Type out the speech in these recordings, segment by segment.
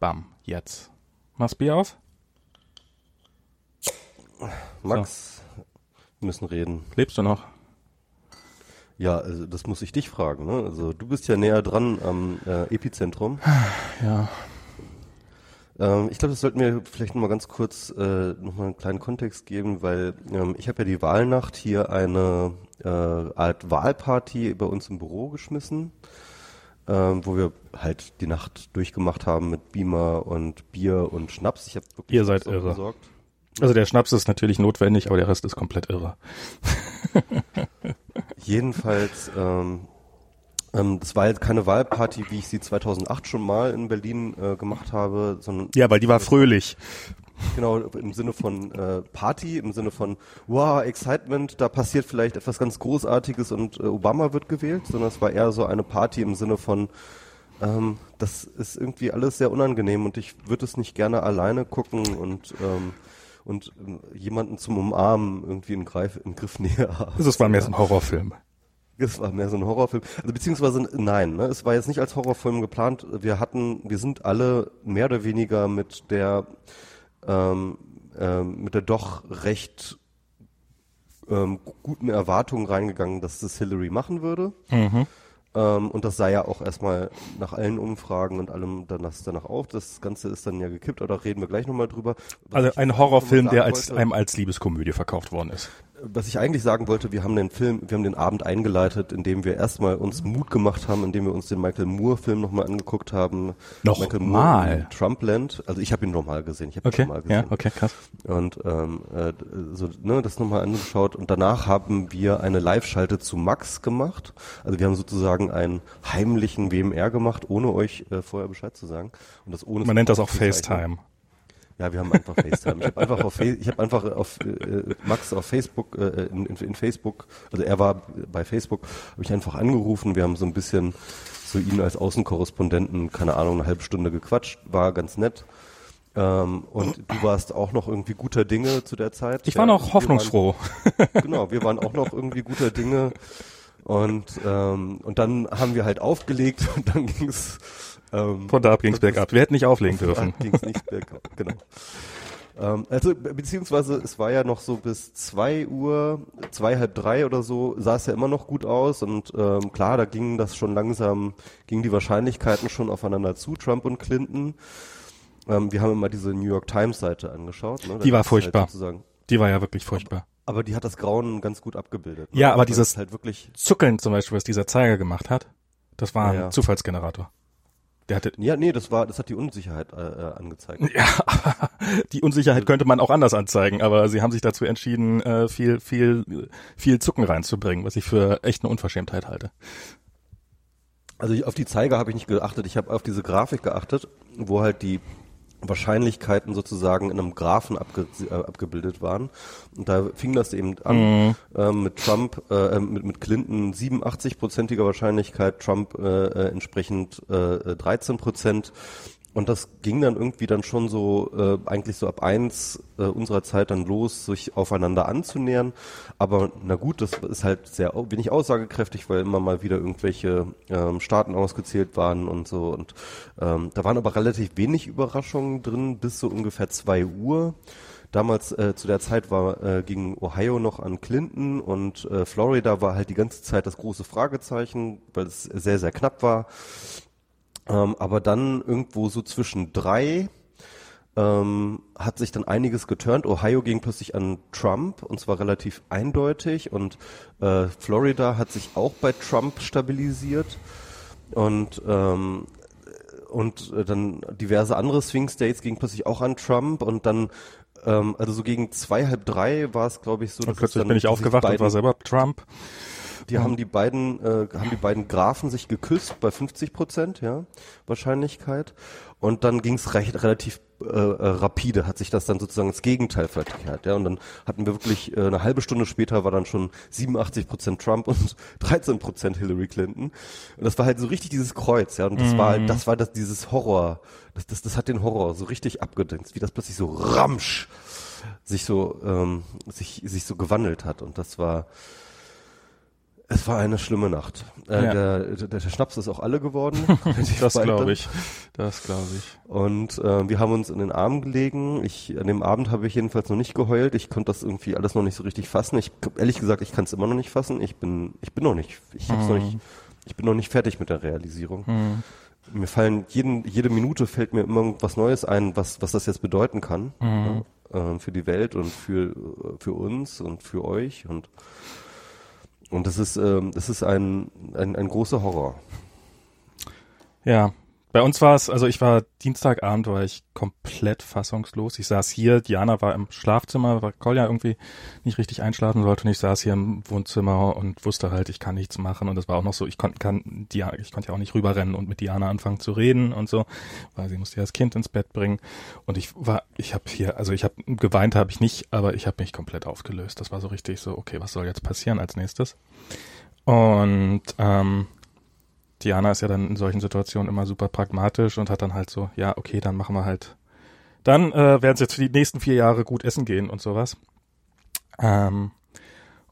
Bam, jetzt. Mach's Bier auf? Max, wir müssen reden. Lebst du noch? Ja, also das muss ich dich fragen. Ne? Also du bist ja näher dran am äh, Epizentrum. Ja. Ähm, ich glaube, das sollten wir vielleicht noch mal ganz kurz äh, noch mal einen kleinen Kontext geben, weil ähm, ich habe ja die Wahlnacht hier eine äh, Art Wahlparty bei uns im Büro geschmissen, ähm, wo wir halt die Nacht durchgemacht haben mit Beamer und Bier und Schnaps. Ich habe wirklich Ihr seid irre. besorgt. Also der Schnaps ist natürlich notwendig, aber der Rest ist komplett irre. Jedenfalls, ähm, ähm, das war jetzt keine Wahlparty, wie ich sie 2008 schon mal in Berlin äh, gemacht habe, sondern Ja, weil die war fröhlich. Genau im Sinne von äh, Party, im Sinne von wow, Excitement, da passiert vielleicht etwas ganz Großartiges und äh, Obama wird gewählt, sondern es war eher so eine Party im Sinne von ähm, das ist irgendwie alles sehr unangenehm und ich würde es nicht gerne alleine gucken und ähm, und ähm, jemanden zum Umarmen irgendwie in, Greif, in Griffnähe haben. Also es war mehr so ein Horrorfilm. Es war mehr so ein Horrorfilm. Also beziehungsweise nein, ne? es war jetzt nicht als Horrorfilm geplant. Wir hatten, wir sind alle mehr oder weniger mit der ähm, ähm, mit der doch recht ähm, guten Erwartung reingegangen, dass das Hillary machen würde. Mhm. Ähm, und das sah ja auch erstmal nach allen Umfragen und allem danach, danach auf. Das Ganze ist dann ja gekippt, aber da reden wir gleich nochmal drüber. Was Also ein Horrorfilm, der als einem als Liebeskomödie verkauft worden ist. Was ich eigentlich sagen wollte, wir haben den Film, wir haben den Abend eingeleitet, indem wir erstmal uns Mut gemacht haben, indem wir uns den Michael Moore Film nochmal angeguckt haben. Noch Michael mal? Moore in Trumpland. Also ich habe ihn nochmal gesehen. Ich habe Okay, ihn nochmal gesehen. ja, okay, krass. Und ähm, äh, so, ne, das nochmal angeschaut und danach haben wir eine Live-Schalte zu Max gemacht. Also wir haben sozusagen einen heimlichen WMR gemacht, ohne euch äh, vorher Bescheid zu sagen. Und das ohne Man nennt das auch. FaceTime. Ja, wir haben einfach FaceTime. Ich habe einfach auf ich habe einfach auf äh, Max auf Facebook äh, in, in, Facebook, also er war bei Facebook, habe ich einfach angerufen. Wir haben so ein bisschen so ihn als Außenkorrespondenten, keine Ahnung, eine halbe Stunde gequatscht, war ganz nett. Ähm, und du warst auch noch irgendwie guter Dinge zu der Zeit. Ich war Ja, noch hoffnungsfroh. Waren, genau, wir waren auch noch irgendwie guter Dinge. Und ähm, und dann haben wir halt aufgelegt und dann ging's ähm, Von da ab ging's bergab. Wir hätten nicht auflegen dürfen. ging es nicht bergab, genau. Ähm, also be- beziehungsweise es war ja noch so bis zwei Uhr, zwei halb drei oder so, sah es ja immer noch gut aus und ähm, klar, da gingen das schon langsam, gingen die Wahrscheinlichkeiten schon aufeinander zu, Trump und Clinton. Ähm, wir haben immer diese New York Times Seite angeschaut. Ne? Die war gibt's furchtbar. Halt Die war ja wirklich furchtbar. aber die hat das Grauen ganz gut abgebildet. ne? Ja, aber Weil dieses- es halt wirklich Zuckeln zum Beispiel, was dieser Zeiger gemacht hat, das war ein Ja, ja. Zufallsgenerator. Der hatte, ja, nee, das war, das hat die Unsicherheit äh, äh, angezeigt. ja, die Unsicherheit könnte man auch anders anzeigen, aber sie haben sich dazu entschieden, äh, viel, viel, viel Zucken reinzubringen, was ich für echt eine Unverschämtheit halte. Also ich- auf die Zeiger habe ich nicht geachtet. Ich habe auf diese Grafik geachtet, wo halt die Wahrscheinlichkeiten sozusagen in einem Graphen abge äh, abgebildet waren. Und da fing das eben an ähm, mit Trump, äh, mit, mit Clinton 87-prozentiger Wahrscheinlichkeit, Trump äh, äh, entsprechend äh, 13 Prozent. Und das ging dann irgendwie dann schon so äh, eigentlich so ab eins äh, unserer Zeit dann los, sich aufeinander anzunähern. Aber na gut, das ist halt sehr wenig aussagekräftig, weil immer mal wieder irgendwelche ähm, Staaten ausgezählt waren und so. Und ähm, da waren aber relativ wenig Überraschungen drin bis so ungefähr zwei Uhr. Damals äh, zu der Zeit war äh, gegen Ohio noch an Clinton und äh, Florida war halt die ganze Zeit das große Fragezeichen, weil es sehr, sehr knapp war. Ähm, aber dann irgendwo so zwischen drei ähm, hat sich dann einiges geturnt. Ohio ging plötzlich an Trump und zwar relativ eindeutig und äh, Florida hat sich auch bei Trump stabilisiert und ähm, und äh, dann diverse andere Swing States gingen plötzlich auch an Trump und dann ähm, also so gegen zwei halb drei war es glaube ich so Und plötzlich dann bin ich aufgewacht und war selber Trump. Die haben die beiden, äh, haben die beiden Graphen sich geküsst bei 50 Prozent, ja, Wahrscheinlichkeit. Und dann ging es recht relativ äh, äh, rapide, hat sich das dann sozusagen ins Gegenteil verkehrt, ja. Und dann hatten wir wirklich äh, eine halbe Stunde später war dann schon 87 Prozent Trump und 13 Prozent Hillary Clinton. Und das war halt so richtig dieses Kreuz, ja. Und das war halt, das war das dieses Horror, das, das, das hat den Horror so richtig abgedenkt, wie das plötzlich so ramsch sich so ähm, sich sich so gewandelt hat. Und das war Es war eine schlimme Nacht. Äh, Ja. der, der, der Schnaps ist auch alle geworden. Das glaube ich. Das glaube ich. Und äh, wir haben uns in den Arm gelegen. Ich, an dem Abend habe ich jedenfalls noch nicht geheult. Ich konnte das irgendwie alles noch nicht so richtig fassen. Ich ehrlich gesagt, ich kann es immer noch nicht fassen. Ich bin, ich bin noch nicht, ich hab's noch nicht, ich bin noch nicht fertig mit der Realisierung. Mir fallen jeden, jede Minute fällt mir immer was Neues ein, was, was das jetzt bedeuten kann ja, äh, für die Welt und für für uns und für euch und und das ist, ähm, das ist ein, ein, ein großer Horror. Ja, bei uns war es, also ich war Dienstagabend, war ich komplett fassungslos. Ich saß hier, Diana war im Schlafzimmer, weil Kolja irgendwie nicht richtig einschlafen sollte und ich saß hier im Wohnzimmer und wusste halt, ich kann nichts machen und es war auch noch so, ich konnte kann, Diana, ich konnte ja auch nicht rüberrennen und mit Diana anfangen zu reden und so, weil sie musste ja das Kind ins Bett bringen und ich war, ich habe hier, also ich habe geweint habe ich nicht, aber ich habe mich komplett aufgelöst. Das war so richtig so, okay, was soll jetzt passieren als nächstes? Und ähm, Diana ist ja dann in solchen Situationen immer super pragmatisch und hat dann halt so, ja, okay, dann machen wir halt, dann äh, werden sie jetzt für die nächsten vier Jahre gut essen gehen und sowas. Ähm,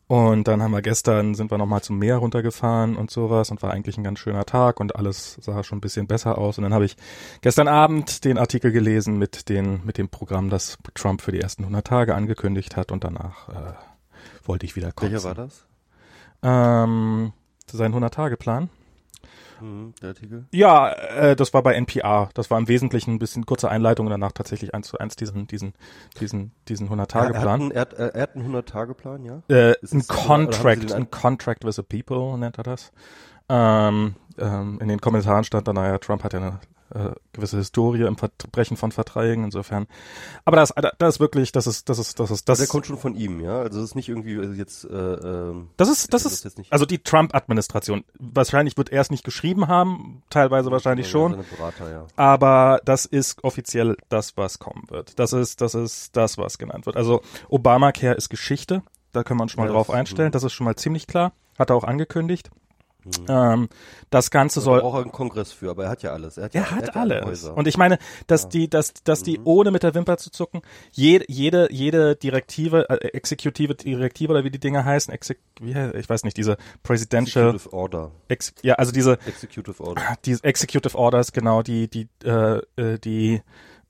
und dann haben wir gestern, sind wir nochmal zum Meer runtergefahren und sowas und war eigentlich ein ganz schöner Tag und alles sah schon ein bisschen besser aus. Und dann habe ich gestern Abend den Artikel gelesen mit, den, mit dem Programm, das Trump für die ersten 100 Tage angekündigt hat und danach äh, wollte ich wieder kotzen. Welcher war das? Ähm, sein 100-Tage-Plan. Mhm, der Artikel? Ja, äh, das war bei NPR. Das war im Wesentlichen ein bisschen kurze Einleitung und danach tatsächlich eins zu eins diesen, diesen, diesen, diesen Er, er, hat 100-Tage-Plan. einen, er, hat, er hat einen 100-Tage-Plan, ja? Äh, ein Contract, ein Contract with the People nennt er das. Ähm, ähm, in den Kommentaren stand dann, naja, Trump hat ja eine äh, gewisse Historie im Verbrechen von Verträgen, insofern. Aber das, das ist wirklich, das ist, das ist, das ist, das der kommt schon von ihm, ja? Also das ist nicht irgendwie äh, jetzt, äh, ähm, Das ist, das ist, nicht. also die Trump-Administration. Wahrscheinlich wird er es nicht geschrieben haben, teilweise wahrscheinlich schon. Seine Berater, ja. aber das ist offiziell das, was kommen wird. Das ist, das ist das, was genannt wird. Also Obamacare ist Geschichte. Da können wir uns schon mal Ja, drauf das- einstellen. Das ist schon mal ziemlich klar. Hat er auch angekündigt. Ähm, das Ganze Da soll. braucht er einen Kongress für, aber er hat ja alles. Er hat, ja, Er hat ja alle alles. Häuser. Und ich meine, dass die, dass, dass die ohne mit der Wimper zu zucken, jede, jede, jede Direktive, äh, exekutive Direktive oder wie die Dinge heißen, exek, wie, ich weiß nicht, diese Presidential, Executive Order. ex, ja, also diese, Executive Order. die Executive Orders, genau, die, die, äh, äh, die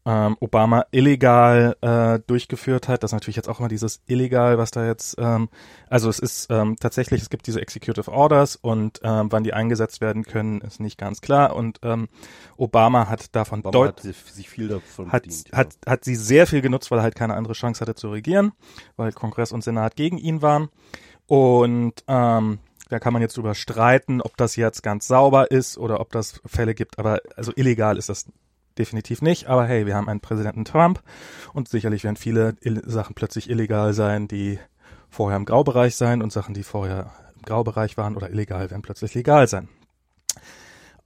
ähm, Obama illegal äh, durchgeführt hat. Das ist natürlich jetzt auch immer dieses illegal, was da jetzt, ähm, also es ist ähm, tatsächlich, es gibt diese Executive Orders und ähm, wann die eingesetzt werden können, ist nicht ganz klar. Und ähm, Obama hat davon Obama hat sich, sich viel davon hat, bedient. hat, hat sie sehr viel genutzt, weil er halt keine andere Chance hatte zu regieren, weil Kongress und Senat gegen ihn waren. Und ähm, da kann man jetzt drüber streiten, ob das jetzt ganz sauber ist oder ob das Fälle gibt. Aber also illegal ist das definitiv nicht. Aber hey, wir haben einen Präsidenten Trump und sicherlich werden viele Sachen plötzlich illegal sein, die vorher im Graubereich sein und Sachen, die vorher im Graubereich waren oder illegal, werden plötzlich legal sein.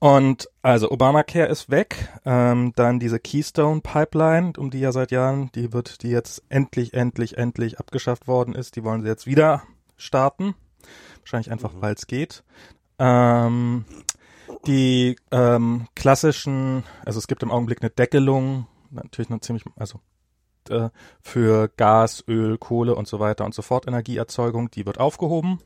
Und also Obamacare ist weg, ähm, dann diese Keystone Pipeline, um die ja seit Jahren, die wird, die jetzt endlich, endlich, endlich abgeschafft worden ist, die wollen sie jetzt wieder starten, wahrscheinlich einfach, weil es geht. Ähm, die ähm, klassischen, also es gibt im Augenblick eine Deckelung, natürlich noch ziemlich, also äh, für Gas, Öl, Kohle und so weiter und so fort Energieerzeugung, die wird aufgehoben.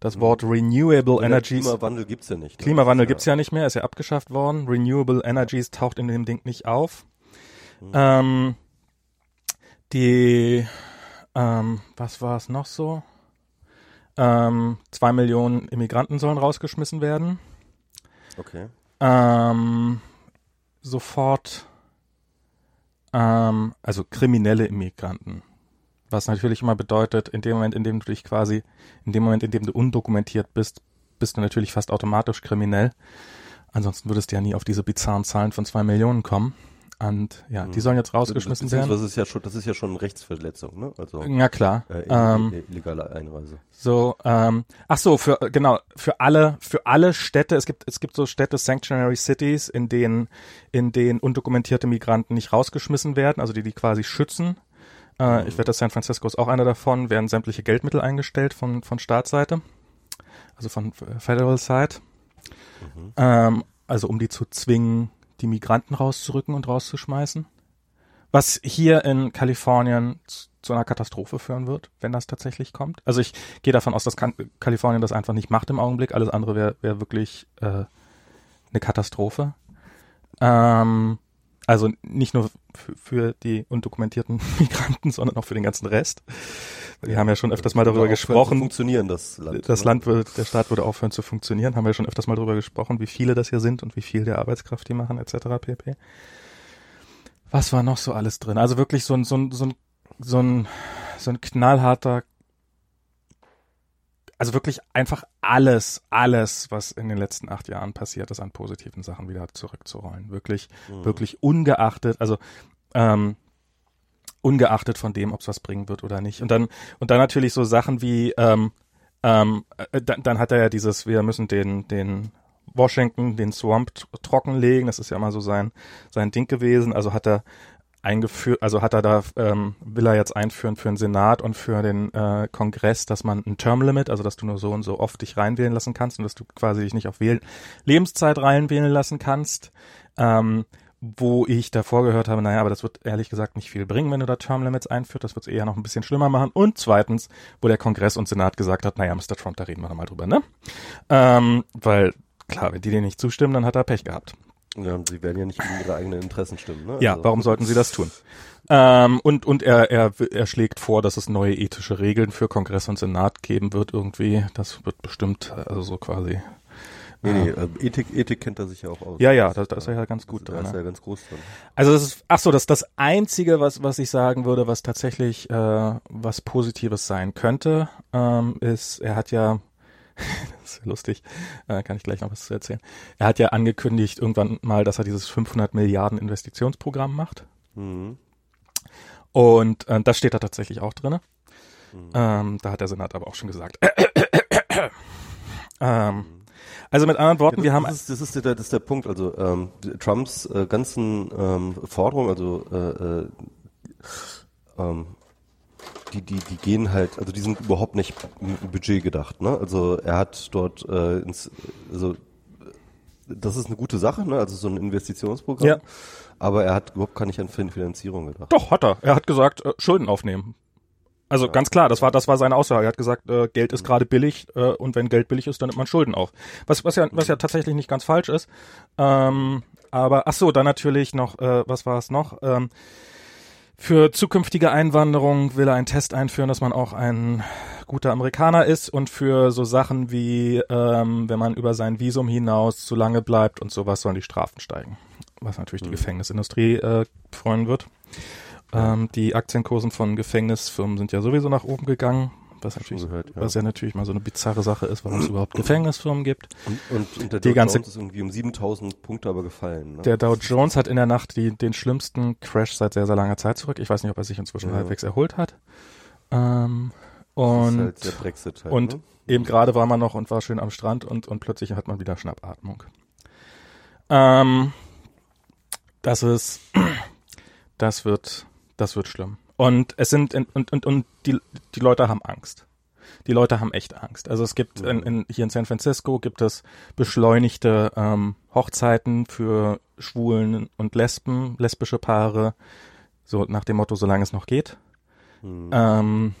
Das Wort Renewable Energies. Klimawandel gibt's ja nicht. Klimawandel ist gibt's ja nicht mehr, ist ja abgeschafft worden. Renewable Energies taucht in dem Ding nicht auf. Mhm. Ähm, die, ähm, was war es noch so? Ähm, zwei Millionen Immigranten sollen rausgeschmissen werden. Okay. Ähm, sofort, ähm, also kriminelle Immigranten. Was natürlich immer bedeutet, in dem Moment, in dem du dich quasi, in dem Moment, in dem du undokumentiert bist, bist du natürlich fast automatisch kriminell. Ansonsten würdest du ja nie auf diese bizarren Zahlen von zwei Millionen kommen. Und ja, die sollen jetzt rausgeschmissen werden. Das ist ja schon, das ist ja schon eine Rechtsverletzung, ne? Also Ja klar. äh, ähm, ille- illegale Einreise. So, ähm, ach so, für genau für alle für alle Städte. Es gibt es gibt so Städte Sanctuary Cities, in denen in denen undokumentierte Migranten nicht rausgeschmissen werden, also die die quasi schützen. Äh, Ich wette, San Francisco ist auch einer davon. Werden sämtliche Geldmittel eingestellt von von Staatsseite, also von äh, Federal Side, ähm, also um die zu zwingen, die Migranten rauszurücken und rauszuschmeißen. was hier in Kalifornien zu, einer Katastrophe führen wird, wenn das tatsächlich kommt. Also ich gehe davon aus, dass Kalifornien das einfach nicht macht im Augenblick. Alles andere wäre wär wirklich äh, eine Katastrophe. Ähm, also nicht nur für die undokumentierten Migranten, sondern auch für den ganzen Rest. Wir haben ja schon öfters mal darüber gesprochen. Funktionieren das Land. Das ne? Land wird, der Staat würde aufhören zu funktionieren. Haben wir ja schon öfters mal darüber gesprochen, wie viele das hier sind und wie viel der Arbeitskraft die machen, etc. pp. Was war noch so alles drin? Also wirklich so ein, so ein, so ein, so ein, so ein knallharter also wirklich einfach alles, alles, was in den letzten acht Jahren passiert ist, an positiven Sachen wieder zurückzurollen. Wirklich, mhm. wirklich ungeachtet, also ähm, ungeachtet von dem, ob es was bringen wird oder nicht. Und dann, und dann natürlich so Sachen wie, ähm, ähm, äh, dann, dann hat er ja dieses, wir müssen den, den Washington, den Swamp trockenlegen, das ist ja immer so sein, sein Ding gewesen. Also hat er eingeführt, also hat er da, ähm, will er jetzt einführen für den Senat und für den äh, Kongress, dass man ein Termlimit, also dass du nur so und so oft dich reinwählen lassen kannst und dass du quasi dich nicht auf Wähl Lebenszeit reinwählen lassen kannst. Ähm, wo ich davor gehört habe, naja, aber das wird ehrlich gesagt nicht viel bringen, wenn du da Termlimits einführt, das wird es eher noch ein bisschen schlimmer machen. Und zweitens, wo der Kongress und Senat gesagt hat, naja, Mr. Trump, da reden wir noch mal drüber, ne? Ähm, weil, klar, wenn die dir nicht zustimmen, dann hat er Pech gehabt. Ja, sie werden ja nicht gegen ihre eigenen Interessen stimmen. Ne? Ja, also. warum sollten sie das tun? Ähm, und und er, er, er schlägt vor, dass es neue ethische Regeln für Kongress und Senat geben wird irgendwie. Das wird bestimmt, also so quasi. Nee, nee, also Ethik, Ethik kennt er sich ja auch aus. Ja, ja, da, da ist er ja ganz gut drin. Da ist er ja ganz groß drin. Also das ist, ach so, das ist das Einzige, was, was ich sagen würde, was tatsächlich äh, was Positives sein könnte, ähm, ist, er hat ja das ist lustig, äh, kann ich gleich noch was zu erzählen. Er hat ja angekündigt irgendwann mal, dass er dieses 500 Milliarden Investitionsprogramm macht. Mhm. Und äh, das steht da tatsächlich auch drin. Mhm. Ähm, da hat der Senat aber auch schon gesagt. ähm, also mit anderen Worten, ja, wir haben das ist, das ist, der, das ist der Punkt. Also ähm, Trumps äh, ganzen ähm, Forderungen, also äh, äh, ähm, die, die, die gehen halt, also die sind überhaupt nicht im Budget gedacht, ne? Also er hat dort äh, ins, also das ist eine gute Sache, ne? Also so ein Investitionsprogramm. Ja. Aber er hat überhaupt gar nicht an Finanzierung gedacht. Doch, hat er. Er hat gesagt, äh, Schulden aufnehmen. Also ja. ganz klar, das war das war seine Aussage. Er hat gesagt, äh, Geld ist gerade billig äh, und wenn Geld billig ist, dann nimmt man Schulden auf. Was was ja was ja tatsächlich nicht ganz falsch ist. Ähm, aber ach so, dann natürlich noch, äh, was war es noch? Ähm, für zukünftige Einwanderung will er einen Test einführen, dass man auch ein guter Amerikaner ist und für so Sachen wie, ähm, wenn man über sein Visum hinaus zu lange bleibt und sowas, sollen die Strafen steigen. Was natürlich mhm. die Gefängnisindustrie äh, freuen wird. Ähm, die Aktienkursen von Gefängnisfirmen sind ja sowieso nach oben gegangen was natürlich, gehört, ja. was ja natürlich mal so eine bizarre Sache ist, warum es überhaupt Gefängnisfirmen gibt. Und, und, und der die Dow ganze, Jones ist irgendwie um 7000 Punkte aber gefallen. Ne? Der Dow Jones hat in der Nacht die, den schlimmsten Crash seit sehr, sehr langer Zeit zurück. Ich weiß nicht, ob er sich inzwischen ja. halbwegs erholt hat. Ähm, und halt halt, und ne? eben gerade war man noch und war schön am Strand und, und plötzlich hat man wieder Schnappatmung. Ähm, das ist, das wird, das wird schlimm. Und es sind und und und die die Leute haben Angst. Die Leute haben echt Angst. Also es gibt in, in, hier in San Francisco gibt es beschleunigte ähm, Hochzeiten für Schwulen und Lesben, lesbische Paare, so nach dem Motto, solange es noch geht. Mhm. Ähm,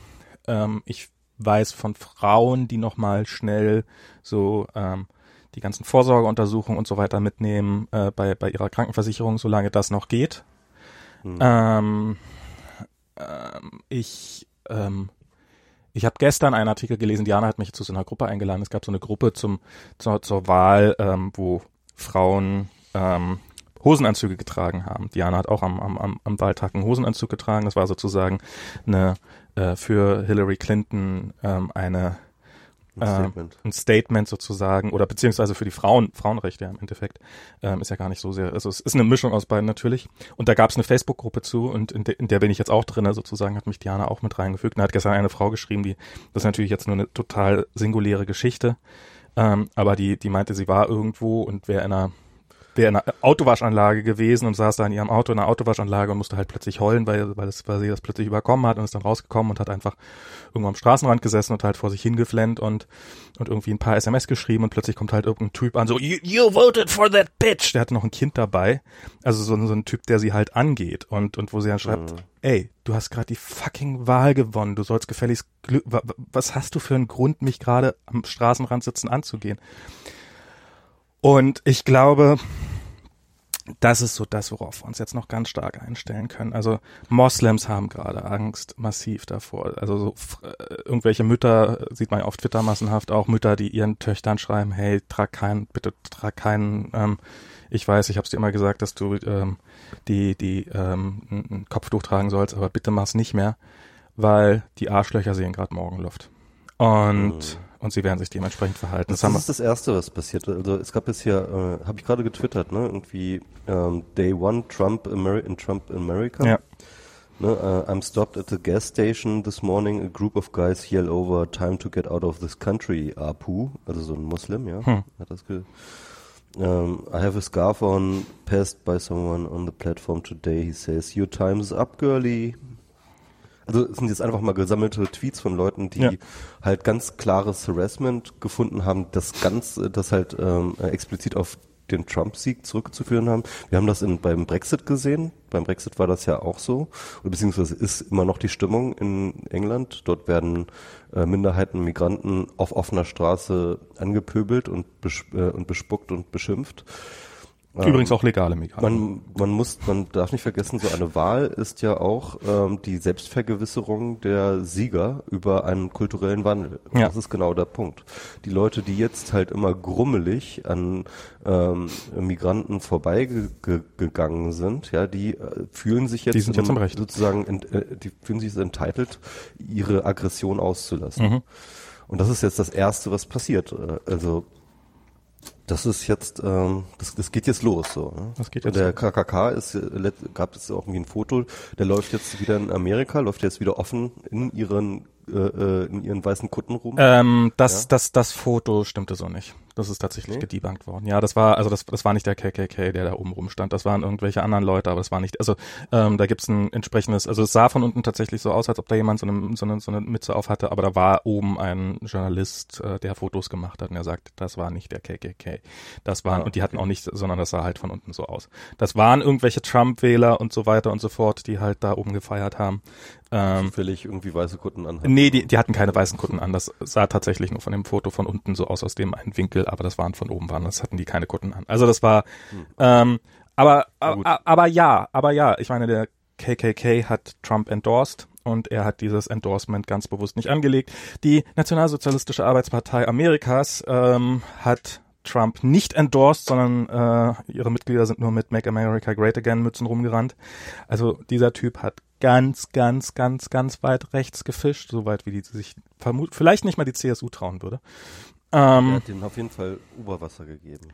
ähm, ich weiß von Frauen, die nochmal schnell so ähm, die ganzen Vorsorgeuntersuchungen und so weiter mitnehmen äh, bei, bei ihrer Krankenversicherung, solange das noch geht. Mhm. Ähm, ähm, ich ähm, ich habe gestern einen Artikel gelesen, Diana hat mich zu so einer Gruppe eingeladen. Es gab so eine Gruppe zum zur, zur Wahl, ähm, wo Frauen ähm, Hosenanzüge getragen haben. Diana hat auch am, am, am Wahltag einen Hosenanzug getragen. Das war sozusagen eine äh, für Hillary Clinton ähm, eine ein ähm, Statement. Äh, ein Statement sozusagen oder beziehungsweise für die Frauen, Frauenrechte ja, im Endeffekt, ähm, ist ja gar nicht so sehr, also es ist eine Mischung aus beiden natürlich. Und da gab es eine Facebook-Gruppe zu und in, de, in, der bin ich jetzt auch drin, sozusagen hat mich Diana auch mit reingefügt. Und da hat gestern eine Frau geschrieben, die, das ist natürlich jetzt nur eine total singuläre Geschichte, ähm, aber die, die meinte, sie war irgendwo und wäre in einer wäre in einer Autowaschanlage gewesen und saß da in ihrem Auto in einer Autowaschanlage und musste halt plötzlich heulen, weil, weil, es, weil sie das plötzlich überkommen hat und ist dann rausgekommen und hat einfach irgendwo am Straßenrand gesessen und halt vor sich hingeflennt und, und irgendwie ein paar SMS geschrieben und plötzlich kommt halt irgendein Typ an, so, you, you voted for that bitch! Der hatte noch ein Kind dabei. Also so, so ein Typ, der sie halt angeht und, und wo sie dann schreibt, mhm. ey, du hast gerade die fucking Wahl gewonnen, du sollst gefälligst Glück, was hast du für einen Grund, mich gerade am Straßenrand sitzen anzugehen? Und ich glaube, das ist so das, worauf wir uns jetzt noch ganz stark einstellen können. Also Moslems haben gerade Angst massiv davor. Also so, äh, irgendwelche Mütter sieht man ja auf Twitter massenhaft auch Mütter, die ihren Töchtern schreiben, hey, trag keinen, bitte trag keinen. Ähm, ich weiß, ich habe es dir immer gesagt, dass du ähm, die die ähm, ein Kopftuch tragen sollst, aber bitte mach's nicht mehr, weil die Arschlöcher sehen gerade Morgenluft. Und mhm und sie werden sich dementsprechend verhalten. Das, das ist das Erste, was passiert. Also es gab jetzt hier, äh, habe ich gerade getwittert, ne? Irgendwie ähm, Day One Trump Ameri in Trump America. Ja. Ne, uh, I'm stopped at the gas station this morning. A group of guys yell over "Time to get out of this country." Apu, also so ein Muslim, ja, hm. hat das ge um, I have a scarf on, passed by someone on the platform today. He says, "Your time is up, girlie." Also es sind jetzt einfach mal gesammelte Tweets von Leuten, die ja. halt ganz klares Harassment gefunden haben, das ganz, das halt ähm, explizit auf den Trump-Sieg zurückzuführen haben. Wir haben das in, beim Brexit gesehen. Beim Brexit war das ja auch so. Oder beziehungsweise ist immer noch die Stimmung in England. Dort werden äh, Minderheiten, Migranten auf offener Straße angepöbelt und, bes äh, und bespuckt und beschimpft. Übrigens auch legale Migranten. Man, man muss, man darf nicht vergessen, so eine Wahl ist ja auch ähm, die Selbstvergewisserung der Sieger über einen kulturellen Wandel. Ja. Das ist genau der Punkt. Die Leute, die jetzt halt immer grummelig an ähm, Migranten vorbeigegangen sind, ja, die äh, fühlen sich jetzt, die sind jetzt im Recht. sozusagen, ent, äh, die fühlen sich entitled, ihre Aggression auszulassen. Mhm. Und das ist jetzt das Erste, was passiert. Äh, also das ist jetzt, ähm, das, das geht jetzt los so. Ne? Das geht jetzt der KKK ist, äh, gab es auch irgendwie ein Foto, der läuft jetzt wieder in Amerika, läuft jetzt wieder offen in ihren äh, äh in ihren weißen Kutten rum. Ähm, das, ja? das, das Foto stimmte so nicht. Das ist tatsächlich nee. gedebunked worden. Ja, das war, also das, das war nicht der KKK, der da oben rumstand. Das waren irgendwelche anderen Leute, aber es war nicht, also ähm, da gibt's ein entsprechendes, also es sah von unten tatsächlich so aus, als ob da jemand so eine, so eine, so eine Mütze auf hatte, aber da war oben ein Journalist, äh, der Fotos gemacht hat und er sagt, das war nicht der KKK. Das waren, und die hatten auch nicht, sondern das sah halt von unten so aus. Das waren irgendwelche Trump-Wähler und so weiter und so fort, die halt da oben gefeiert haben. Ähm, Zufällig irgendwie weiße Kutten an. Nee, die, die hatten keine weißen Kutten an. Das sah tatsächlich nur von dem Foto von unten so aus, aus dem einen Winkel, aber das waren von oben waren. Das hatten die keine Kutten an. Also das war, hm. ähm, aber, aber, aber ja, aber ja, ich meine, der KKK hat Trump endorsed und er hat dieses Endorsement ganz bewusst nicht angelegt. Die Nationalsozialistische Arbeitspartei Amerikas ähm, hat Trump nicht endorsed, sondern äh, ihre Mitglieder sind nur mit Make America Great Again Mützen rumgerannt. Also dieser Typ hat ganz, ganz, ganz, ganz weit rechts gefischt, soweit wie die sich vermut vielleicht nicht mal die CSU trauen würde. Ähm, er hat denen auf jeden Fall Oberwasser gegeben.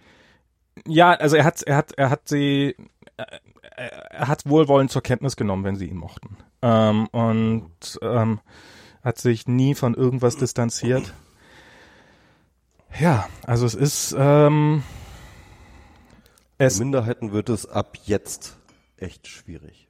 Ja, also er hat, er hat, er hat sie, er, er hat wohlwollend zur Kenntnis genommen, wenn sie ihn mochten. Ähm, und ähm, hat sich nie von irgendwas distanziert. Ja, also es ist ähm, es Minderheiten wird es ab jetzt echt schwierig.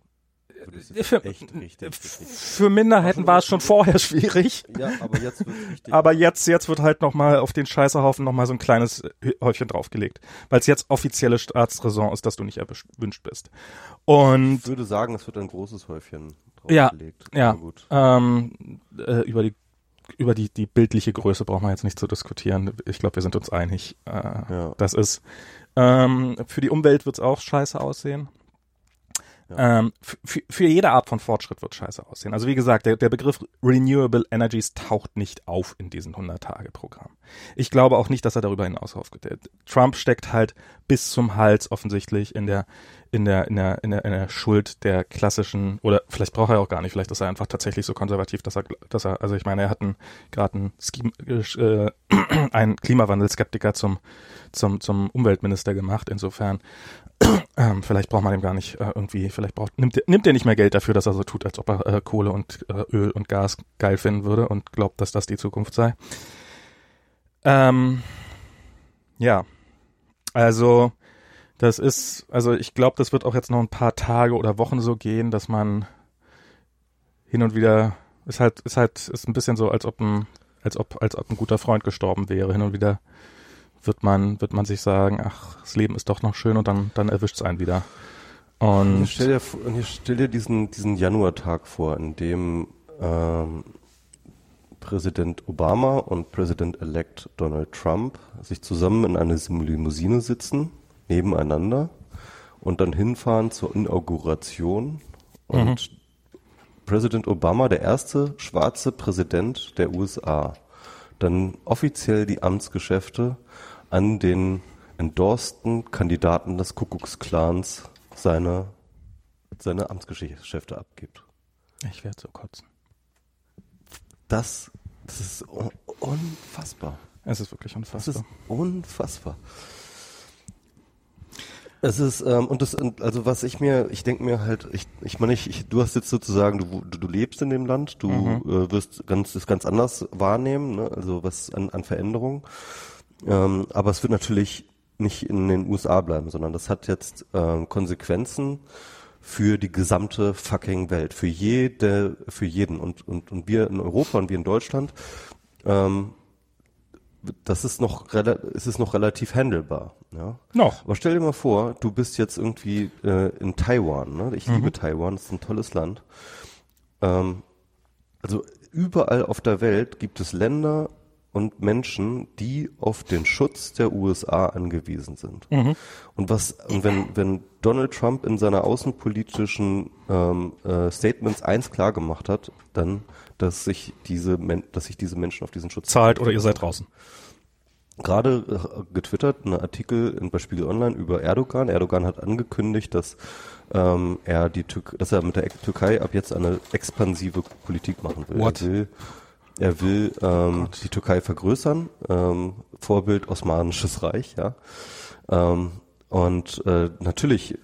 Für, für, Minderheiten war es schon vorher schwierig. Ja, aber jetzt wird richtig. Aber jetzt, jetzt wird halt nochmal auf den Scheißerhaufen nochmal so ein kleines Häufchen draufgelegt. Weil es jetzt offizielle Staatsräson ist, dass du nicht erwünscht bist. Und. Ich würde sagen, es wird ein großes Häufchen draufgelegt. Ja, ja. Gut. Ähm, äh, über die über die, die bildliche Größe brauchen wir jetzt nicht zu diskutieren. Ich glaube, wir sind uns einig. Äh, ja. Das ist ähm, für die Umwelt wird es auch scheiße aussehen. Ja. Ähm, für jede Art von Fortschritt wird scheiße aussehen. Also wie gesagt, der, der Begriff Renewable Energies taucht nicht auf in diesem 100-Tage-Programm. Ich glaube auch nicht, dass er darüber hinaus aufgeht. Trump steckt halt bis zum Hals offensichtlich in der in der, in der, in der, in der Schuld der klassischen, oder vielleicht braucht er auch gar nicht, vielleicht ist er einfach tatsächlich so konservativ, dass er, dass er, also ich meine, er hat gerade einen, äh, einen Klimawandelskeptiker zum, zum, zum Umweltminister gemacht, insofern, ähm, vielleicht braucht man dem gar nicht äh, irgendwie, vielleicht braucht, nimmt, nimmt er nicht mehr Geld dafür, dass er so tut, als ob er äh, Kohle und äh, Öl und Gas geil finden würde und glaubt, dass das die Zukunft sei. Ähm, ja, also das ist, also ich glaube, das wird auch jetzt noch ein paar Tage oder Wochen so gehen, dass man hin und wieder ist halt, ist halt, ist ein bisschen so, als ob ein, als ob, als ob ein guter Freund gestorben wäre. Hin und wieder wird man, wird man sich sagen, ach, das Leben ist doch noch schön und dann, dann erwischt es einen wieder. Und Und stell dir, hier stell dir diesen, diesen Januartag vor, in dem ähm, Präsident Obama und Präsident-elect Donald Trump sich zusammen in eine Limousine sitzen, nebeneinander und dann hinfahren zur Inauguration und Präsident Obama, der erste schwarze Präsident der USA, dann offiziell die Amtsgeschäfte an den endorsten Kandidaten des Kuckucksklans seine, seine Amtsgeschäfte abgibt. ich werde so kotzen. Das, das ist un unfassbar. Es ist wirklich Das unfassbar. ist unfassbar. Es ist, ähm, und das, also was ich mir, ich denke mir halt, ich, ich meine, ich, ich, du hast jetzt sozusagen, du, du, du lebst in dem Land, du äh, wirst ganz, es ganz anders wahrnehmen, ne? also was an, an Veränderungen. Ähm, aber es wird natürlich nicht in den USA bleiben, sondern das hat jetzt ähm, Konsequenzen für die gesamte fucking Welt, für jede, für jeden. Und, und, und wir in Europa und wir in Deutschland, ähm, das ist noch, es ist noch relativ handelbar. Ja? Noch. Aber stell dir mal vor, du bist jetzt irgendwie äh, in Taiwan. Ne? Ich Mhm. liebe Taiwan, das ist ein tolles Land. Ähm, also überall auf der Welt gibt es Länder und Menschen, die auf den Schutz der USA angewiesen sind. Mhm. Und was, und wenn, wenn Donald Trump in seiner außenpolitischen ähm, äh, Statements eins klar gemacht hat, dann, dass sich diese, Men dass sich diese Menschen auf diesen Schutz Zahlt oder ihr seid draußen. gerade äh, getwittert, einen Artikel in, bei Spiegel Online über Erdogan. Erdogan hat angekündigt, dass ähm, er die Tür dass er mit der Türkei ab jetzt eine expansive Politik machen will. What? Er will, er will ähm, die Türkei vergrößern, ähm, Vorbild Osmanisches Reich, ja. Ähm, und äh, natürlich,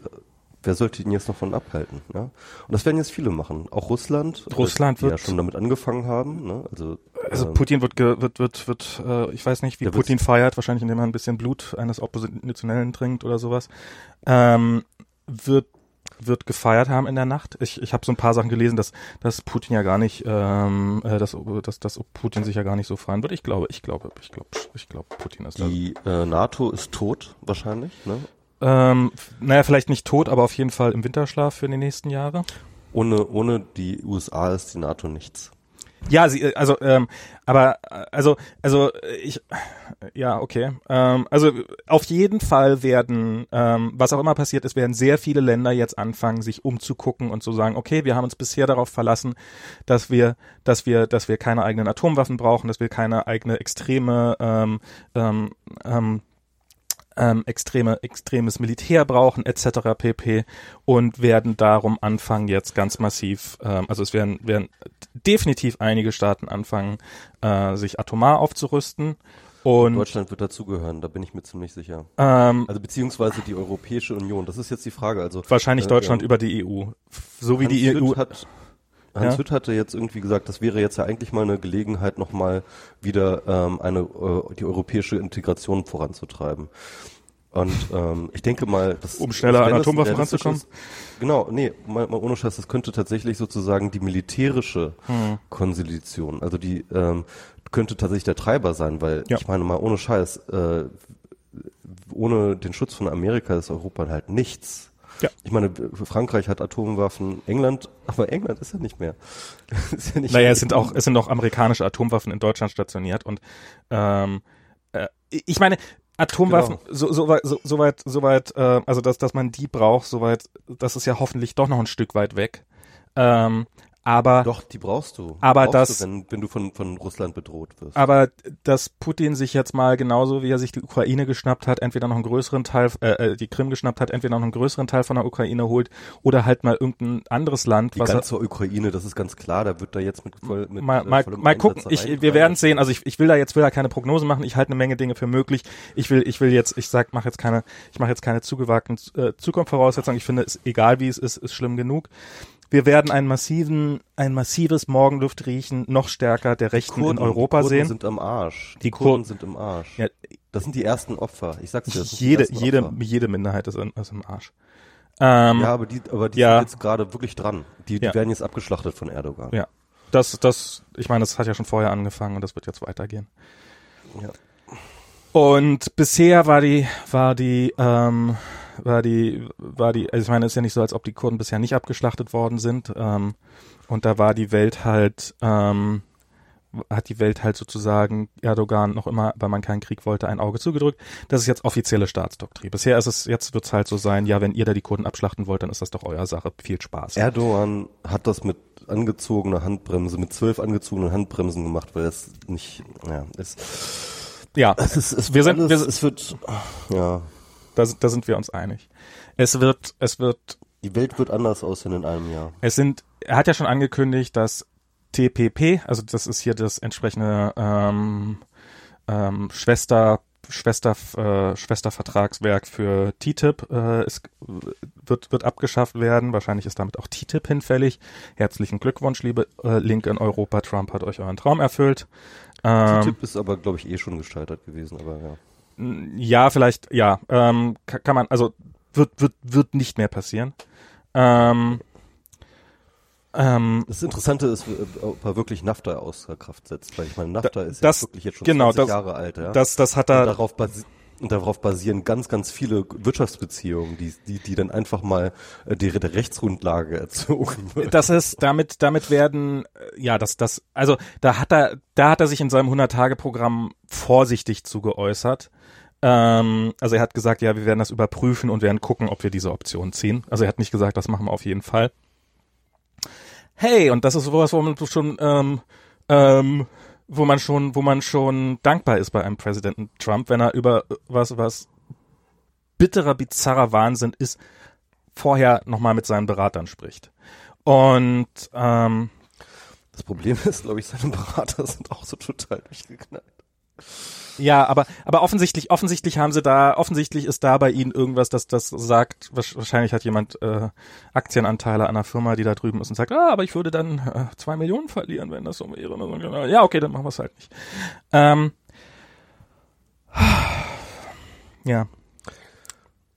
wer sollte ihn jetzt noch von abhalten? Ja? Und das werden jetzt viele machen. Auch Russland, Russland die ja wird- schon damit angefangen haben. Ne? Also, Also ähm, Putin wird, wird, wird, wird, äh, ich weiß nicht, wie Putin feiert, wahrscheinlich indem er ein bisschen Blut eines Oppositionellen trinkt oder sowas, ähm, wird wird gefeiert haben in der Nacht. Ich, ich habe so ein paar Sachen gelesen, dass, dass Putin ja gar nicht, ähm, äh, dass, dass, dass Putin sich ja gar nicht so feiern wird. Ich glaube, ich glaube, ich glaube, ich glaube, Putin ist da. die äh, NATO ist tot, wahrscheinlich. Ne? Ähm, naja, vielleicht nicht tot, aber auf jeden Fall im Winterschlaf für die nächsten Jahre. Ohne, ohne die USA ist die NATO nichts. Ja, sie, äh, also, ähm, aber, äh, also, also, äh, ich, ja, okay. Ähm, also, auf jeden Fall werden, ähm, was auch immer passiert ist, werden sehr viele Länder jetzt anfangen, sich umzugucken und zu sagen, okay, wir haben uns bisher darauf verlassen, dass wir, dass wir, dass wir keine eigenen Atomwaffen brauchen, dass wir keine eigene extreme, ähm, ähm, ähm, ähm, extreme, extremes Militär brauchen, etc. pp. und werden darum anfangen, jetzt ganz massiv, ähm, also es werden, werden definitiv einige Staaten anfangen, äh, sich atomar aufzurüsten. Und Deutschland wird dazugehören, da bin ich mir ziemlich sicher. ähm, Also beziehungsweise die Europäische Union. Das ist jetzt die Frage. Also wahrscheinlich äh, Deutschland ähm, über die EU. So wie Hans die E EU. Hütt hat Hans Ja? Hütt hatte jetzt irgendwie gesagt, das wäre jetzt ja eigentlich mal eine Gelegenheit, nochmal wieder ähm, eine äh, die europäische Integration voranzutreiben. Und ähm, ich denke mal, das, Um schneller an Atomwaffen ranzukommen? Genau, nee, mal, mal ohne Scheiß, das könnte tatsächlich sozusagen die militärische Hm. Konsolidation, also die ähm, könnte tatsächlich der Treiber sein, weil Ja. ich meine mal ohne Scheiß, äh, ohne den Schutz von Amerika ist Europa halt nichts. Ja. Ich meine, Frankreich hat Atomwaffen, England, aber England ist ja nicht mehr. ist ja nicht Naja, mehr. es sind auch, es sind auch amerikanische Atomwaffen in Deutschland stationiert und ähm, äh, ich meine, Atomwaffen, Genau. so, so weit, so, so weit, so weit, äh, also dass, dass man die braucht, so weit, das ist ja hoffentlich doch noch ein Stück weit weg. Ähm, aber Doch, die brauchst du. Aber brauchst das- du, wenn, wenn du von, von Russland bedroht wirst. Aber dass Putin sich jetzt mal genauso wie er sich die Ukraine geschnappt hat, entweder noch einen größeren Teil, äh, äh, die Krim geschnappt hat, entweder noch einen größeren Teil von der Ukraine holt oder halt mal irgendein anderes Land, die was er, ganze Ukraine, das ist ganz klar, da wird da jetzt mit voll mit mal, äh, mal, mal gucken. Ich, wir werden sehen. Also ich, ich will da jetzt will da keine Prognose machen. Ich halte eine Menge Dinge für möglich. Ich will, ich will jetzt, ich sag, mache jetzt keine, ich mache jetzt keine zugewagten äh, Zukunftsvoraussetzungen. Ich finde, es egal wie es ist, ist schlimm genug. Wir werden einen massiven, ein massives Morgenluftriechen noch stärker der Rechten Kurden, in Europa die Kurden sehen. sind am Arsch. Die Die Kur- Kurden sind im Arsch. Ja, Das sind die ersten Opfer. Ich sag's dir. Jede, jede, Opfer. jede Minderheit ist, in, ist im Arsch. Ähm, Ja, aber die, aber die Ja. sind jetzt gerade wirklich dran. Die, die Ja. werden jetzt abgeschlachtet von Erdogan. ja. Das, das, ich meine, das hat ja schon vorher angefangen und das wird jetzt weitergehen. Ja. Und bisher war die, war die, ähm, war die, war die, also ich meine, es ist ja nicht so, als ob die Kurden bisher nicht abgeschlachtet worden sind. Ähm, und da war die Welt halt, ähm, hat die Welt halt sozusagen Erdogan noch immer, weil man keinen Krieg wollte, ein Auge zugedrückt. Das ist jetzt offizielle Staatsdoktrin. Bisher ist es, jetzt wird es halt so sein, ja, wenn ihr da die Kurden abschlachten wollt, dann ist das doch euer Sache. Viel Spaß. Erdogan hat das mit angezogener Handbremse, mit zwölf angezogenen Handbremsen gemacht, weil es nicht, ja, es, ja, es ist, es Wir sind- alles, wir es wird, ja, da, da sind wir uns einig. Es wird, es wird die Welt wird anders aussehen in einem Jahr. Es sind, er hat ja schon angekündigt, dass TPP, also das ist hier das entsprechende ähm, ähm, Schwester Schwester äh, Schwestervertragswerk für TTIP äh, ist, wird wird abgeschafft werden. Wahrscheinlich ist damit auch TTIP hinfällig. Herzlichen Glückwunsch, liebe äh, Link in Europa. Trump hat euch euren Traum erfüllt. Ähm, TTIP ist aber, glaube ich, eh schon gescheitert gewesen, aber ja. Ja, vielleicht, ja, ähm, kann, man, also wird wird wird nicht mehr passieren. Ähm, ähm, Das Interessante ist, ob er wirklich NAFTA außer Kraft setzt, weil ich meine, NAFTA ist das- jetzt wirklich jetzt schon genau, 20 das- Jahre alt, ja. das das hat und, er darauf basi und darauf basieren ganz, ganz viele Wirtschaftsbeziehungen, die, die, die dann einfach mal äh, die, der Rechtsgrundlage erzogen wird. Das ist damit damit werden äh, ja das das also da hat er da hat er sich in seinem 100 Tage Programm vorsichtig zu geäußert. Ähm, also er hat gesagt, ja, wir werden das überprüfen und werden gucken, ob wir diese Option ziehen. Also er hat nicht gesagt, das machen wir auf jeden Fall. Hey, und das ist sowas, wo man schon ähm, ähm, wo man schon wo man schon dankbar ist bei einem Präsidenten Trump, wenn er über was was bitterer bizarrer Wahnsinn ist, vorher nochmal mit seinen Beratern spricht. Und ähm, Das Problem ist, glaube ich, seine Berater sind auch so total durchgeknallt. Ja, aber aber offensichtlich offensichtlich haben sie da offensichtlich ist da bei ihnen irgendwas, das das sagt. Wahrscheinlich hat jemand äh, Aktienanteile einer Firma, die da drüben ist und sagt, ah, aber ich würde dann äh, zwei Millionen verlieren, wenn das so wäre. So. Ja, okay, dann machen wir es halt nicht. Ähm, ja,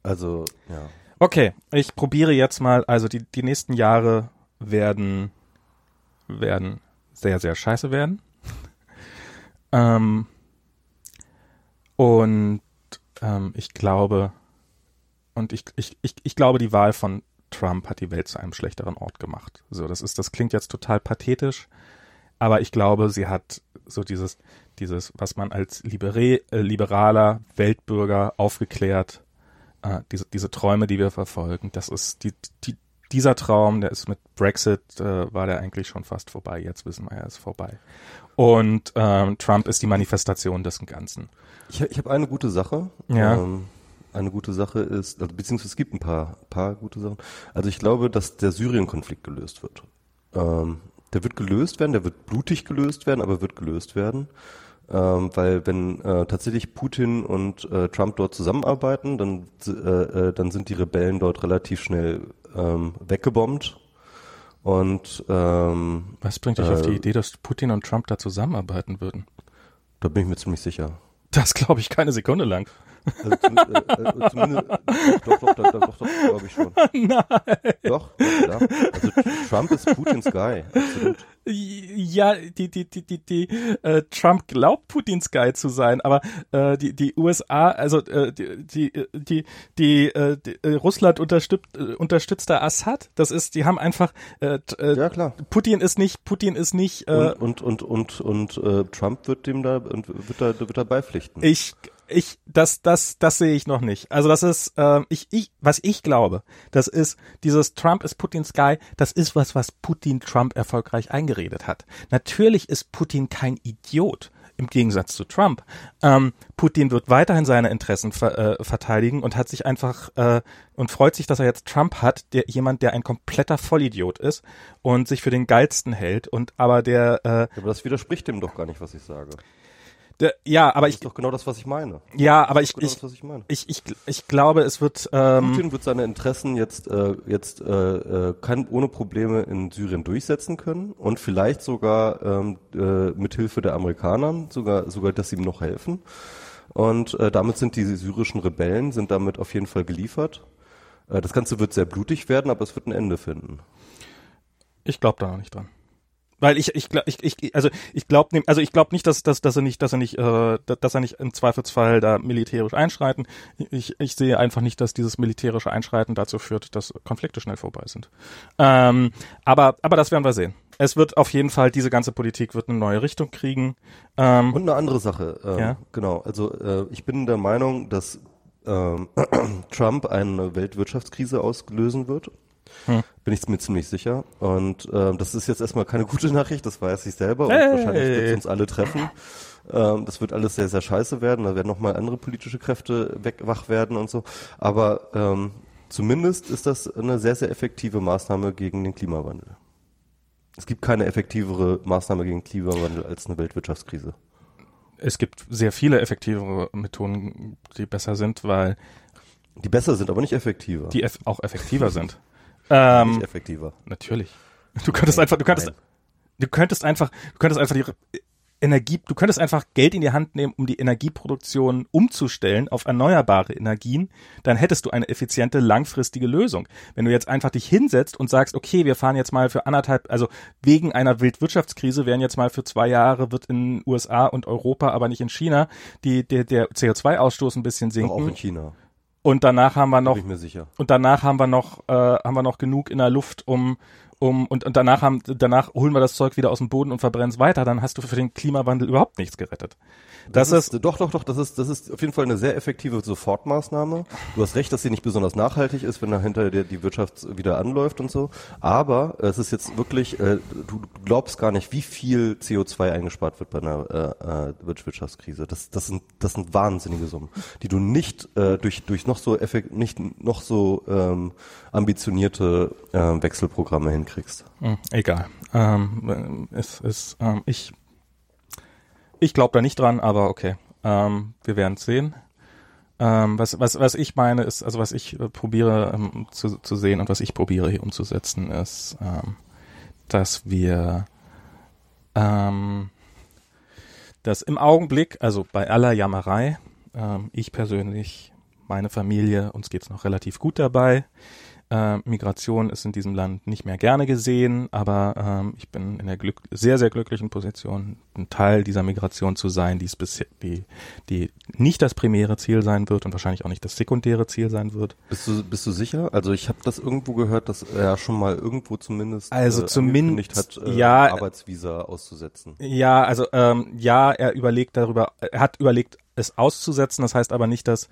Also, ja. Okay, ich probiere jetzt mal, also die, die nächsten Jahre werden, werden sehr, sehr scheiße werden. ähm, und ähm, ich glaube, und ich, ich, ich, ich glaube, die Wahl von Trump hat die Welt zu einem schlechteren Ort gemacht. So, das ist, das klingt jetzt total pathetisch, aber ich glaube, sie hat so dieses, dieses, was man als libere, äh, liberaler Weltbürger aufgeklärt äh, diese, diese Träume, die wir verfolgen, das ist die, die, dieser Traum, der ist mit Brexit, äh, war der eigentlich schon fast vorbei. Jetzt wissen wir, er ist vorbei. Und ähm, Trump ist die Manifestation des Ganzen. Ich, ich habe eine gute Sache. Ja. Ähm, eine gute Sache ist, also, beziehungsweise es gibt ein paar, paar gute Sachen. Also ich glaube, dass der Syrien-Konflikt gelöst wird. Ähm, der wird gelöst werden, der wird blutig gelöst werden, aber wird gelöst werden. Ähm, weil wenn äh, tatsächlich Putin und äh, Trump dort zusammenarbeiten, dann, äh, äh, dann sind die Rebellen dort relativ schnell ähm, weggebombt. Und ähm, Was bringt dich auf die Äh, Idee, dass Putin und Trump da zusammenarbeiten würden? da bin ich mir ziemlich sicher. Das glaube ich keine Sekunde lang. Also, zum, äh, äh, zumindest, doch, doch, doch, doch, doch, doch glaube ich schon. Nein. Doch, ja. Also Trump ist Putins Guy, absolut. Ja, die, die, die, die, die, äh, Trump glaubt Putins Guy zu sein, aber äh, die, die USA, also äh, die, die, die, die, äh, die äh, Russland unterstützt, äh, unterstützt da Assad. Das ist, die haben einfach, äh, äh, Ja, klar. Putin ist nicht, Putin ist nicht, äh, Und und und und, und äh, Trump wird dem da und wird da wird da beipflichten. Ich, ich, das, das, das sehe ich noch nicht. Also das ist, ähm, ich, ich, was ich glaube, das ist dieses Trump ist Putins Guy. Das ist was, was Putin Trump erfolgreich eingeredet hat. Natürlich ist Putin kein Idiot. Im Gegensatz zu Trump. Ähm, Putin wird weiterhin seine Interessen ver, äh, verteidigen und hat sich einfach äh, und freut sich, dass er jetzt Trump hat, der jemand, der ein kompletter Vollidiot ist und sich für den geilsten hält und aber der, äh, aber das widerspricht dem doch gar nicht, was ich sage. Der ja, aber Das ich ist doch genau das, was ich meine. ja, aber ich Genau ich das, was ich meine. ich, ich, ich glaube, es wird ähm, Putin wird seine Interessen jetzt äh, jetzt äh, äh, kann ohne Probleme in Syrien durchsetzen können und vielleicht sogar ähm, äh, mit Hilfe der Amerikaner sogar sogar, dass sie ihm noch helfen. Und äh, damit sind die syrischen Rebellen, sind damit auf jeden Fall geliefert. Äh, das Ganze wird sehr blutig werden, aber es wird ein Ende finden. Ich glaube da noch nicht dran. Weil ich ich ich, ich also ich glaube also ich glaube nicht, dass, dass dass er nicht dass er nicht äh, dass er nicht im Zweifelsfall da militärisch einschreiten. Ich ich sehe einfach nicht, dass dieses militärische Einschreiten dazu führt, dass Konflikte schnell vorbei sind. Ähm, aber aber das werden wir sehen. Es wird auf jeden Fall diese ganze Politik wird eine neue Richtung kriegen. Ähm, Und eine andere Sache. Ähm, ja? Genau. Also äh, ich bin der Meinung, dass ähm, Trump eine Weltwirtschaftskrise auslösen wird. Hm. Bin ich mir ziemlich sicher. Und ähm, das ist jetzt erstmal keine gute Nachricht, das weiß ich selber. Und hey. wahrscheinlich wird es uns alle treffen. Ähm, das wird alles sehr, sehr scheiße werden. Da werden nochmal andere politische Kräfte weg, wach werden und so. Aber ähm, zumindest ist das eine sehr, sehr effektive Maßnahme gegen den Klimawandel. Es gibt keine effektivere Maßnahme gegen Klimawandel als eine Weltwirtschaftskrise. Es gibt sehr viele effektivere Methoden, die besser sind, weil die besser sind, aber nicht effektiver. Die eff auch effektiver sind. Ähm, nicht effektiver. Natürlich. Du könntest Nein. einfach, du könntest, Nein. du könntest einfach, du könntest einfach die Energie, du könntest einfach Geld in die Hand nehmen, um die Energieproduktion umzustellen auf erneuerbare Energien, dann hättest du eine effiziente, langfristige Lösung. Wenn du jetzt einfach dich hinsetzt und sagst, okay, wir fahren jetzt mal für anderthalb, also wegen einer Wildwirtschaftskrise werden jetzt mal für zwei Jahre wird in USA und Europa, aber nicht in China, die, der, der CO2-Ausstoß ein bisschen sinken. Auch in China. Und danach haben wir noch, Bin ich mir sicher. und danach haben wir noch, äh, haben wir noch genug in der Luft, um um und, und danach haben danach holen wir das Zeug wieder aus dem Boden und verbrennen es weiter, dann hast du für den Klimawandel überhaupt nichts gerettet. Das, das ist, ist, doch doch doch, das ist das ist auf jeden Fall eine sehr effektive Sofortmaßnahme. Du hast recht, dass sie nicht besonders nachhaltig ist, wenn dahinter die, die Wirtschaft wieder anläuft und so, aber es ist jetzt wirklich äh, du glaubst gar nicht, wie viel CO2 eingespart wird bei einer äh, äh, Wirtschaftskrise. Das das sind das sind wahnsinnige Summen, die du nicht äh, durch durch noch so effekt nicht noch so ähm, ambitionierte äh, Wechselprogramme hinkriegst. Hm, egal. Ähm, es ist ähm, ich ich glaube da nicht dran, aber okay. Ähm, wir werden es sehen. Ähm, was, was, was ich meine ist, also was ich äh, probiere ähm, zu, zu sehen und was ich probiere hier umzusetzen, ist, ähm, dass wir ähm, dass im Augenblick, also bei aller Jammerei, ähm, ich persönlich, meine Familie, uns geht's noch relativ gut dabei. Äh, Migration ist in diesem Land nicht mehr gerne gesehen, aber ähm, ich bin in der Glück sehr, sehr glücklichen Position, ein Teil dieser Migration zu sein, die, bisher, die, die nicht das primäre Ziel sein wird und wahrscheinlich auch nicht das sekundäre Ziel sein wird. Bist du, bist du sicher? Also ich habe das irgendwo gehört, dass er schon mal irgendwo zumindest also äh, zumindest hat, äh, ja, Arbeitsvisa auszusetzen. Ja, also ähm, ja, er überlegt darüber, er hat überlegt, es auszusetzen. Das heißt aber nicht, dass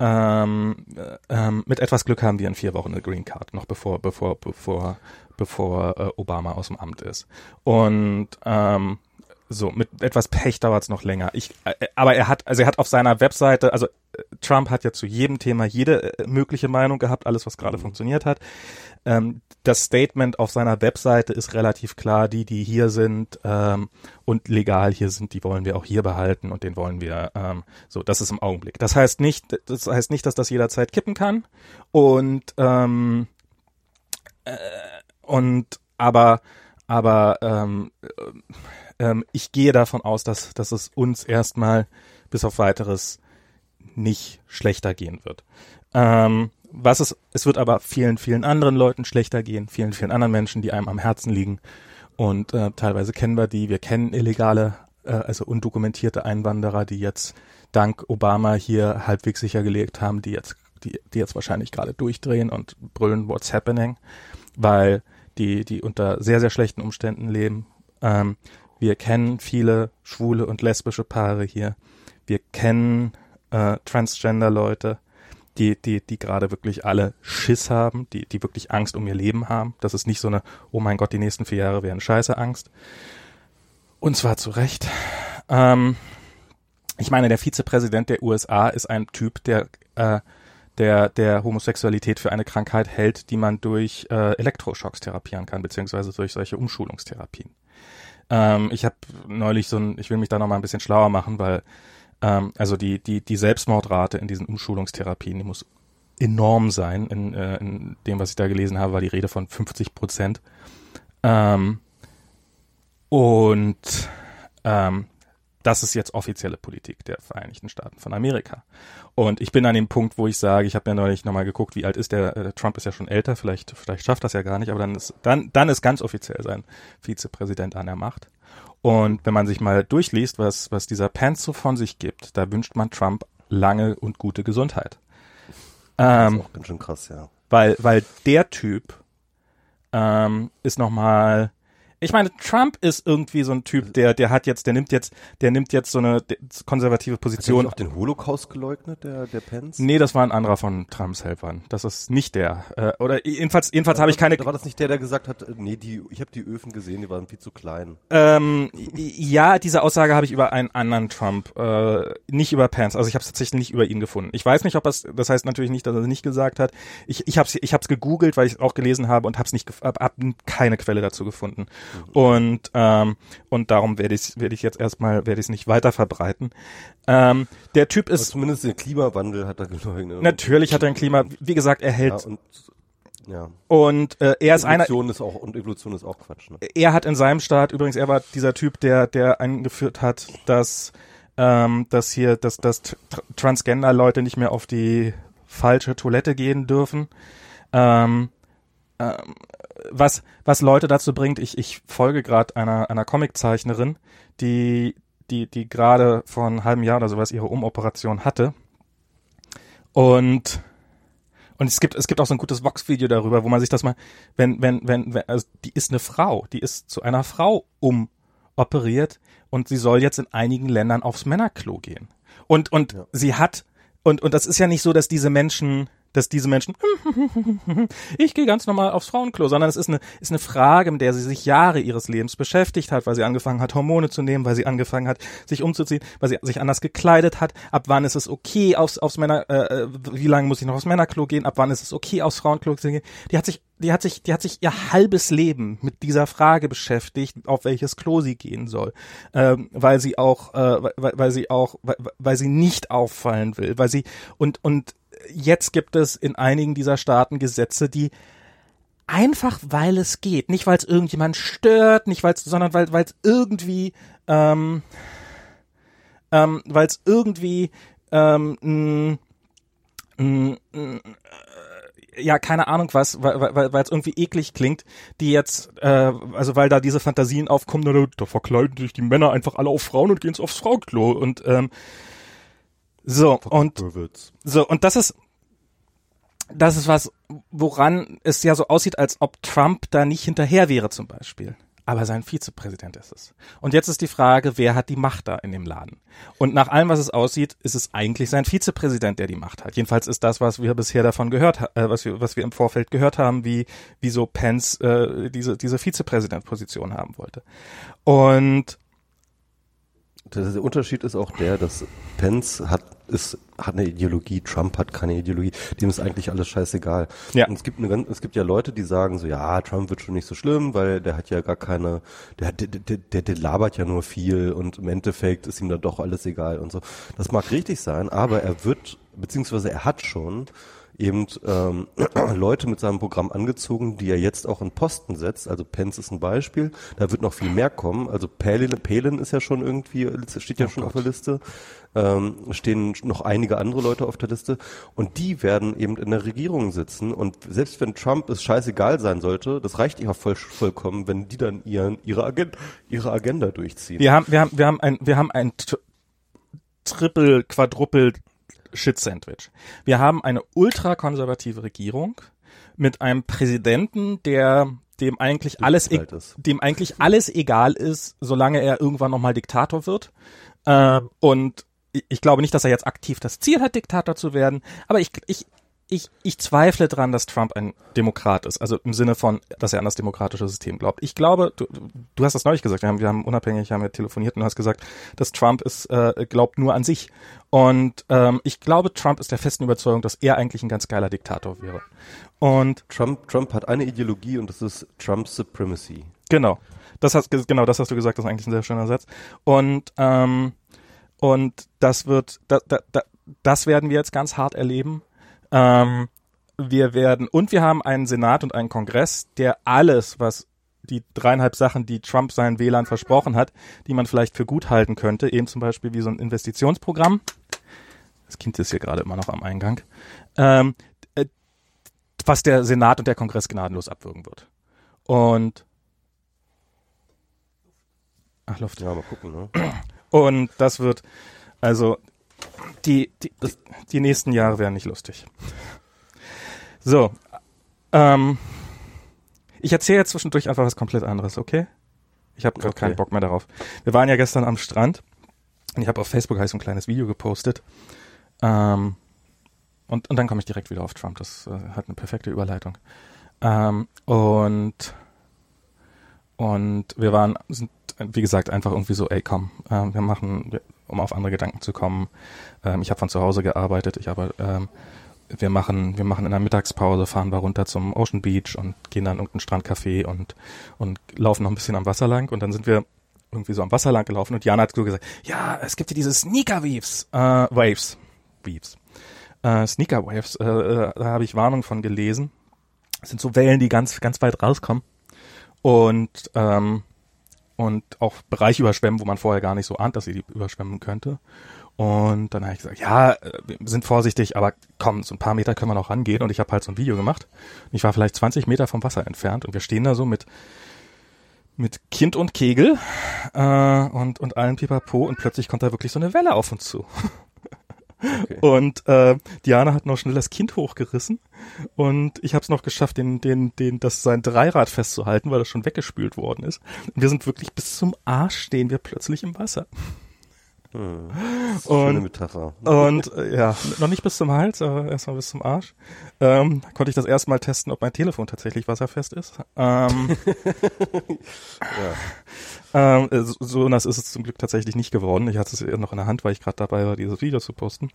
ähm, äh, ähm, mit etwas Glück haben wir in vier Wochen eine Green Card, noch bevor, bevor, bevor, bevor äh, Obama aus dem Amt ist. Und ähm, so, mit etwas Pech dauert es noch länger. Ich, äh, aber er hat, also er hat auf seiner Webseite, also äh, Trump hat ja zu jedem Thema jede äh, mögliche Meinung gehabt, alles was gerade mhm. funktioniert hat. Ähm, das Statement auf seiner Webseite ist relativ klar, die, die hier sind ähm, und legal hier sind, die wollen wir auch hier behalten und den wollen wir ähm, so, das ist im Augenblick. Das heißt nicht, das heißt nicht, dass das jederzeit kippen kann. Und ähm, äh, und aber aber ähm, äh, ähm, ich gehe davon aus, dass, dass es uns erstmal bis auf weiteres nicht schlechter gehen wird. Ähm, was es, es wird aber vielen, vielen anderen Leuten schlechter gehen, vielen, vielen anderen Menschen, die einem am Herzen liegen. Und äh, teilweise kennen wir die, wir kennen illegale, äh, also undokumentierte Einwanderer, die jetzt dank Obama hier halbwegs sicher gelegt haben, die jetzt, die, die jetzt wahrscheinlich gerade durchdrehen und brüllen, what's happening, weil die, die unter sehr, sehr schlechten Umständen leben. Ähm, wir kennen viele schwule und lesbische Paare hier. Wir kennen äh, Transgender-Leute die, die, die gerade wirklich alle Schiss haben, die, die wirklich Angst um ihr Leben haben. Das ist nicht so eine, oh mein Gott, die nächsten vier Jahre wären scheiße Angst. Und zwar zu Recht. Ähm, ich meine, der Vizepräsident der USA ist ein Typ, der, äh, der, der Homosexualität für eine Krankheit hält, die man durch äh, Elektroschocks therapieren kann, beziehungsweise durch solche Umschulungstherapien. Ähm, ich habe neulich so ein, ich will mich da nochmal ein bisschen schlauer machen, weil ähm, also die, die, die Selbstmordrate in diesen Umschulungstherapien, die muss enorm sein. In, äh, in dem, was ich da gelesen habe, war die Rede von 50 Prozent. Ähm, und ähm, das ist jetzt offizielle Politik der Vereinigten Staaten von Amerika. Und ich bin an dem Punkt, wo ich sage, ich habe mir neulich nochmal geguckt, wie alt ist der, äh, Trump ist ja schon älter, vielleicht, vielleicht schafft das ja gar nicht, aber dann ist, dann, dann ist ganz offiziell sein Vizepräsident an der Macht. Und wenn man sich mal durchliest, was, was dieser Pence so von sich gibt, da wünscht man Trump lange und gute Gesundheit. Das ist auch ganz schön krass, ja. Weil, weil der Typ ähm, ist nochmal ich meine, Trump ist irgendwie so ein Typ, der, der hat jetzt, der nimmt jetzt, der nimmt jetzt so eine konservative Position. Hat er auch den Holocaust geleugnet, der, der Pence? Nee, das war ein anderer von Trumps Helfern. Das ist nicht der. Äh, oder jedenfalls, jedenfalls habe ich keine. War das nicht der, der gesagt hat, äh, nee, die, ich habe die Öfen gesehen, die waren viel zu klein. Ähm, ja, diese Aussage habe ich über einen anderen Trump, äh, nicht über Pence. Also ich habe es tatsächlich nicht über ihn gefunden. Ich weiß nicht, ob das, das heißt natürlich nicht, dass er es nicht gesagt hat. Ich, ich habe es, ich habe es gegoogelt, weil ich es auch gelesen habe und habe es nicht, hab, hab keine Quelle dazu gefunden. Und, ähm, und darum werde ich werde ich jetzt erstmal, werde ich es nicht weiter verbreiten. Ähm, der Typ ist. Aber zumindest den Klimawandel hat er geleugnet. Natürlich hat er ein Klima, wie gesagt, er hält. Ja, und, ja. Und äh, er ist einer. Evolution ist auch und Evolution ist auch Quatsch. Ne? Er hat in seinem Staat übrigens, er war dieser Typ, der der eingeführt hat, dass ähm, dass hier, dass dass Tr Transgender-Leute nicht mehr auf die falsche Toilette gehen dürfen. Ähm, ähm, was, was Leute dazu bringt, ich, ich folge gerade einer, einer Comiczeichnerin, die, die, die gerade vor einem halben Jahr oder sowas ihre Umoperation hatte. Und, und es gibt, es gibt auch so ein gutes Vox-Video darüber, wo man sich das mal, wenn, wenn, wenn, wenn, also die ist eine Frau, die ist zu einer Frau umoperiert und sie soll jetzt in einigen Ländern aufs Männerklo gehen. Und, und ja. sie hat, und, und das ist ja nicht so, dass diese Menschen, dass diese Menschen, ich gehe ganz normal aufs Frauenklo, sondern es ist eine, ist eine Frage, mit der sie sich Jahre ihres Lebens beschäftigt hat, weil sie angefangen hat, Hormone zu nehmen, weil sie angefangen hat, sich umzuziehen, weil sie sich anders gekleidet hat, ab wann ist es okay, aufs, aufs Männer, äh, äh wie lange muss ich noch aufs Männerklo gehen, ab wann ist es okay, aufs Frauenklo zu gehen. Die hat sich, die hat sich, die hat sich ihr halbes Leben mit dieser Frage beschäftigt, auf welches Klo sie gehen soll, ähm, weil sie auch, äh, weil, weil sie auch, weil, weil sie nicht auffallen will, weil sie und und jetzt gibt es in einigen dieser Staaten Gesetze, die einfach weil es geht, nicht weil es irgendjemand stört, nicht weil es, sondern weil weil es irgendwie ähm, ähm, weil es irgendwie ähm, m, m, m, ja, keine Ahnung was, weil weil weil es irgendwie eklig klingt, die jetzt, äh, also weil da diese Fantasien aufkommen, da, da verkleiden sich die Männer einfach alle auf Frauen und gehen aufs Frauenklo und ähm, so, und, so, und das ist, das ist was, woran es ja so aussieht, als ob Trump da nicht hinterher wäre zum Beispiel. Aber sein Vizepräsident ist es. Und jetzt ist die Frage, wer hat die Macht da in dem Laden? Und nach allem, was es aussieht, ist es eigentlich sein Vizepräsident, der die Macht hat. Jedenfalls ist das, was wir bisher davon gehört, äh, was wir, was wir im Vorfeld gehört haben, wie, wie so Pence äh, diese, diese Vizepräsidentposition haben wollte. Und der Unterschied ist auch der, dass Pence hat, ist, hat eine Ideologie, Trump hat keine Ideologie, dem ist eigentlich alles scheißegal. Ja. Und es gibt eine, es gibt ja Leute, die sagen so, ja, Trump wird schon nicht so schlimm, weil der hat ja gar keine, der, der, der, der, der labert ja nur viel und im Endeffekt ist ihm da doch alles egal und so. Das mag richtig sein, aber er wird, beziehungsweise er hat schon eben ähm, Leute mit seinem Programm angezogen, die er jetzt auch in Posten setzt. Also Pence ist ein Beispiel. Da wird noch viel mehr kommen. Also Palin, Palin ist ja schon irgendwie, steht ja oh schon Gott. auf der Liste. Ähm, stehen noch einige andere Leute auf der Liste. Und die werden eben in der Regierung sitzen. Und selbst wenn Trump es scheißegal sein sollte, das reicht ja voll, vollkommen, wenn die dann ihren, ihre, Agenda, ihre Agenda durchziehen. Wir haben, wir haben, wir haben ein, wir haben ein Triple, Quadruple Shit-Sandwich. Wir haben eine ultrakonservative Regierung mit einem Präsidenten, der dem eigentlich alles, e dem eigentlich alles egal ist, solange er irgendwann nochmal Diktator wird. Äh, und ich glaube nicht, dass er jetzt aktiv das Ziel hat, Diktator zu werden, aber ich, ich, ich, ich zweifle dran, dass Trump ein Demokrat ist. Also im Sinne von, dass er an das demokratische System glaubt. Ich glaube, du, du hast das neulich gesagt, wir haben, wir haben unabhängig haben wir telefoniert und du hast gesagt, dass Trump ist, äh, glaubt nur an sich. Und ähm, ich glaube, Trump ist der festen Überzeugung, dass er eigentlich ein ganz geiler Diktator wäre. Und Trump, Trump hat eine Ideologie und das ist Trump Supremacy. Genau. Das hast, genau, das hast du gesagt, das ist eigentlich ein sehr schöner Satz. Und, ähm, und das wird, da, da, da, das werden wir jetzt ganz hart erleben ähm, wir werden, und wir haben einen Senat und einen Kongress, der alles, was die dreieinhalb Sachen, die Trump seinen Wählern versprochen hat, die man vielleicht für gut halten könnte, eben zum Beispiel wie so ein Investitionsprogramm. Das Kind ist hier gerade immer noch am Eingang. Ähm, äh, was der Senat und der Kongress gnadenlos abwürgen wird. Und Ach, Luft. Ja, mal gucken, ne? Und das wird, also die, die, die, die nächsten Jahre werden nicht lustig. So, ähm, ich erzähle jetzt zwischendurch einfach was komplett anderes, okay? Ich habe gerade Okay. keinen Bock mehr darauf. Wir waren ja gestern am Strand und ich habe auf Facebook so ein kleines Video gepostet. Ähm, und, und dann komme ich direkt wieder auf Trump. Das äh, hat eine perfekte Überleitung. Ähm, und und wir waren, sind, wie gesagt, einfach irgendwie so, ey, komm, ähm, wir machen, um auf andere Gedanken zu kommen. Ähm, ich habe von zu Hause gearbeitet, ich aber, ähm, wir machen, wir machen in der Mittagspause, fahren wir runter zum Ocean Beach und gehen dann in irgendein Strandcafé und, und laufen noch ein bisschen am Wasser lang und dann sind wir irgendwie so am Wasser lang gelaufen und Jana hat so gesagt, ja, es gibt ja diese Sneaker Waves, äh, Waves, Waves, äh, Sneaker Waves, äh, äh, da habe ich Warnung von gelesen. Das sind so Wellen, die ganz, ganz weit rauskommen und ähm, und auch Bereiche überschwemmen, wo man vorher gar nicht so ahnt, dass sie die überschwemmen könnte. Und dann habe ich gesagt, ja, äh, wir sind vorsichtig, aber komm, so ein paar Meter können wir noch rangehen. Und ich habe halt so ein Video gemacht. Ich war vielleicht 20 Meter vom Wasser entfernt und wir stehen da so mit mit Kind und Kegel äh, und und allen Pipapo und plötzlich kommt da wirklich so eine Welle auf uns zu. Okay. Und äh, Diana hat noch schnell das Kind hochgerissen und ich habe es noch geschafft, den, den, den, das sein Dreirad festzuhalten, weil das schon weggespült worden ist. Und wir sind wirklich bis zum Arsch stehen wir plötzlich im Wasser. Hm. Und- Metapher. Und äh, ja, noch nicht bis zum Hals, aber erstmal bis zum Arsch. Ähm, konnte ich das erste Mal testen, ob mein Telefon tatsächlich wasserfest ist. Ähm, ähm, äh, so, so nass ist es zum Glück tatsächlich nicht geworden. Ich hatte es noch in der Hand, weil ich gerade dabei war, dieses Video zu posten.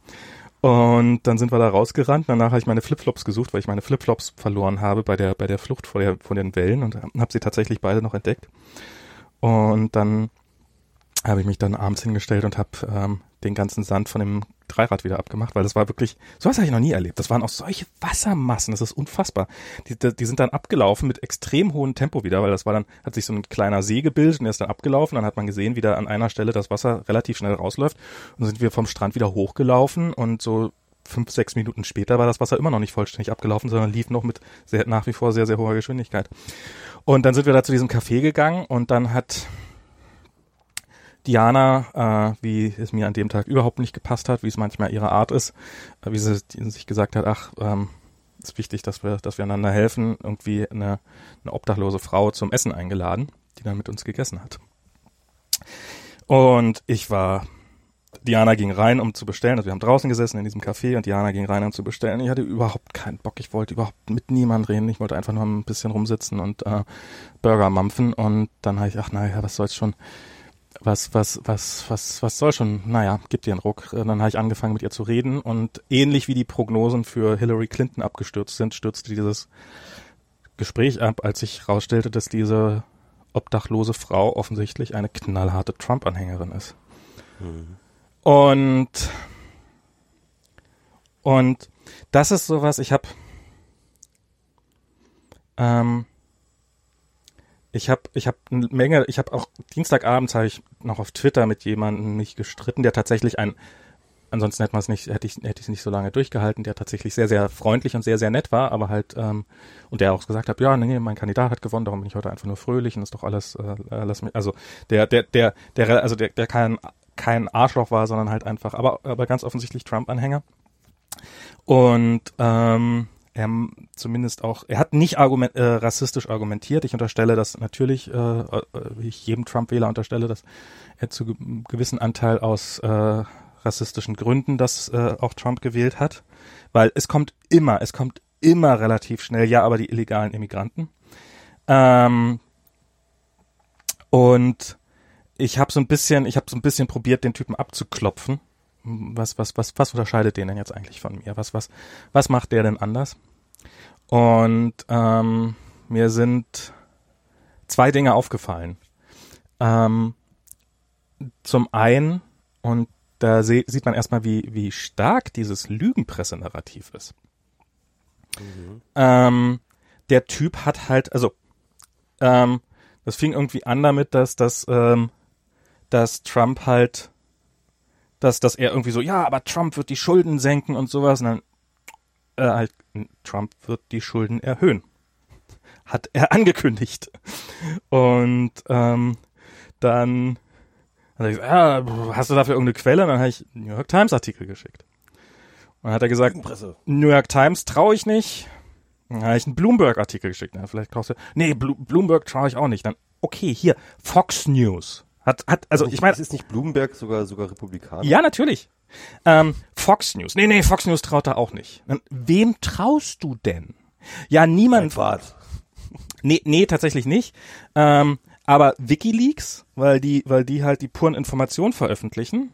Und dann sind wir da rausgerannt. Danach habe ich meine Flipflops gesucht, weil ich meine Flipflops verloren habe bei der bei der Flucht vor der vor den Wellen und habe sie tatsächlich beide noch entdeckt. Und dann habe ich mich dann abends hingestellt und habe ähm, den ganzen Sand von dem Dreirad wieder abgemacht, weil das war wirklich, sowas habe ich noch nie erlebt. Das waren auch solche Wassermassen, das ist unfassbar. Die, die, sind dann abgelaufen mit extrem hohem Tempo wieder, weil das war dann, hat sich so ein kleiner See gebildet und der ist dann abgelaufen. Dann hat man gesehen, wie da an einer Stelle das Wasser relativ schnell rausläuft. Und sind wir vom Strand wieder hochgelaufen und so fünf, sechs Minuten später war das Wasser immer noch nicht vollständig abgelaufen, sondern lief noch mit sehr, nach wie vor sehr, sehr hoher Geschwindigkeit. Und dann sind wir da zu diesem Café gegangen und dann hat Diana, äh, wie es mir an dem Tag überhaupt nicht gepasst hat, wie es manchmal ihre Art ist, äh, wie sie sich gesagt hat, ach, ähm, ist wichtig, dass wir, dass wir einander helfen, irgendwie eine, eine obdachlose Frau zum Essen eingeladen, die dann mit uns gegessen hat. Und ich war, Diana ging rein, um zu bestellen, also wir haben draußen gesessen in diesem Café und Diana ging rein, um zu bestellen. Ich hatte überhaupt keinen Bock, ich wollte überhaupt mit niemand reden, ich wollte einfach nur ein bisschen rumsitzen und äh, Burger mampfen. Und dann habe ich, ach naja, was soll's schon, was, was, was, was, was soll schon, naja, gib dir einen Ruck. Äh, Dann habe ich angefangen mit ihr zu reden und ähnlich wie die Prognosen für Hillary Clinton abgestürzt sind, stürzte dieses Gespräch ab, als sich herausstellte, dass diese obdachlose Frau offensichtlich eine knallharte Trump-Anhängerin ist. Hm. Und und das ist sowas, ich habe ähm, ich habe ich habe eine Menge, ich habe auch Dienstagabends habe ich noch auf Twitter mit jemandem mich gestritten, der tatsächlich ein ansonsten hätte man es nicht hätte ich hätte ich nicht so lange durchgehalten, der tatsächlich sehr sehr freundlich und sehr sehr nett war, aber halt ähm, und der auch gesagt hat, ja, nee, mein Kandidat hat gewonnen, darum bin ich heute einfach nur fröhlich und ist doch alles äh, lass mich also der der der der also der der kein kein Arschloch war, sondern halt einfach aber aber ganz offensichtlich Trump Anhänger. Und ähm, er zumindest auch, er hat nicht argument, äh, rassistisch argumentiert. Ich unterstelle das natürlich, äh, äh, ich jedem Trump-Wähler unterstelle, dass er zu gewissen Anteil aus äh, rassistischen Gründen das äh, auch Trump gewählt hat. Weil es kommt immer, es kommt immer relativ schnell, ja, aber die illegalen Immigranten. Ähm, und ich habe so ein bisschen, ich habe so ein bisschen probiert, den Typen abzuklopfen. Was, was, was, was unterscheidet den denn jetzt eigentlich von mir? Was, was, was macht der denn anders? Und ähm, mir sind zwei Dinge aufgefallen. Ähm, zum einen, und da se sieht man erstmal, wie, wie stark dieses Lügenpresse-Narrativ ist. Ähm, der Typ hat halt, also ähm, Das fing irgendwie an damit, dass, dass, ähm, dass Trump halt, dass, dass er irgendwie so, ja, aber Trump wird die Schulden senken und sowas. Und dann äh, halt, Trump wird die Schulden erhöhen. Hat er angekündigt. Und ähm, dann hat er gesagt, ja, hast du dafür irgendeine Quelle? Und dann habe ich New York Times Artikel geschickt. Und dann hat er gesagt, New York Times traue ich nicht. Dann habe ich einen Bloomberg-Artikel geschickt. Na, vielleicht traust du. Nee, Blo Bloomberg traue ich auch nicht. Dann, okay, hier, Fox News. Hat, hat, also ich meine. Ist nicht Bloomberg sogar, sogar Republikaner? Ja, natürlich. Ähm, Fox News. Nee, nee, Fox News traut er auch nicht. Dann, wem traust du denn? Ja, niemand. Nee, nee, tatsächlich nicht. Ähm, aber WikiLeaks, weil die, weil die halt die puren Informationen veröffentlichen.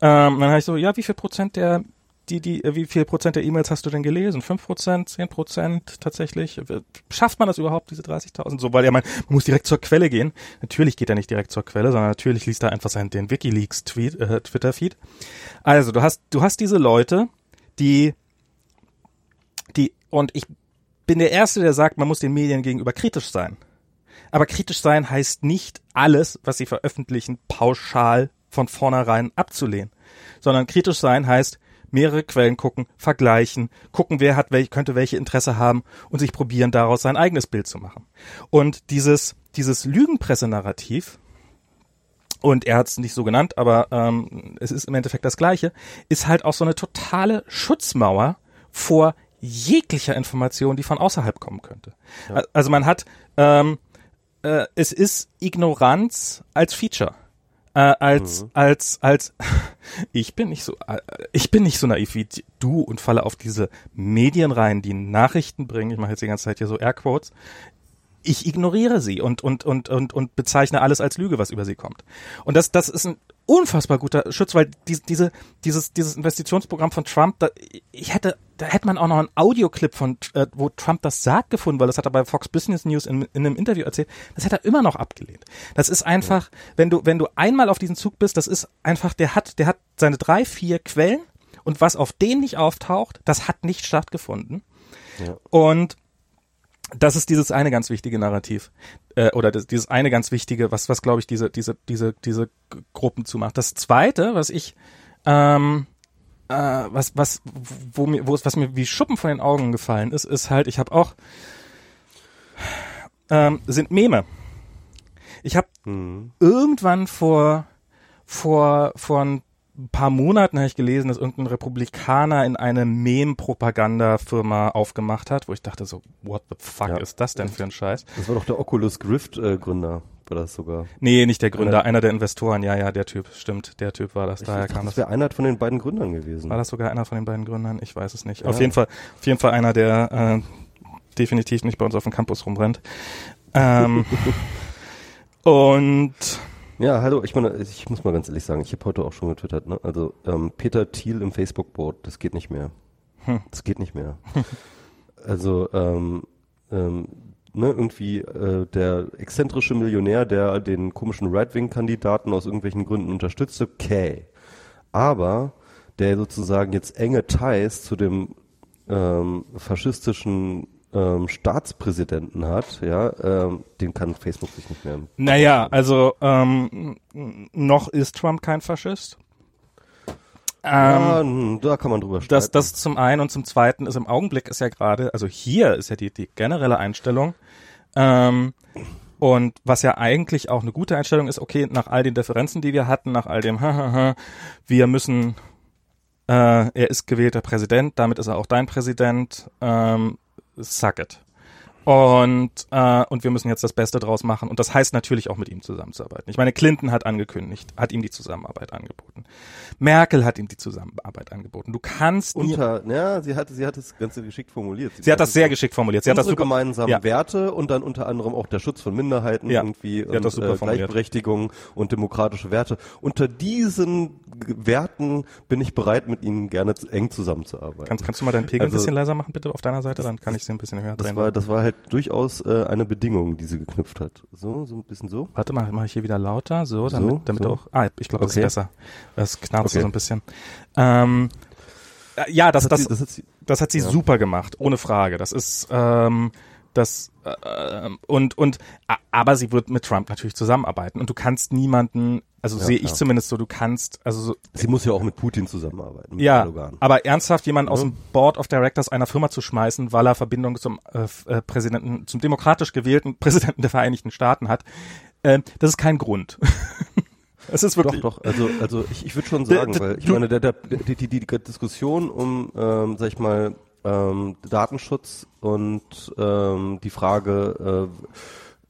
Ähm, dann habe ich so, ja, wie viel Prozent der die, die, äh, wie viel Prozent der E-Mails hast du denn gelesen? Fünf Prozent, zehn Prozent tatsächlich? Schafft man das überhaupt, diese 30.000? So, weil ja man, man muss direkt zur Quelle gehen. Natürlich geht er nicht direkt zur Quelle, sondern natürlich liest er einfach seinen, den WikiLeaks Tweet, äh, Twitter-Feed. Also, du hast, du hast diese Leute, die, die, und ich bin der Erste, der sagt, man muss den Medien gegenüber kritisch sein. Aber kritisch sein heißt nicht alles, was sie veröffentlichen, pauschal von vornherein abzulehnen. Sondern kritisch sein heißt, mehrere Quellen gucken, vergleichen, gucken, wer hat welche, könnte welche Interesse haben und sich probieren, daraus sein eigenes Bild zu machen. Und dieses, dieses Lügenpresse-Narrativ, und er hat es nicht so genannt, aber ähm, es ist im Endeffekt das Gleiche, ist halt auch so eine totale Schutzmauer vor jeglicher Information, die von außerhalb kommen könnte. Ja. Also man hat, ähm, äh, es ist Ignoranz als Feature äh, als mhm. als als ich bin nicht so äh, ich bin nicht so naiv wie du und falle auf diese Medien rein, die Nachrichten bringen. Ich mache jetzt die ganze Zeit hier so Airquotes. Ich ignoriere sie und und und und und bezeichne alles als Lüge, was über sie kommt. Und das das ist ein unfassbar guter Schutz, weil die, diese, dieses, dieses Investitionsprogramm von Trump, da, ich hätte, da hätte man auch noch einen Audioclip von, äh, wo Trump das sagt gefunden, weil das hat er bei Fox Business News in, in einem Interview erzählt. Das hätte er immer noch abgelehnt. Das ist einfach, wenn du, wenn du einmal auf diesen Zug bist, das ist einfach, der hat, der hat seine drei, vier Quellen und was auf denen nicht auftaucht, das hat nicht stattgefunden. Ja. Und das ist dieses eine ganz wichtige Narrativ äh, oder das, dieses eine ganz wichtige, was was glaube ich diese diese diese diese Gruppen zumacht. Das zweite, was ich ähm, äh, was was wo mir wo es was mir wie Schuppen von den Augen gefallen ist, ist halt ich habe auch ähm, sind Meme. Ich habe mhm. irgendwann vor vor vor ein ein paar Monaten habe ich gelesen, dass irgendein Republikaner in eine Meme-Propaganda-Firma aufgemacht hat, wo ich dachte so, what the fuck ja. ist das denn für ein Scheiß? Das war doch der Oculus Grift-Gründer. Äh, war das sogar? Nee, nicht der Gründer, einer, einer der Investoren. Ja, ja, der Typ, stimmt, der Typ war das. Ich daher kam das. Das wäre einer von den beiden Gründern gewesen. War das sogar einer von den beiden Gründern? Ich weiß es nicht. Ja. Auf jeden Fall, auf jeden Fall einer, der äh, definitiv nicht bei uns auf dem Campus rumrennt. Ähm, und ja, hallo, ich meine, ich muss mal ganz ehrlich sagen, ich habe heute auch schon getwittert, ne? Also ähm, Peter Thiel im Facebook-Board, das geht nicht mehr. Hm. Das geht nicht mehr. also ähm, ähm, ne, irgendwie äh, der exzentrische Millionär, der den komischen Right-Wing-Kandidaten aus irgendwelchen Gründen unterstützt, okay. Aber der sozusagen jetzt enge Ties zu dem ähm, faschistischen ähm, Staatspräsidenten hat, ja, ähm, den kann Facebook sich nicht mehr. Naja, also ähm, noch ist Trump kein Faschist. ja, ähm, da kann man drüber sprechen. Das, das zum einen und zum zweiten ist im Augenblick ist ja gerade, also hier ist ja die, die generelle Einstellung, ähm, und was ja eigentlich auch eine gute Einstellung ist, okay, nach all den Differenzen, die wir hatten, nach all dem, wir müssen, äh, er ist gewählter Präsident, damit ist er auch dein Präsident, ähm, suck it. Und, äh, und wir müssen jetzt das Beste draus machen. Und das heißt natürlich auch mit ihm zusammenzuarbeiten. Ich meine, Clinton hat angekündigt, hat ihm die Zusammenarbeit angeboten. Merkel hat ihm die Zusammenarbeit angeboten. Du kannst unter, ja, sie hat, sie hat es ganz geschickt formuliert. Sie, sie hat das sehr geschickt formuliert. Sie hat das super, gemeinsamen ja. Werte und dann unter anderem auch der Schutz von Minderheiten ja. irgendwie und äh, Gleichberechtigung und demokratische Werte. Unter diesen Werten bin ich bereit, mit Ihnen gerne eng zusammenzuarbeiten. Kannst, kannst du mal deinen Pegel also, ein bisschen leiser machen, bitte, auf deiner Seite? Dann kann ich sie ein bisschen höher drehen. Das war, das war halt durchaus äh, eine Bedingung, die sie geknüpft hat. So, so ein bisschen so. Warte mal, mache ich hier wieder lauter, so, damit, so, damit so. auch. Ah, ich glaube, das okay. ist besser. Das knarzt okay. so ein bisschen. Ähm, äh, ja, das, das, das, das, hat sie, das hat sie ja. super gemacht, ohne Frage. Das ist, ähm, Das äh, und und aber sie wird mit Trump natürlich zusammenarbeiten und du kannst niemanden, also ja, sehe ich zumindest so, du kannst also so, sie muss ja auch mit Putin zusammenarbeiten. Ja, Erdogan. aber ernsthaft jemanden aus dem Board of Directors einer Firma zu schmeißen, weil er Verbindung zum äh, äh Präsidenten, zum demokratisch gewählten Präsidenten der Vereinigten Staaten hat, äh, das ist kein Grund. Es ist wirklich. Doch, doch. Also, also ich, ich würde schon sagen, weil ich meine, der, der, die, die, die Diskussion um, ähm, sag ich mal, ähm, Datenschutz und ähm, die Frage, äh,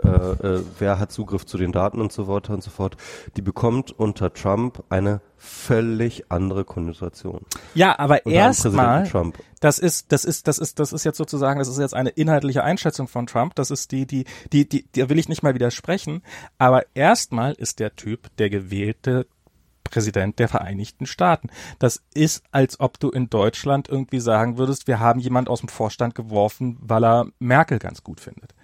äh, äh, wer hat Zugriff zu den Daten und so weiter und so fort, die bekommt unter Trump eine völlig andere Konnotation. Ja, aber erstmal, das ist, das ist, das ist, das ist jetzt sozusagen, das ist jetzt eine inhaltliche Einschätzung von Trump. Das ist die, die, die, die, da will ich nicht mal widersprechen. Aber erstmal ist der Typ der gewählte Präsident der Vereinigten Staaten. Das ist, als ob du in Deutschland irgendwie sagen würdest, wir haben jemand aus dem Vorstand geworfen, weil er Merkel ganz gut findet.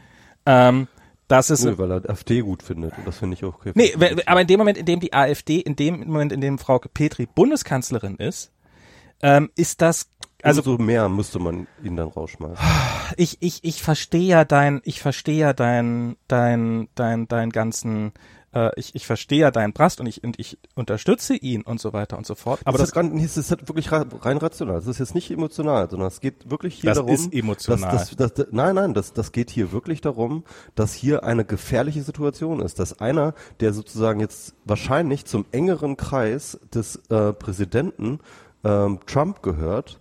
Ähm, das ist, Nö, weil er AfD gut findet. Und das finde ich auch okay. Nee, aber in dem Moment, in dem die AfD, in dem Moment, in dem Frau Petri Bundeskanzlerin ist, ähm, ist das also so mehr müsste man ihn dann rausschmeißen. Ich ich ich verstehe ja dein ich verstehe ja dein dein dein dein ganzen äh, ich, ich verstehe ja deinen Brast und ich, und ich unterstütze ihn und so weiter und so fort. Aber das, das, ist, das ist halt wirklich rein rational. Das ist jetzt nicht emotional, sondern es geht wirklich hier das darum. Das ist emotional. Dass, dass, dass, nein, nein, das, das geht hier wirklich darum, dass hier eine gefährliche Situation ist, dass einer, der sozusagen jetzt wahrscheinlich zum engeren Kreis des äh, Präsidenten ähm, Trump gehört,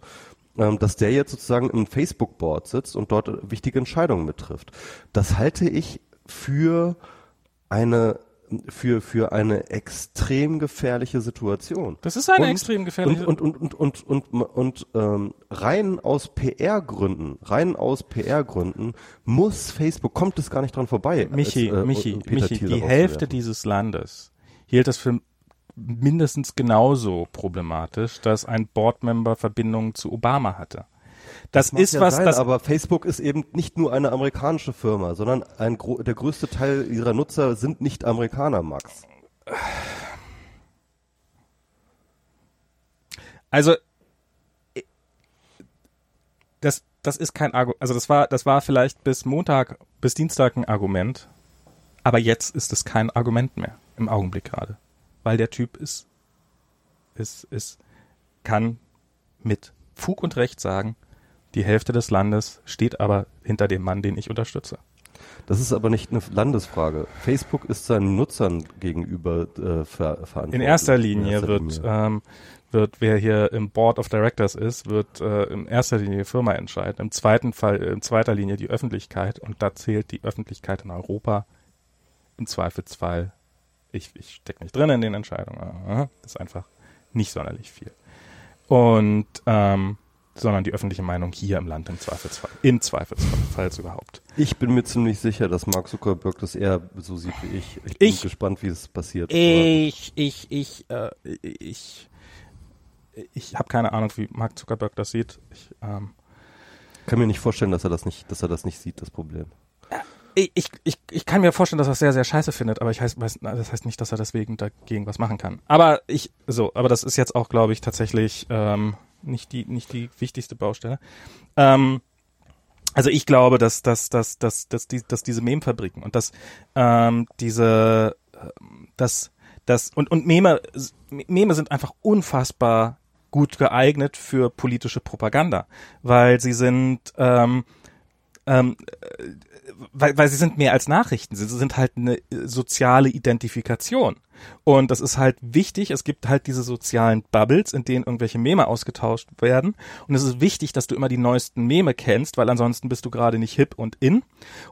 ähm, dass der jetzt sozusagen im Facebook-Board sitzt und dort wichtige Entscheidungen mittrifft. Das halte ich für eine für, für eine extrem gefährliche Situation. Das ist eine und, extrem gefährliche und, und, und, und, und, und, und ähm, rein aus PR-Gründen, rein aus PR-Gründen muss Facebook, kommt es gar nicht dran vorbei. Michi, als, äh, Michi, Michi, die Hälfte dieses Landes hielt das für mindestens genauso problematisch, dass ein Boardmember Verbindungen zu Obama hatte. Das, das ist ja was, sein, das. Aber Facebook ist eben nicht nur eine amerikanische Firma, sondern ein, der größte Teil ihrer Nutzer sind nicht Amerikaner, Max. Also, das, das ist kein Argument. Also, das war, das war vielleicht bis Montag, bis Dienstag ein Argument. Aber jetzt ist es kein Argument mehr. Im Augenblick gerade. Weil der Typ ist, ist, ist, kann mit Fug und Recht sagen, die Hälfte des Landes steht aber hinter dem Mann, den ich unterstütze. Das ist aber nicht eine Landesfrage. Facebook ist seinen Nutzern gegenüber äh, ver verantwortlich. In erster Linie, in erster wird, Linie. Ähm, wird, wer hier im Board of Directors ist, wird äh, in erster Linie die Firma entscheiden. Im zweiten Fall, in zweiter Linie die Öffentlichkeit. Und da zählt die Öffentlichkeit in Europa im Zweifelsfall. Ich, ich stecke nicht drin in den Entscheidungen. Das ist einfach nicht sonderlich viel. Und ähm, sondern die öffentliche Meinung hier im Land im Zweifelsfall. Im Zweifelsfall überhaupt. Ich bin mir ziemlich sicher, dass Mark Zuckerberg das eher so sieht wie ich. Ich bin ich, gespannt, wie es passiert. Ich, ich, ich, äh, ich, ich habe keine Ahnung, wie Mark Zuckerberg das sieht. Ich ähm, kann mir nicht vorstellen, dass er das nicht, dass er das nicht sieht, das Problem. Ich, ich, ich, ich kann mir vorstellen, dass er es sehr, sehr scheiße findet, aber ich heißt, weiß, das heißt nicht, dass er deswegen dagegen was machen kann. Aber ich, so, aber das ist jetzt auch, glaube ich, tatsächlich ähm, nicht die, nicht die wichtigste Baustelle. Ähm, also ich glaube, dass, dass, dass, dass, dass, die, dass diese Memfabriken und dass ähm, diese, dass, dass und, und Meme, Meme sind einfach unfassbar gut geeignet für politische Propaganda, weil sie sind ähm, ähm, weil, weil sie sind mehr als Nachrichten, sie sind halt eine soziale Identifikation. Und das ist halt wichtig. Es gibt halt diese sozialen Bubbles, in denen irgendwelche Meme ausgetauscht werden. Und es ist wichtig, dass du immer die neuesten Meme kennst, weil ansonsten bist du gerade nicht hip und in.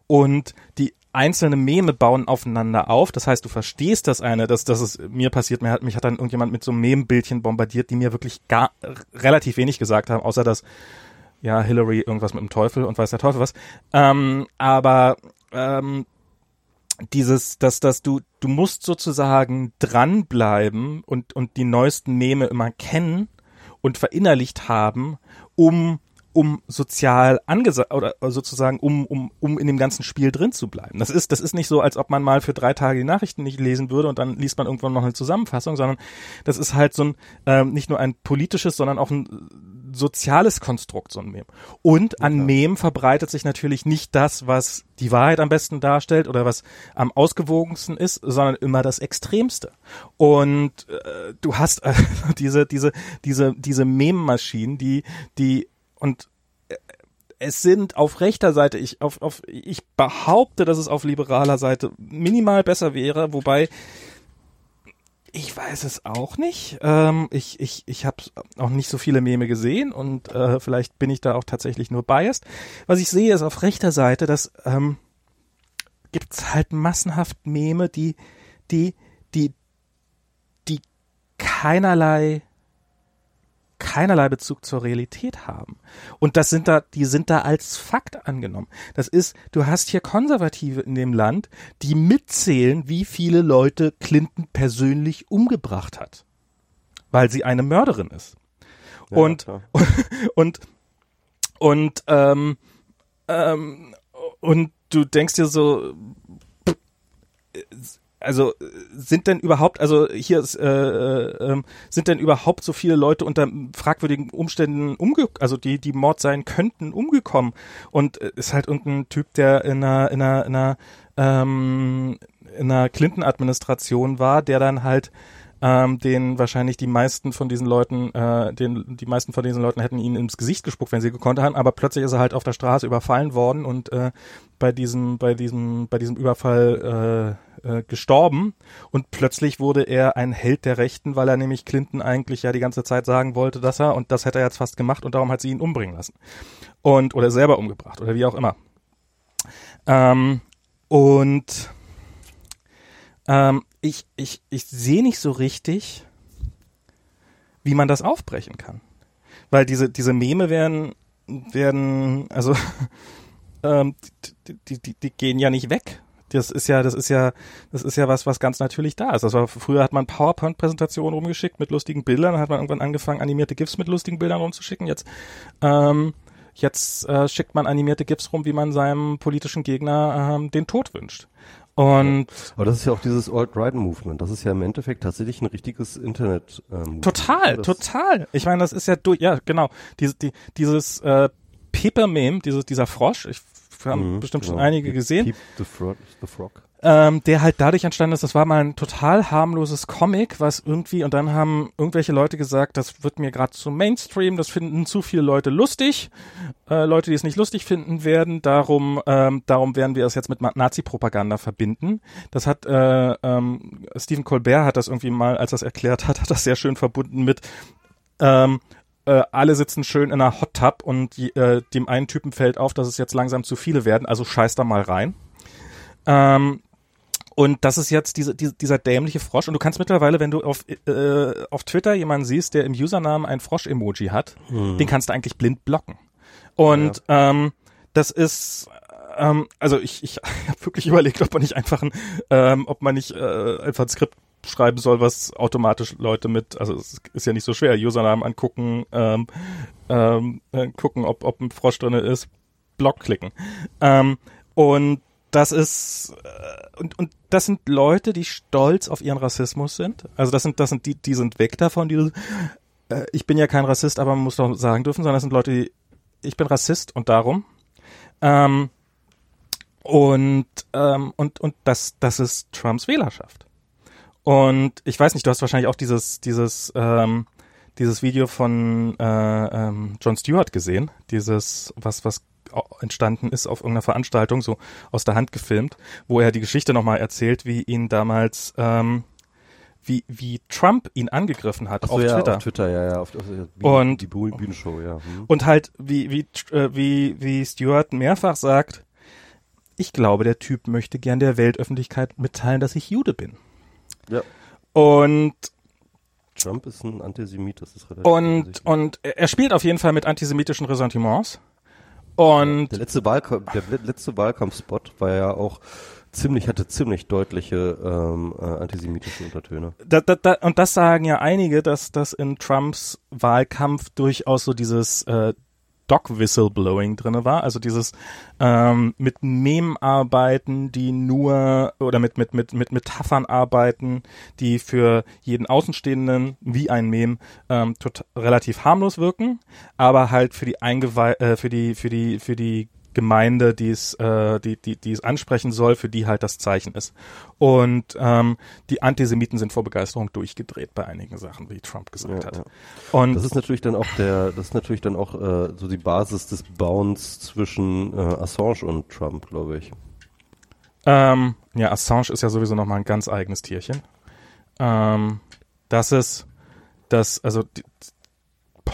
Und die einzelne Meme bauen aufeinander auf. Das heißt, du verstehst das eine, dass das ist mir passiert. Mir hat, mich hat dann irgendjemand mit so einem Meme-Bildchen bombardiert, die mir wirklich gar relativ wenig gesagt haben, außer dass ja, Hillary irgendwas mit dem Teufel und weiß der Teufel was. Ähm, aber ähm, dieses, dass, dass du, du musst sozusagen dranbleiben und, und die neuesten Meme immer kennen und verinnerlicht haben, um, um sozial angesagt oder sozusagen um, um, um in dem ganzen Spiel drin zu bleiben. Das ist, das ist nicht so, als ob man mal für drei Tage die Nachrichten nicht lesen würde und dann liest man irgendwann noch eine Zusammenfassung, sondern das ist halt so ein, ähm, nicht nur ein politisches, sondern auch ein soziales Konstrukt, so ein Mem. Und an Mem verbreitet sich natürlich nicht das, was die Wahrheit am besten darstellt oder was am ausgewogensten ist, sondern immer das Extremste. Und äh, du hast äh, diese, diese, diese, diese Mem-Maschinen, die, die, und äh, es sind auf rechter Seite, ich, auf, auf, ich behaupte, dass es auf liberaler Seite minimal besser wäre, wobei ich weiß es auch nicht. Ähm, ich ich, ich habe auch nicht so viele Meme gesehen und äh, vielleicht bin ich da auch tatsächlich nur biased. Was ich sehe, ist auf rechter Seite, dass ähm, gibt's halt massenhaft Meme, die die die die keinerlei keinerlei Bezug zur Realität haben. Und das sind da, die sind da als Fakt angenommen. Das ist, du hast hier Konservative in dem Land, die mitzählen, wie viele Leute Clinton persönlich umgebracht hat. Weil sie eine Mörderin ist. Ja, und, und, und, und, ähm, ähm, und du denkst dir so, also sind denn überhaupt, also hier ist, äh, äh, ähm, sind denn überhaupt so viele Leute unter fragwürdigen Umständen umge, also die die Mord sein könnten, umgekommen? Und äh, ist halt irgendein Typ, der in einer in einer in einer, ähm, in einer Clinton-Administration war, der dann halt ähm, den wahrscheinlich die meisten von diesen Leuten, äh, den, die meisten von diesen Leuten hätten ihn ins Gesicht gespuckt, wenn sie gekonnt haben, aber plötzlich ist er halt auf der Straße überfallen worden und äh, bei diesem, bei diesem, bei diesem Überfall äh, äh, gestorben und plötzlich wurde er ein Held der Rechten, weil er nämlich Clinton eigentlich ja die ganze Zeit sagen wollte, dass er, und das hätte er jetzt fast gemacht und darum hat sie ihn umbringen lassen. Und, oder selber umgebracht, oder wie auch immer. Ähm, und ähm, ich, ich, ich sehe nicht so richtig, wie man das aufbrechen kann. Weil diese, diese Meme werden, werden, also ähm, die, die, die, gehen ja nicht weg. Das ist ja, das ist ja, das ist ja was, was ganz natürlich da ist. Das früher hat man PowerPoint-Präsentationen rumgeschickt mit lustigen Bildern, dann hat man irgendwann angefangen, animierte GIFs mit lustigen Bildern rumzuschicken. Jetzt, ähm, jetzt äh, schickt man animierte GIFs rum, wie man seinem politischen Gegner ähm, den Tod wünscht. Und aber das ist ja auch dieses Alt-Right-Movement. Das ist ja im Endeffekt tatsächlich ein richtiges Internet. Ähm, total, total. Ich meine, das ist ja durch, ja genau. Diese, die, dieses äh, Paper-Meme, dieses, dieser Frosch. Ich haben mhm, bestimmt genau. schon einige gesehen. Peep the Frog. The Frog ähm, der halt dadurch entstanden ist, das war mal ein total harmloses Comic, was irgendwie, und dann haben irgendwelche Leute gesagt, das wird mir gerade zu Mainstream, das finden zu viele Leute lustig. Äh, Leute, die es nicht lustig finden werden, darum, ähm, darum werden wir es jetzt mit Nazi-Propaganda verbinden. Das hat äh, ähm, Stephen Colbert hat das irgendwie mal, als er es erklärt hat, hat das sehr schön verbunden mit ähm, äh, alle sitzen schön in einer Hot Tub und äh, dem einen Typen fällt auf, dass es jetzt langsam zu viele werden, also scheiß da mal rein. Ähm, und das ist jetzt diese, diese, dieser dämliche Frosch. Und du kannst mittlerweile, wenn du auf, äh, auf Twitter jemanden siehst, der im Usernamen ein Frosch-Emoji hat, hm. den kannst du eigentlich blind blocken. Und ja. ähm, das ist ähm, also ich, ich habe wirklich überlegt, ob man nicht einfach ein, ähm, ob man nicht äh, einfach ein Skript schreiben soll, was automatisch Leute mit, also es ist ja nicht so schwer, Usernamen angucken, ähm, ähm, äh, gucken, ob, ob ein Frosch drinne ist, Block klicken. Ähm, und das ist äh, und und das sind Leute, die stolz auf ihren Rassismus sind. Also das sind das sind die die sind weg davon, die äh, ich bin ja kein Rassist, aber man muss doch sagen dürfen, sondern das sind Leute, die ich bin Rassist und darum ähm, und ähm, und und das das ist Trumps Wählerschaft. Und ich weiß nicht, du hast wahrscheinlich auch dieses dieses ähm, dieses Video von äh, ähm, John Stewart gesehen, dieses was was entstanden ist auf irgendeiner Veranstaltung, so aus der Hand gefilmt, wo er die Geschichte nochmal erzählt, wie ihn damals, ähm, wie, wie Trump ihn angegriffen hat so, auf ja, Twitter. Auf Twitter, ja, ja, auf, auf und, die Bühnenshow, ja. Hm. Und halt, wie, wie, äh, wie, wie Stewart mehrfach sagt, ich glaube, der Typ möchte gern der Weltöffentlichkeit mitteilen, dass ich Jude bin. Ja. Und Trump ist ein Antisemit, das ist relativ Und, und er spielt auf jeden Fall mit antisemitischen Ressentiments. Und der letzte Wahlkampf, der letzte Wahlkampfspot war ja auch ziemlich, hatte ziemlich deutliche ähm, äh, antisemitische Untertöne. Da, da, da, und das sagen ja einige, dass das in Trumps Wahlkampf durchaus so dieses äh, Doc-Whistleblowing drinne war, also dieses ähm, mit Mem arbeiten, die nur oder mit mit mit mit Metaphern arbeiten, die für jeden Außenstehenden wie ein Mem ähm, relativ harmlos wirken, aber halt für die Eingewe äh, für die für die für die Gemeinde, die es, äh, die, die, die es ansprechen soll, für die halt das Zeichen ist. Und ähm, die Antisemiten sind vor Begeisterung durchgedreht bei einigen Sachen, wie Trump gesagt ja, hat. Ja. Und das ist natürlich dann auch der, das ist natürlich dann auch äh, so die Basis des Bounds zwischen äh, Assange und Trump, glaube ich. Ähm, ja, Assange ist ja sowieso noch mal ein ganz eigenes Tierchen. Ähm, das ist, das, also, die, boah,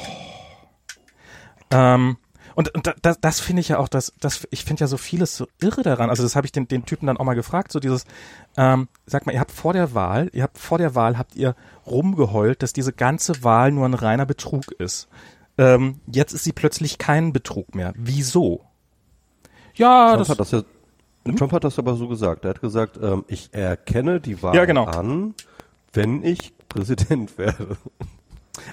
ähm, und, und das, das finde ich ja auch, das, das, ich finde ja so vieles so irre daran. Also das habe ich den, den Typen dann auch mal gefragt, so dieses, ähm, sag mal, ihr habt vor der Wahl, ihr habt vor der Wahl, habt ihr rumgeheult, dass diese ganze Wahl nur ein reiner Betrug ist. Ähm, jetzt ist sie plötzlich kein Betrug mehr. Wieso? Ja, Trump das, hat das ja, hm? Trump hat das aber so gesagt. Er hat gesagt, ähm, ich erkenne die Wahl ja, genau. an, wenn ich Präsident werde.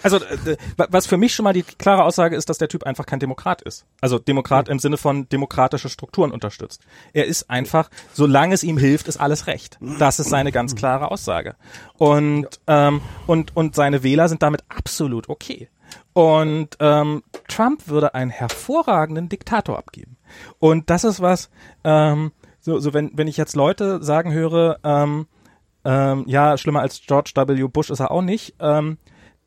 Also, äh, was für mich schon mal die klare Aussage ist, dass der Typ einfach kein Demokrat ist. Also Demokrat im Sinne von demokratische Strukturen unterstützt. Er ist einfach, solange es ihm hilft, ist alles recht. Das ist seine ganz klare Aussage. Und, ähm, und, und seine Wähler sind damit absolut okay. Und ähm, Trump würde einen hervorragenden Diktator abgeben. Und das ist was, ähm, so, so wenn, wenn ich jetzt Leute sagen höre, ähm, ähm, ja, schlimmer als George W. Bush ist er auch nicht, ähm,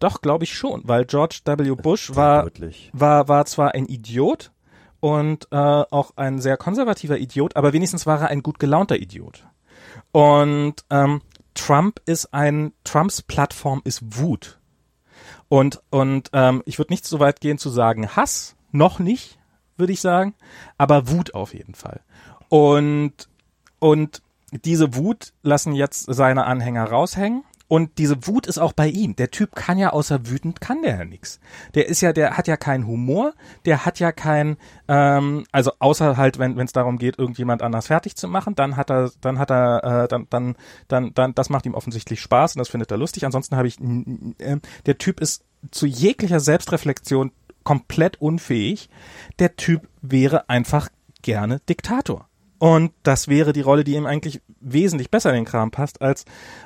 doch, glaube ich schon, weil George W. Bush war, war, war zwar ein Idiot und äh, auch ein sehr konservativer Idiot, aber wenigstens war er ein gut gelaunter Idiot. Und ähm, Trump ist ein, Trumps Plattform ist Wut. Und, und ähm, ich würde nicht so weit gehen zu sagen Hass, noch nicht, würde ich sagen, aber Wut auf jeden Fall. Und, und diese Wut lassen jetzt seine Anhänger raushängen und diese Wut ist auch bei ihm. Der Typ kann ja außer wütend kann der ja nix. Der ist ja, der hat ja keinen Humor, der hat ja kein, ähm, also außer halt, wenn es darum geht, irgendjemand anders fertig zu machen, dann hat er, dann hat er, äh, dann, dann, dann, dann, das macht ihm offensichtlich Spaß und das findet er lustig. Ansonsten habe ich, äh, der Typ ist zu jeglicher Selbstreflexion komplett unfähig. Der Typ wäre einfach gerne Diktator. Und das wäre die Rolle, die ihm eigentlich wesentlich besser in den Kram passt als,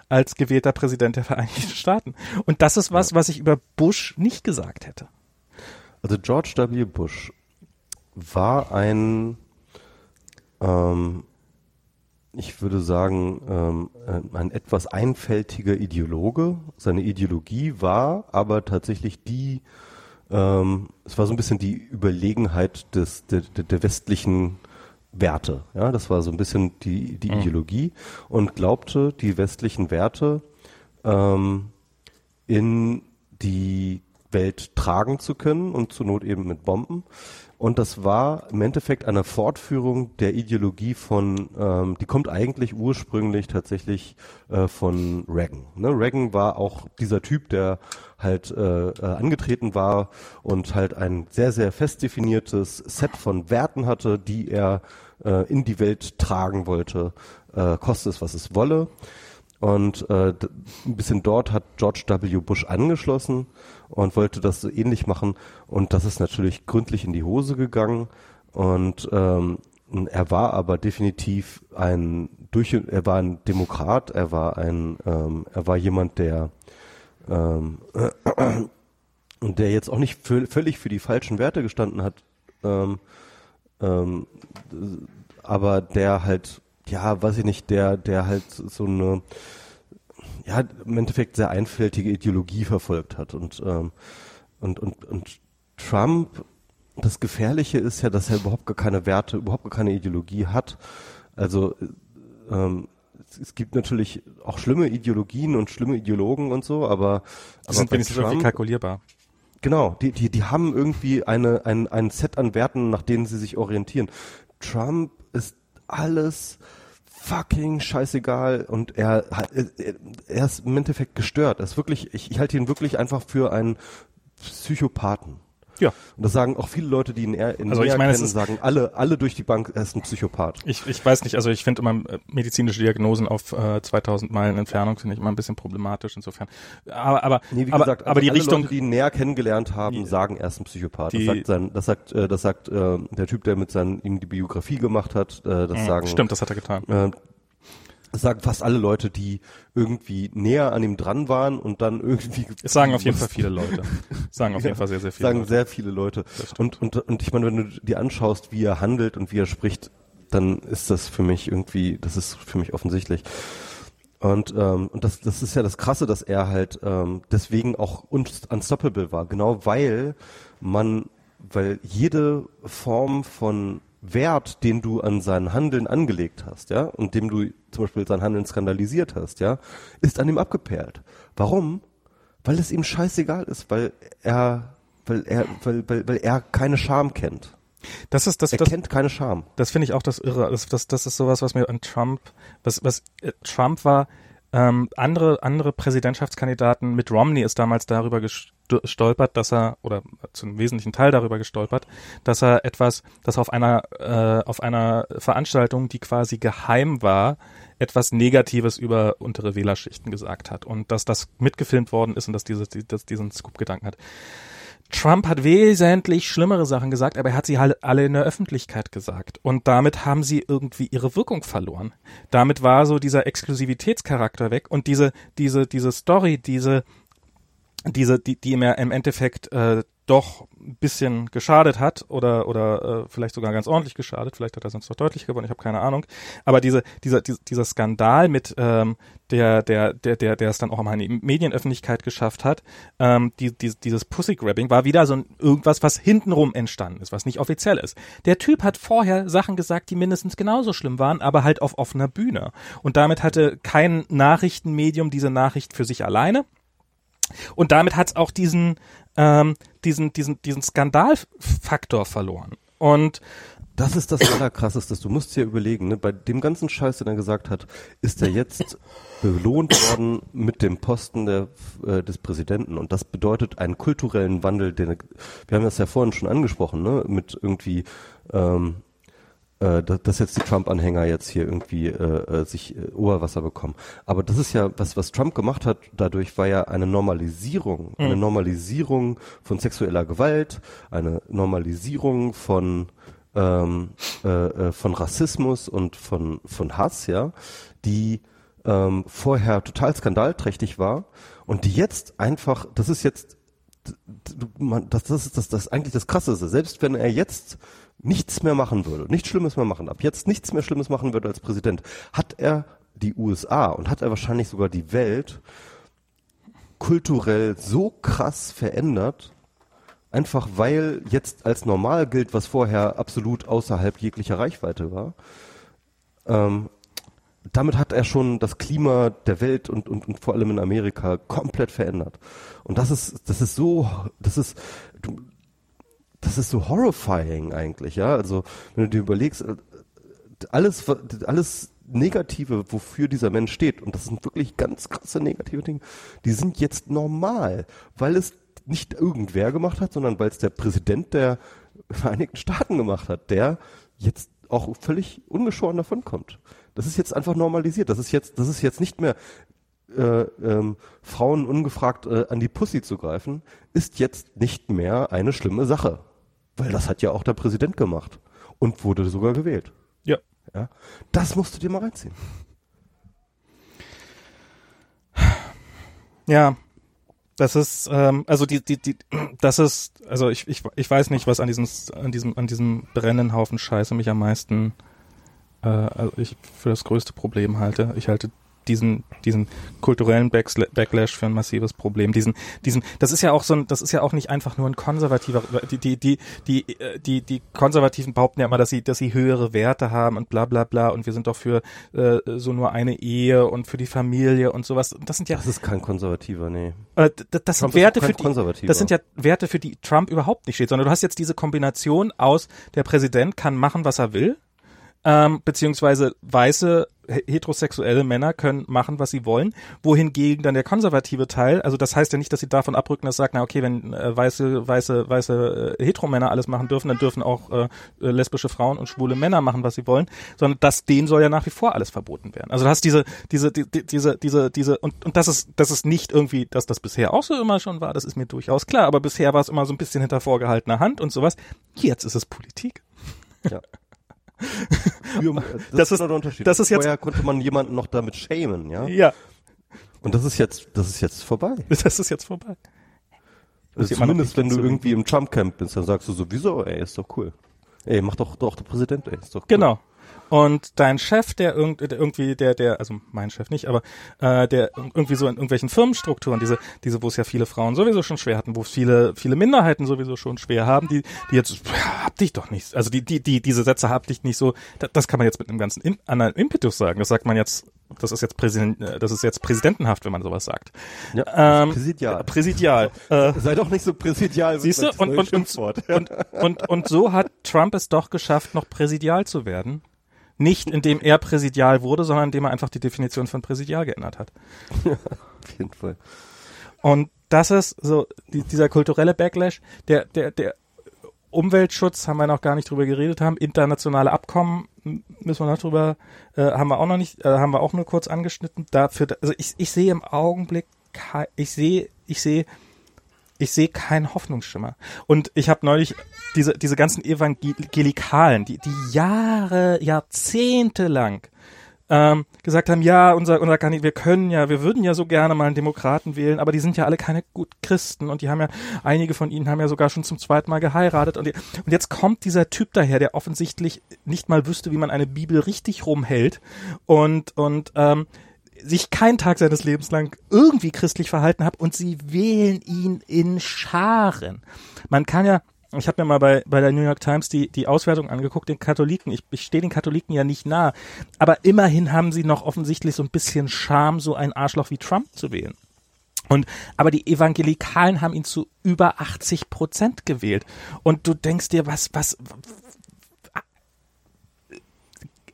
als gewählter Präsident der Vereinigten Staaten. Und das ist was, was ich über Bush nicht gesagt hätte. Also George W. Bush war ein, ähm, ich würde sagen, ähm, ein etwas einfältiger Ideologe. Seine Ideologie war aber tatsächlich die, ähm, es war so ein bisschen die Überlegenheit des, der, der westlichen Werte. Ja, das war so ein bisschen die, die mhm. Ideologie und glaubte, die westlichen Werte ähm, in die Welt tragen zu können und zur Not eben mit Bomben. Und das war im Endeffekt eine Fortführung der Ideologie von, ähm, die kommt eigentlich ursprünglich tatsächlich äh, von Reagan. Ne? Reagan war auch dieser Typ, der halt äh, äh, angetreten war und halt ein sehr, sehr fest definiertes Set von Werten hatte, die er äh, in die Welt tragen wollte, äh, koste es, was es wolle. Und äh, ein bisschen dort hat George W. Bush angeschlossen und wollte das so ähnlich machen. Und das ist natürlich gründlich in die Hose gegangen. Und ähm, er war aber definitiv ein durch er war ein Demokrat, er war ein ähm, er war jemand, der ähm, äh, und der jetzt auch nicht völlig für die falschen Werte gestanden hat, ähm, ähm, aber der halt, ja, weiß ich nicht, der, der halt so eine, ja, im Endeffekt sehr einfältige Ideologie verfolgt hat und, ähm, und, und, und Trump, das Gefährliche ist ja, dass er überhaupt gar keine Werte, überhaupt gar keine Ideologie hat. Also, ähm, es gibt natürlich auch schlimme Ideologien und schlimme Ideologen und so, aber, aber sind wenigstens Trump, irgendwie kalkulierbar. Genau, die, die, die haben irgendwie eine, ein, ein Set an Werten, nach denen sie sich orientieren. Trump ist alles fucking scheißegal und er, er ist im Endeffekt gestört. Er ist wirklich, ich, ich halte ihn wirklich einfach für einen Psychopathen. Ja. Und das sagen auch viele Leute, die ihn eher in Also ich näher meine, kennen, sagen alle, alle durch die Bank, er ist ein Psychopath. Ich, ich weiß nicht, also ich finde immer äh, medizinische Diagnosen auf äh, 2000 Meilen Entfernung finde ich immer ein bisschen problematisch insofern. Aber aber Nee, wie aber, gesagt, aber also die alle Richtung Leute, die ihn näher kennengelernt haben, Die- sagen, er ist ein Psychopath. die- das sagt, sein, das sagt, äh, das sagt äh, der Typ, der mit seinen ihm die Biografie gemacht hat. Äh, das sagen, stimmt, das hat er getan. Äh, das sagen fast alle Leute, die irgendwie näher an ihm dran waren und dann irgendwie. Es sagen auf jeden Fall viele Leute. Sagen auf jeden Fall sehr sehr viele. sagen Leute. sehr viele Leute. Und, und, und ich meine, wenn du dir anschaust, wie er handelt und wie er spricht, dann ist das für mich irgendwie, das ist für mich offensichtlich. Und, ähm, und das, das ist ja das Krasse, dass er halt ähm, deswegen auch unst- unstoppable war. Genau weil man, weil jede Form von Wert, den du an sein Handeln angelegt hast, ja, und dem du zum Beispiel sein Handeln skandalisiert hast, ja, ist an ihm abgeperlt. Warum? Weil es ihm scheißegal ist, weil er, weil er, weil, weil, weil er keine Scham kennt. Das ist das Er das, kennt keine Scham. das finde ich auch das Irre. Das, das, das ist sowas, was mir an Trump, was, was äh, Trump war, ähm, andere, andere Präsidentschaftskandidaten mit Romney ist damals darüber gesto- gestolpert, dass er, oder zu einem wesentlichen Teil darüber gestolpert, dass er etwas, dass auf einer, äh, auf einer Veranstaltung, die quasi geheim war, etwas Negatives über untere Wählerschichten gesagt hat und dass das mitgefilmt worden ist und dass dieses, die, dass diesen Scoop-Gedanken hat. Trump hat wesentlich schlimmere Sachen gesagt, aber er hat sie halt alle in der Öffentlichkeit gesagt. Und damit haben sie irgendwie ihre Wirkung verloren. Damit war so dieser Exklusivitätscharakter weg und diese, diese, diese Story, diese, diese, die, die ja im Endeffekt äh, doch ein bisschen geschadet hat oder oder äh, vielleicht sogar ganz ordentlich geschadet, vielleicht hat er sonst noch deutlich gewonnen, ich habe keine Ahnung. Aber diese, dieser, dieser, dieser Skandal mit ähm, der, der, der, der, der es dann auch mal in die Medienöffentlichkeit geschafft hat, ähm, die, die, dieses Pussy-Grabbing war wieder so ein, irgendwas, was hintenrum entstanden ist, was nicht offiziell ist. Der Typ hat vorher Sachen gesagt, die mindestens genauso schlimm waren, aber halt auf offener Bühne. Und damit hatte kein Nachrichtenmedium diese Nachricht für sich alleine. Und damit hat es auch diesen, ähm, diesen, diesen, diesen Skandalfaktor verloren. Und Das ist das Allerkrasseste. Du musst dir überlegen, ne, bei dem ganzen Scheiß, den er gesagt hat, ist er jetzt belohnt worden mit dem Posten der, äh, des Präsidenten. Und das bedeutet einen kulturellen Wandel, den wir haben das ja vorhin schon angesprochen, ne, mit irgendwie, ähm, äh, dass, jetzt die Trump-Anhänger jetzt hier irgendwie äh, äh, sich äh, Oberwasser bekommen. Aber das ist ja, was, was Trump gemacht hat, dadurch war ja eine Normalisierung, eine Normalisierung von sexueller Gewalt, eine Normalisierung von ähm, äh, äh, von Rassismus und von von Hass, ja, die ähm, vorher total skandalträchtig war und die jetzt einfach, das ist jetzt man, das, das ist das, das ist eigentlich das Krasseste. Selbst wenn er jetzt nichts mehr machen würde, nichts Schlimmes mehr machen, ab jetzt nichts mehr Schlimmes machen würde als Präsident, hat er die USA und hat er wahrscheinlich sogar die Welt kulturell so krass verändert, einfach weil jetzt als normal gilt, was vorher absolut außerhalb jeglicher Reichweite war. Ähm, damit hat er schon das Klima der Welt und, und, und vor allem in Amerika komplett verändert. Und das ist, das ist so, das ist, du, das ist so horrifying eigentlich, ja. Also, wenn du dir überlegst, äh, alles, alles Negative, wofür dieser Mensch steht, und das sind wirklich ganz krasse negative Dinge, die sind jetzt normal, weil es nicht irgendwer gemacht hat, sondern weil es der Präsident der Vereinigten Staaten gemacht hat, der jetzt auch völlig ungeschoren davonkommt. Das ist jetzt einfach normalisiert. Das ist jetzt, das ist jetzt nicht mehr äh, ähm, Frauen ungefragt äh, an die Pussy zu greifen, ist jetzt nicht mehr eine schlimme Sache. Weil das hat ja auch der Präsident gemacht und wurde sogar gewählt. ja, Ja? Das musst du dir mal reinziehen. Ja, das ist, ähm, also die, die, die, das ist, also ich, ich, ich weiß nicht, was an diesem, an diesem, an diesem brennenden Haufen Scheiße mich am meisten, äh, also ich für das größte Problem halte. Ich halte diesen, diesen kulturellen Backlash für ein massives Problem. Diesen, diesen, das ist ja auch so ein, das ist ja auch nicht einfach nur ein konservativer, die, die, die, die, äh, die, die Konservativen behaupten ja immer, dass sie, dass sie höhere Werte haben und bla, bla, bla und wir sind doch für, äh, so nur eine Ehe und für die Familie und sowas. Das sind ja, Das ist kein Konservativer, nee. äh, das Trump sind Werte für die, das sind ja Werte, für die Trump überhaupt nicht steht, sondern du hast jetzt diese Kombination aus, der Präsident kann machen, was er will, ähm, beziehungsweise weiße heterosexuelle Männer können machen, was sie wollen, wohingegen dann der konservative Teil, also das heißt ja nicht, dass sie davon abrücken, dass sagt, na okay, wenn äh, weiße, weiße, weiße äh, Heteromänner alles machen dürfen, dann dürfen auch äh, äh, lesbische Frauen und schwule Männer machen, was sie wollen, sondern das denen soll ja nach wie vor alles verboten werden. Also du hast diese, diese, die, diese, diese, diese, und, und das ist, das ist nicht irgendwie, dass das bisher auch so immer schon war, das ist mir durchaus klar, aber bisher war es immer so ein bisschen hinter vorgehaltener Hand und sowas. Jetzt ist es Politik. Ja. das, das, ist, der Unterschied. Das ist jetzt, Vorher konnte man jemanden noch damit schämen, ja? Ja. Und das ist jetzt, das ist jetzt vorbei. Das ist jetzt vorbei. Also zumindest wenn du irgendwie im Trump-Camp bist, dann sagst du sowieso, ey, ist doch cool. Ey, mach doch doch der Präsident, ey, ist doch cool. Genau. Und dein Chef, der, irg der irgendwie, der, der, also mein Chef nicht, aber äh, der irgendwie so in irgendwelchen Firmenstrukturen, diese, diese, wo es ja viele Frauen sowieso schon schwer hatten, wo es viele, viele Minderheiten sowieso schon schwer haben, die, die jetzt, ja, hab dich doch nicht, also die, die, die, diese Sätze hab dich nicht so, das, das kann man jetzt mit einem ganzen in, anderen Impetus sagen. Das sagt man jetzt, das ist jetzt Präsident, äh, das ist jetzt präsidentenhaft, wenn man sowas sagt. Ja, ähm, präsidial. Präsidial. Äh, Sei doch nicht so präsidial. Siehst du? Und, und, und, und, und, und so hat Trump es doch geschafft, noch präsidial zu werden. Nicht indem er präsidial wurde, sondern indem er einfach die Definition von präsidial geändert hat. Ja, auf jeden Fall. Und das ist so die, dieser kulturelle Backlash, der der der Umweltschutz haben wir noch gar nicht drüber geredet haben, internationale Abkommen müssen wir noch drüber äh, haben wir auch noch nicht äh, haben wir auch nur kurz angeschnitten. Dafür also ich ich sehe im Augenblick ich sehe ich sehe ich sehe keinen Hoffnungsschimmer. Und ich habe neulich diese, diese ganzen Evangelikalen, die, die Jahre, Jahrzehnte lang ähm, gesagt haben, ja, unser, unser Kandidat, wir können ja, wir würden ja so gerne mal einen Demokraten wählen, aber die sind ja alle keine gut Christen. Und die haben ja, einige von ihnen haben ja sogar schon zum zweiten Mal geheiratet. Und, die, und jetzt kommt dieser Typ daher, der offensichtlich nicht mal wüsste, wie man eine Bibel richtig rumhält. Und, und, ähm, sich keinen Tag seines Lebens lang irgendwie christlich verhalten hat und sie wählen ihn in Scharen. Man kann ja, ich habe mir mal bei, bei der New York Times die, die Auswertung angeguckt, den Katholiken. Ich, ich stehe den Katholiken ja nicht nah. Aber immerhin haben sie noch offensichtlich so ein bisschen Charme, so ein Arschloch wie Trump zu wählen. Und, aber die Evangelikalen haben ihn zu über 80 Prozent gewählt. Und du denkst dir, was, was,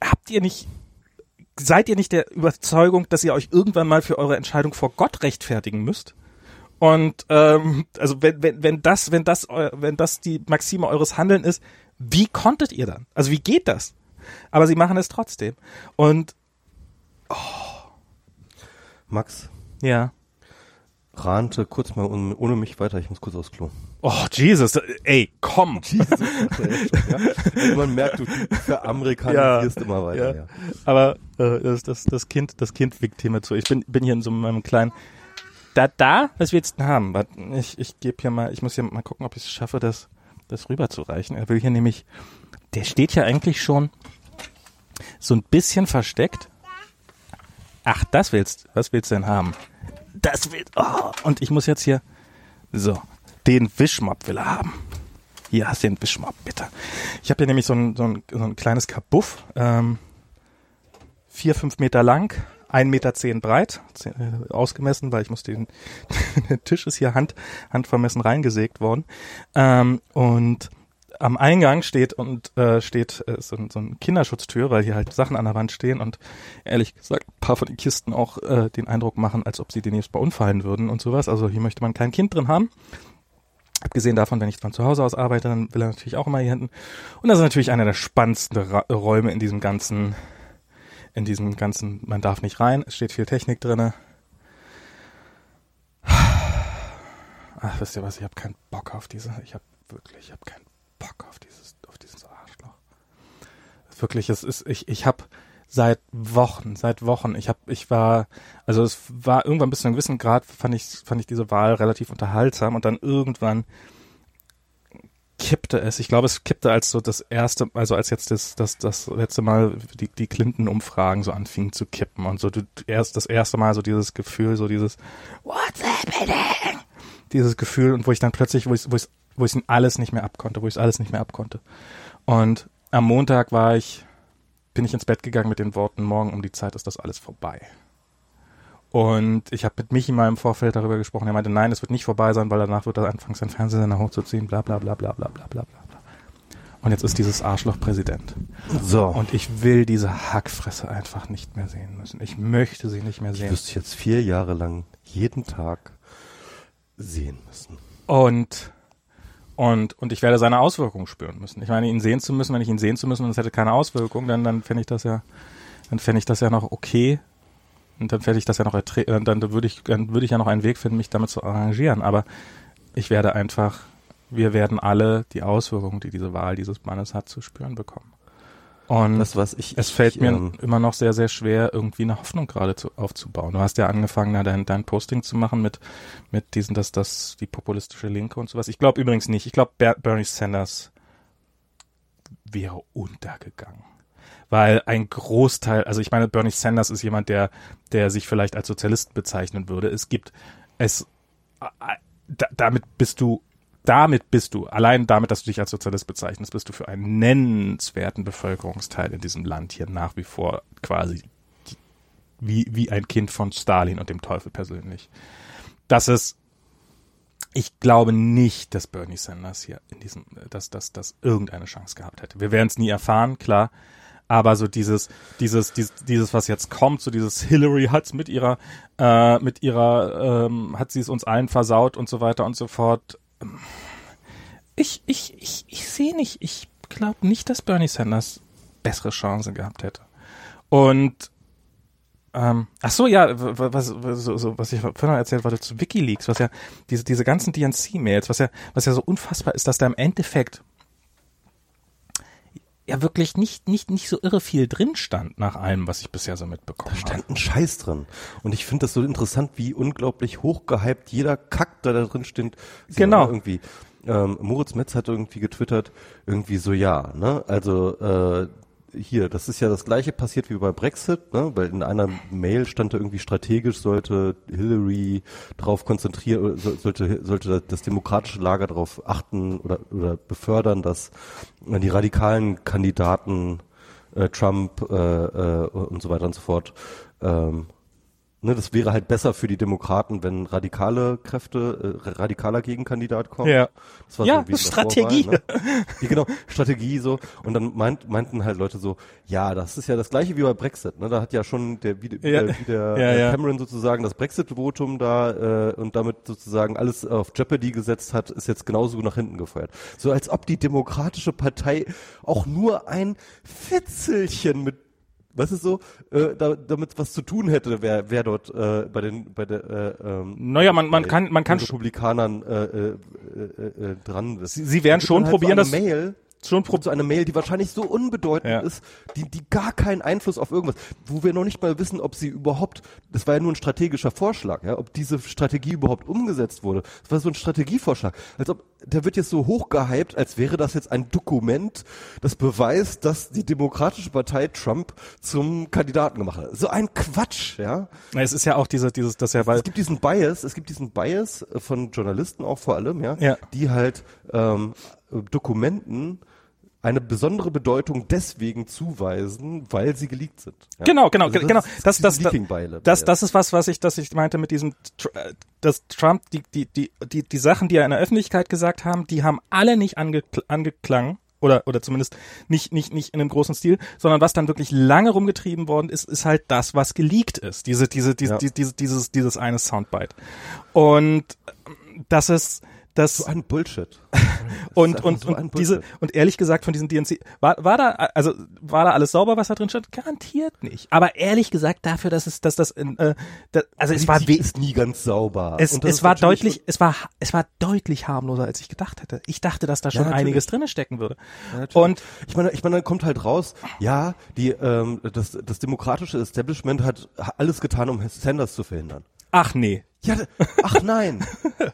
habt ihr nicht seid ihr nicht der Überzeugung, dass ihr euch irgendwann mal für eure Entscheidung vor Gott rechtfertigen müsst? Und ähm, also wenn, wenn, wenn das, wenn das, wenn das die Maxime eures Handeln ist, wie konntet ihr dann? Also wie geht das? Aber sie machen es trotzdem. Und oh. Max. Ja rante kurz mal ohne, ohne mich weiter, ich muss kurz aufs Klo. Oh, Jesus, ey, komm. Jesus, ja. also man merkt, du veramerikanisierst ja, immer weiter. Ja. ja. Aber äh, das, das, das Kind, das Kind wiegt hier mit zu. Ich bin, bin hier in so einem kleinen da, da, was willst du denn haben? Ich, ich gebe hier mal, ich muss hier mal gucken, ob ich es schaffe, das, das rüberzureichen. Er will hier nämlich, der steht ja eigentlich schon so ein bisschen versteckt. Ach, das willst, was willst du denn haben? das will, oh, und ich muss jetzt hier, so, den Wischmopp will er haben. Hier hast du den Wischmopp, bitte. Ich habe hier nämlich so ein, so ein, so ein kleines Kabuff, ähm, vier, fünf Meter lang, ein Meter zehn breit, äh, ausgemessen, weil ich muss den, der Tisch ist hier hand, handvermessen reingesägt worden, ähm, und am Eingang steht und äh, steht äh, so, so ein Kinderschutztür, weil hier halt Sachen an der Wand stehen und ehrlich gesagt ein paar von den Kisten auch äh, den Eindruck machen, als ob sie demnächst bei umfallen würden und sowas. Also hier möchte man kein Kind drin haben. Abgesehen davon, wenn ich von zu Hause aus arbeite, dann will er natürlich auch immer hier hinten. Und das ist natürlich einer der spannendsten Ra Räume in diesem ganzen, in diesem ganzen, man darf nicht rein, es steht viel Technik drinne. Ach, wisst ihr was, ich habe keinen Bock auf diese, ich habe wirklich, ich habe keinen Bock auf dieses, auf dieses Arschloch. Wirklich, es ist, ich, ich habe seit Wochen, seit Wochen, ich habe, ich war, also es war irgendwann bis zu einem gewissen Grad fand ich, fand ich diese Wahl relativ unterhaltsam und dann irgendwann kippte es. Ich glaube, es kippte als so das erste, also als jetzt das, das, das letzte Mal die, die Clinton-Umfragen so anfingen zu kippen und so erst das erste Mal so dieses Gefühl, so dieses What's happening? Dieses Gefühl und wo ich dann plötzlich, wo ich, wo ich wo ich alles nicht mehr abkonnte, wo ich alles nicht mehr abkonnte. Und am Montag war ich, bin ich ins Bett gegangen mit den Worten, morgen um die Zeit ist das alles vorbei. Und ich habe mit Michi mal im Vorfeld darüber gesprochen. Er meinte, nein, es wird nicht vorbei sein, weil danach wird er anfangen, seinen Fernsehsender hochzuziehen, bla bla bla bla bla bla bla bla. Und jetzt ist dieses Arschloch Präsident. So. Und ich will diese Hackfresse einfach nicht mehr sehen müssen. Ich möchte sie nicht mehr ich sehen. müsste jetzt vier Jahre lang jeden Tag sehen müssen. Und und und ich werde seine Auswirkungen spüren müssen. Ich meine, ihn sehen zu müssen, wenn ich ihn sehen zu müssen und es hätte keine Auswirkungen, dann dann fände ich das ja dann fände ich das ja noch okay. Und dann fände ich das ja noch erträ- äh, dann würde ich dann würde ich ja noch einen Weg finden, mich damit zu arrangieren, aber ich werde einfach wir werden alle die Auswirkungen, die diese Wahl dieses Mannes hat, zu spüren bekommen. Und Das, was ich, es ich, fällt mir ähm, immer noch sehr, sehr schwer, irgendwie eine Hoffnung gerade zu, aufzubauen. Du hast ja angefangen, da dein, dein Posting zu machen mit, mit diesen, dass das die populistische Linke und sowas. Ich glaube übrigens nicht. Ich glaube, Bernie Sanders wäre untergegangen. Weil ein Großteil, also ich meine, Bernie Sanders ist jemand, der, der sich vielleicht als Sozialist bezeichnen würde. Es gibt, es, da, damit bist du damit bist du, allein damit, dass du dich als Sozialist bezeichnest, bist du für einen nennenswerten Bevölkerungsteil in diesem Land hier nach wie vor quasi wie, wie ein Kind von Stalin und dem Teufel persönlich. Das ist, ich glaube nicht, dass Bernie Sanders hier in diesem, dass, dass, dass irgendeine Chance gehabt hätte. Wir werden es nie erfahren, klar. Aber so dieses, dieses, dieses, dieses, was jetzt kommt, so dieses Hillary hat's mit ihrer, äh, mit ihrer, ähm, hat sie es uns allen versaut und so weiter und so fort ich, ich, ich, ich sehe nicht, ich glaube nicht, dass Bernie Sanders bessere Chancen gehabt hätte. Und ähm, ach so, ja, was, was, so, was ich vorhin erzählt wollte zu WikiLeaks, was ja diese, diese ganzen DNC-Mails, was ja, was ja so unfassbar ist, dass da im Endeffekt ja wirklich nicht, nicht, nicht so irre viel drin stand nach allem, was ich bisher so mitbekommen Da habe. stand ein Scheiß drin. Und ich finde das so interessant, wie unglaublich hochgehypt jeder Kack, der da drin steht. Genau. Irgendwie. Ähm, Moritz Metz hat irgendwie getwittert, irgendwie so ja, ne? Also äh, hier, das ist ja das gleiche passiert wie bei Brexit, ne? Weil in einer Mail stand da irgendwie strategisch sollte Hillary darauf konzentrieren, so- sollte sollte das demokratische Lager darauf achten oder oder befördern, dass die radikalen Kandidaten äh, Trump äh, äh, und so weiter und so fort. Ähm, ne, das wäre halt besser für die Demokraten, wenn radikale Kräfte, äh, radikaler Gegenkandidat kommt. Ja. Das war Ja, so Strategie. Vorwahl, ne? ja, genau, Strategie so. Und dann meint, meinten halt Leute so, ja, das ist ja das gleiche wie bei Brexit. Ne? Da hat ja schon der, wie, Ja. der, wie der Ja, äh, ja. Cameron sozusagen das Brexit-Votum da äh, und damit sozusagen alles auf Jeopardy gesetzt hat, ist jetzt genauso nach hinten gefeuert. So als ob die Demokratische Partei auch nur ein Fitzelchen mit was ist so, äh, da, damit was zu tun hätte, wer, wer dort äh, bei den, bei der, äh, ähm, Naja, man, man kann, man kann Republikanern äh, äh, äh, äh, dran ist. sie, sie werden schon probieren, halt das, so eine Mail, schon pro, so eine Mail, die wahrscheinlich so unbedeutend Ja. ist, die, die gar keinen Einfluss auf irgendwas, wo wir noch nicht mal wissen, ob sie überhaupt, das war ja nur ein strategischer Vorschlag, ja, ob diese Strategie überhaupt umgesetzt wurde. Das war so ein Strategievorschlag. Als ob, der wird jetzt so hochgehypt, als wäre das jetzt ein Dokument, das beweist, dass die Demokratische Partei Trump zum Kandidaten gemacht hat. So ein Quatsch, ja. Es ist ja auch diese, dieses, das ja, weil, Es gibt diesen Bias, es gibt diesen Bias von Journalisten auch vor allem, ja, Ja. die halt ähm, Dokumenten eine besondere Bedeutung deswegen zuweisen, weil sie geleakt sind. Ja? Genau, genau, Also genau. ist Das, das, das, das, das ist was, was ich, das ich meinte mit diesem, äh, dass Trump, die, die, die, die, die Sachen, die er in der Öffentlichkeit gesagt haben, die haben alle nicht angekl angeklangen. Oder, oder zumindest nicht, nicht, nicht in einem großen Stil, sondern was dann wirklich lange rumgetrieben worden ist, ist halt das, was geleakt ist. Diese, diese, diese, Ja. die- diese, dieses, dieses eine Soundbite. Und ähm, das ist, das, so ein Bullshit. und und so und diese Bullshit. und ehrlich gesagt von diesen DNC war war da also war da alles sauber was da drin stand garantiert nicht aber ehrlich gesagt dafür dass es dass das in, äh, da, also es war ist nie ganz sauber. es, das es war deutlich es war es war deutlich harmloser als ich gedacht hätte ich dachte dass da schon natürlich. einiges drinne stecken würde Ja, und ich meine, ich meine, dann kommt halt raus, ja, die, ähm, das, das demokratische Establishment hat alles getan, um Sanders zu verhindern. Ach nee Ja, ach nein,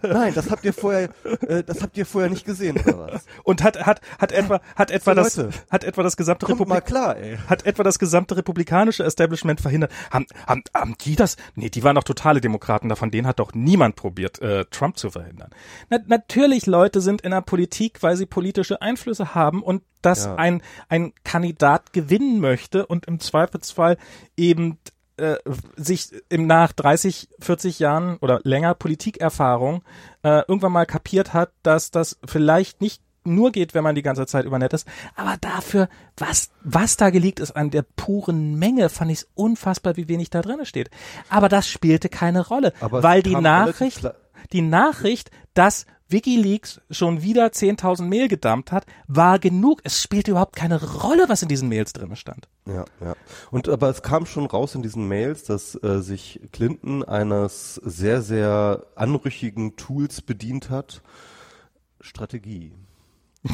nein, das habt ihr vorher, äh, das habt ihr vorher nicht gesehen oder was? und hat hat hat etwa hat etwa das Leute. hat etwa das gesamte Republik klar, ey. hat etwa das gesamte republikanische Establishment verhindert. Haben, haben, haben die das? Nee, die waren doch totale Demokraten. Davon denen hat doch niemand probiert, äh, Trump zu verhindern. Na, natürlich, Leute sind in der Politik, weil sie politische Einflüsse haben und dass Ja. ein, ein Kandidat gewinnen möchte und im Zweifelsfall eben äh, sich im nach 30, 40 Jahren oder länger Politikerfahrung äh, irgendwann mal kapiert hat, dass das vielleicht nicht nur geht, wenn man die ganze Zeit über nett ist. Aber dafür, was, was da geleakt ist an der puren Menge, fand ich es unfassbar, wie wenig da drin steht. Aber das spielte keine Rolle, Aber weil die Nachricht, die Nachricht, dass WikiLeaks schon wieder 10.000 Mail gedumpt hat, war genug. Es spielte überhaupt keine Rolle, was in diesen Mails drin stand. Ja, ja. Und aber es kam schon raus in diesen Mails, dass äh, sich Clinton eines sehr, sehr anrüchigen Tools bedient hat. Strategie.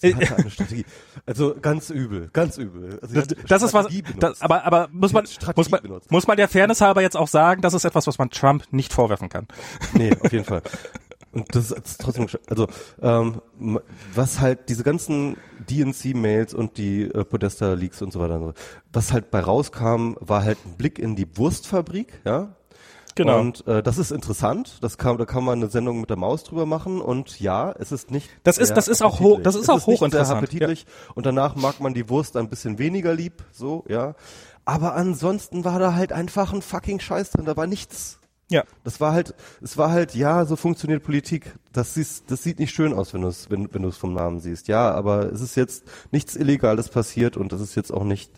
Sie hatte eine Strategie. Also ganz übel, ganz übel. Also Das, das ist was, das, aber, aber muss man, muss man, benutzt. muss man der Fairness halber jetzt auch sagen, das ist etwas, was man Trump nicht vorwerfen kann. Nee, auf jeden Fall. Und das ist trotzdem, also ähm, was halt diese ganzen DNC-Mails und die äh, Podesta-Leaks und so weiter, und so, was halt bei rauskam, war halt ein Blick in die Wurstfabrik, ja. Genau. Und äh, das ist interessant. Das kann, da kann man eine Sendung mit der Maus drüber machen. Und ja, es ist nicht. Das ist- das ist auch hoch- das ist es auch ist hochinteressant, Sehr appetitlich. Und danach mag man die Wurst ein bisschen weniger lieb, so ja. Aber ansonsten war da halt einfach ein fucking Scheiß drin. Da war nichts. Ja. Das war halt, es war halt, ja, so funktioniert Politik. Das, siehst, das sieht nicht schön aus, wenn du es wenn, wenn du es vom Namen siehst. Ja, aber es ist jetzt nichts Illegales passiert und das ist jetzt auch nicht,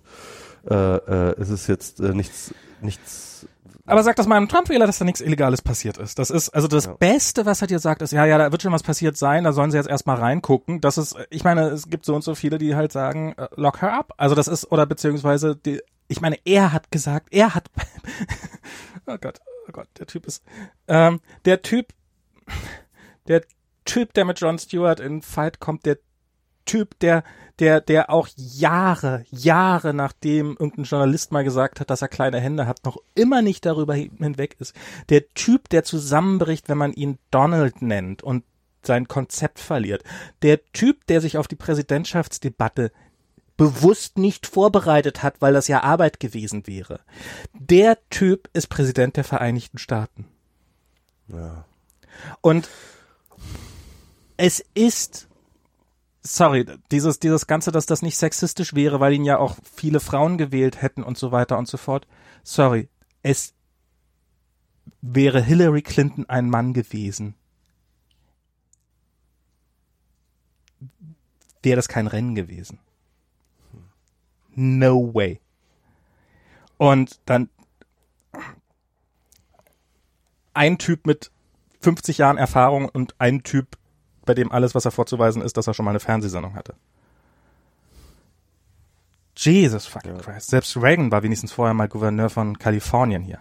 äh, äh, es ist jetzt äh, nichts, nichts. Aber sag das mal einem Trump-Wähler, dass da nichts Illegales passiert ist. Das ist, also das Ja. Beste, was er dir sagt, ist, ja, ja, da wird schon was passiert sein, da sollen sie jetzt erstmal reingucken. Das ist, ich meine, es gibt so und so viele, die halt sagen, äh, lock her up. Also das ist, oder beziehungsweise, die, ich meine, er hat gesagt, er hat, oh Gott, oh Gott, der Typ ist, ähm, der Typ, der Typ, der mit Jon Stewart in Fight kommt, der Typ, der, der, der auch Jahre, Jahre nachdem irgendein Journalist mal gesagt hat, dass er kleine Hände hat, noch immer nicht darüber hin- hinweg ist. Der Typ, der zusammenbricht, wenn man ihn Donald nennt und sein Konzept verliert. Der Typ, der sich auf die Präsidentschaftsdebatte bewusst nicht vorbereitet hat, weil das ja Arbeit gewesen wäre. Der Typ ist Präsident der Vereinigten Staaten. Ja. Und es ist, sorry, dieses, dieses Ganze, dass das nicht sexistisch wäre, weil ihn ja auch viele Frauen gewählt hätten und so weiter und so fort. Sorry, es wäre Hillary Clinton ein Mann gewesen. Wäre das kein Rennen gewesen. No way. Und dann ein Typ mit 50 Jahren Erfahrung und ein Typ, bei dem alles, was er vorzuweisen ist, dass er schon mal eine Fernsehsendung hatte. Jesus fucking Ja. Christ. Selbst Reagan war wenigstens vorher mal Gouverneur von Kalifornien hier.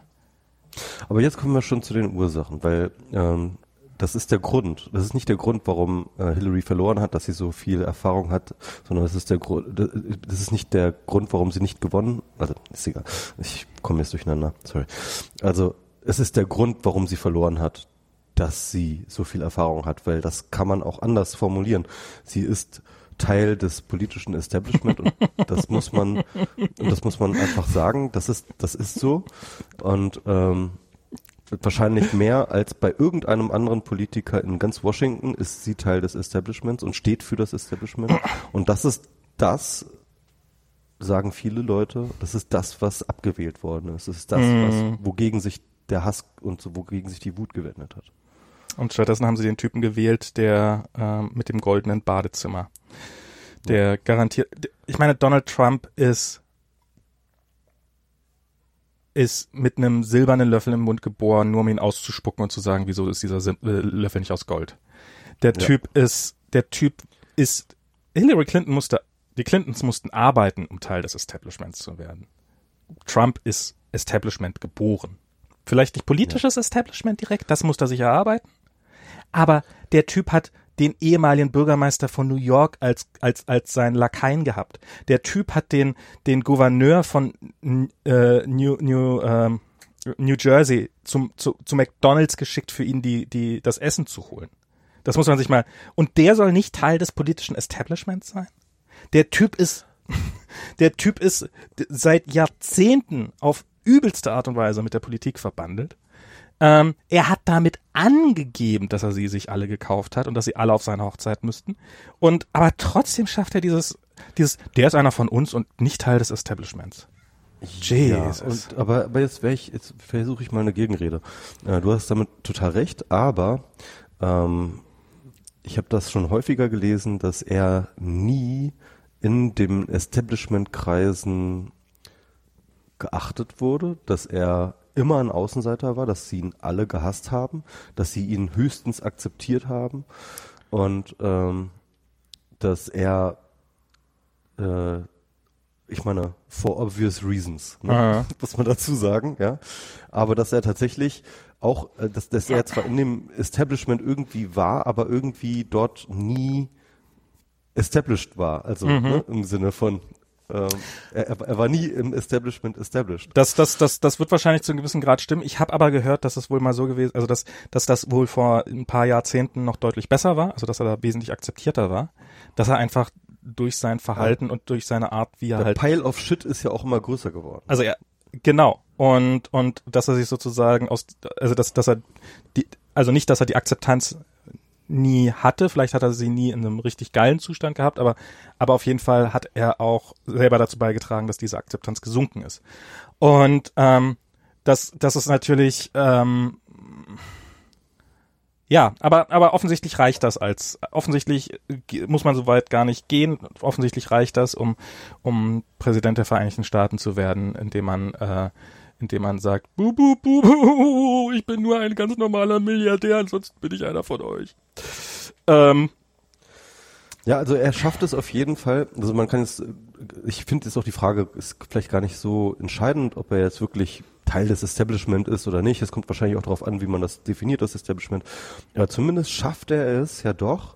Aber jetzt kommen wir schon zu den Ursachen, weil ähm, das ist der Grund. Das ist nicht der Grund, warum äh, Hillary verloren hat, dass sie so viel Erfahrung hat, sondern das ist der Grund. Das ist nicht der Grund, warum sie nicht gewonnen. Also ist egal. Ich komme jetzt durcheinander. Sorry. Also es ist der Grund, warum sie verloren hat, dass sie so viel Erfahrung hat, weil das kann man auch anders formulieren. Sie ist Teil des politischen Establishment und das muss man und das muss man einfach sagen. Das ist das ist so und ähm, wahrscheinlich mehr als bei irgendeinem anderen Politiker in ganz Washington ist sie Teil des Establishments und steht für das Establishment und das ist das sagen viele Leute, das ist das, was abgewählt worden ist. Das ist das, was, wogegen sich der Hass und so, wogegen sich die Wut gewendet hat. Und stattdessen haben sie den Typen gewählt, der ähm, mit dem goldenen Badezimmer. Der garantiert, ich meine, Donald Trump ist ist mit einem silbernen Löffel im Mund geboren, nur um ihn auszuspucken und zu sagen, wieso ist dieser Sim äh, Löffel nicht aus Gold. Der Ja. Typ ist, der Typ ist, Hillary Clinton musste, die Clintons mussten arbeiten, um Teil des Establishments zu werden. Trump ist Establishment geboren. Vielleicht nicht politisches Establishment direkt, das muss er sich erarbeiten. Aber der Typ hat den ehemaligen Bürgermeister von New York als, als, als seinen Lakaien gehabt. Der Typ hat den, den Gouverneur von äh, New, New, ähm, New Jersey zum, zu, zu McDonalds geschickt, für ihn die, die, das Essen zu holen. Das muss man sich mal. Und der soll nicht Teil des politischen Establishments sein? Der Typ ist, der Typ ist seit Jahrzehnten auf übelste Art und Weise mit der Politik verbandelt. Ähm, er hat damit angegeben, dass er sie sich alle gekauft hat und dass sie alle auf seine Hochzeit müssten. Und aber trotzdem schafft er dieses, dieses, der ist einer von uns und nicht Teil des Establishments. Jesus. Ja, und, aber, aber jetzt ich, jetzt versuche ich mal eine Gegenrede. Äh, du hast damit total recht, aber ähm, ich habe das schon häufiger gelesen, dass er nie in dem Establishment-Kreisen geachtet wurde, dass er immer ein Außenseiter war, dass sie ihn alle gehasst haben, dass sie ihn höchstens akzeptiert haben und ähm, dass er, äh, ich meine, for obvious reasons, ne? muss man dazu sagen, ja, aber dass er tatsächlich auch, äh, dass, dass er zwar in dem Establishment irgendwie war, aber irgendwie dort nie established war, also Mhm. ne, im Sinne von ähm, er, er war nie im Establishment established. Das, das, das, das wird wahrscheinlich zu einem gewissen Grad stimmen. Ich habe aber gehört, dass es wohl mal so gewesen, also dass, dass das wohl vor ein paar Jahrzehnten noch deutlich besser war, also dass er da wesentlich akzeptierter war, dass er einfach durch sein Verhalten und durch seine Art, wie er Der halt Pile of Shit ist ja auch immer größer geworden. Also er, genau. Und, und dass er sich sozusagen aus, also dass, dass er die, also nicht, dass er die Akzeptanz nie hatte, vielleicht hat er sie nie in einem richtig geilen Zustand gehabt, aber, aber auf jeden Fall hat er auch selber dazu beigetragen, dass diese Akzeptanz gesunken ist. Und ähm, das, das ist natürlich, ähm, ja, aber, aber offensichtlich reicht das als, offensichtlich muss man so weit gar nicht gehen. Offensichtlich reicht das, um, um Präsident der Vereinigten Staaten zu werden, indem man, äh, indem man sagt, bu, bu, bu, bu, ich bin nur ein ganz normaler Milliardär, ansonsten bin ich einer von euch. Ähm, Ja, also er schafft es auf jeden Fall. Also man kann jetzt, ich finde jetzt auch die Frage ist vielleicht gar nicht so entscheidend, ob er jetzt wirklich Teil des Establishment ist oder nicht. Es kommt wahrscheinlich auch darauf an, wie man das definiert, das Establishment. Aber zumindest schafft er es ja doch,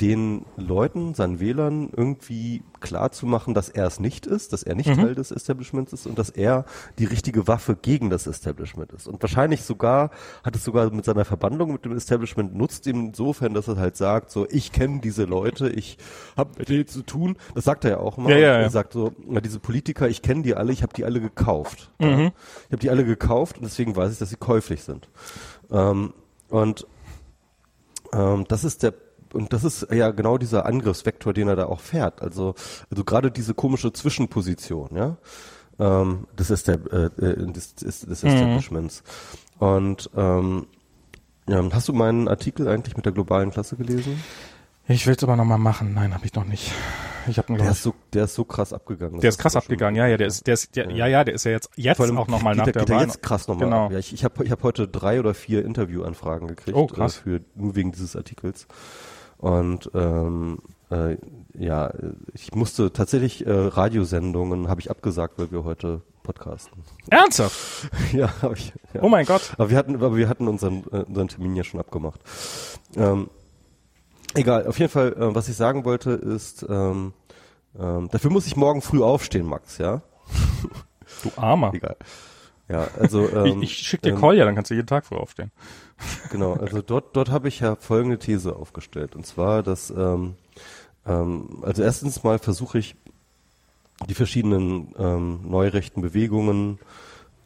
den Leuten, seinen Wählern irgendwie klar zu machen, dass er es nicht ist, dass er nicht Teil des Establishments ist und dass er die richtige Waffe gegen das Establishment ist. Und wahrscheinlich sogar, hat es sogar mit seiner Verbandlung mit dem Establishment nutzt insofern, dass er halt sagt, so, ich kenne diese Leute, ich habe mit denen zu tun. Das sagt er ja auch immer. Ja, ja, er ja. sagt so, na, diese Politiker, ich kenne die alle, ich habe die alle gekauft. Mhm. Ich habe die alle gekauft und deswegen weiß ich, dass sie käuflich sind. Ähm, und ähm, das ist der und das ist ja genau dieser Angriffsvektor, den er da auch fährt. Also, also gerade diese komische Zwischenposition, ja, ähm, des, Estab äh, äh, des, des, des Establishments. Und ähm, ja, hast du meinen Artikel eigentlich mit der globalen Klasse gelesen? ich will es aber nochmal machen. Nein, habe ich noch nicht. Ich habe Der ist so, der ist so krass abgegangen. Der ist krass abgegangen, ja, ja, der ist, der ist, der, ja, ja, der ist ja jetzt, jetzt allem auch nochmal nach er- der geht Wahl. jetzt krass nochmal Genau. Ja, ich ich habe ich hab heute drei oder vier Interviewanfragen gekriegt. Oh, krass. Äh, für, nur wegen dieses Artikels. Und ähm, äh, ja, ich musste tatsächlich äh, Radiosendungen habe ich abgesagt, weil wir heute podcasten. Ernsthaft? ja, habe ich. Ja. Oh mein Gott. Aber wir hatten, aber wir hatten unseren, äh, unseren Termin ja schon abgemacht. Ähm, egal, auf jeden Fall, äh, was ich sagen wollte, ist, ähm, ähm, dafür muss ich morgen früh aufstehen, Max, ja? Du Armer. Egal. Ja, also ähm, ich ich schick dir ähm, Kolja, dann kannst du jeden Tag früh aufstehen. Genau, also dort, dort habe ich ja folgende These aufgestellt. Und zwar, dass, ähm, ähm, also erstens mal versuche ich, die verschiedenen ähm, neurechten Bewegungen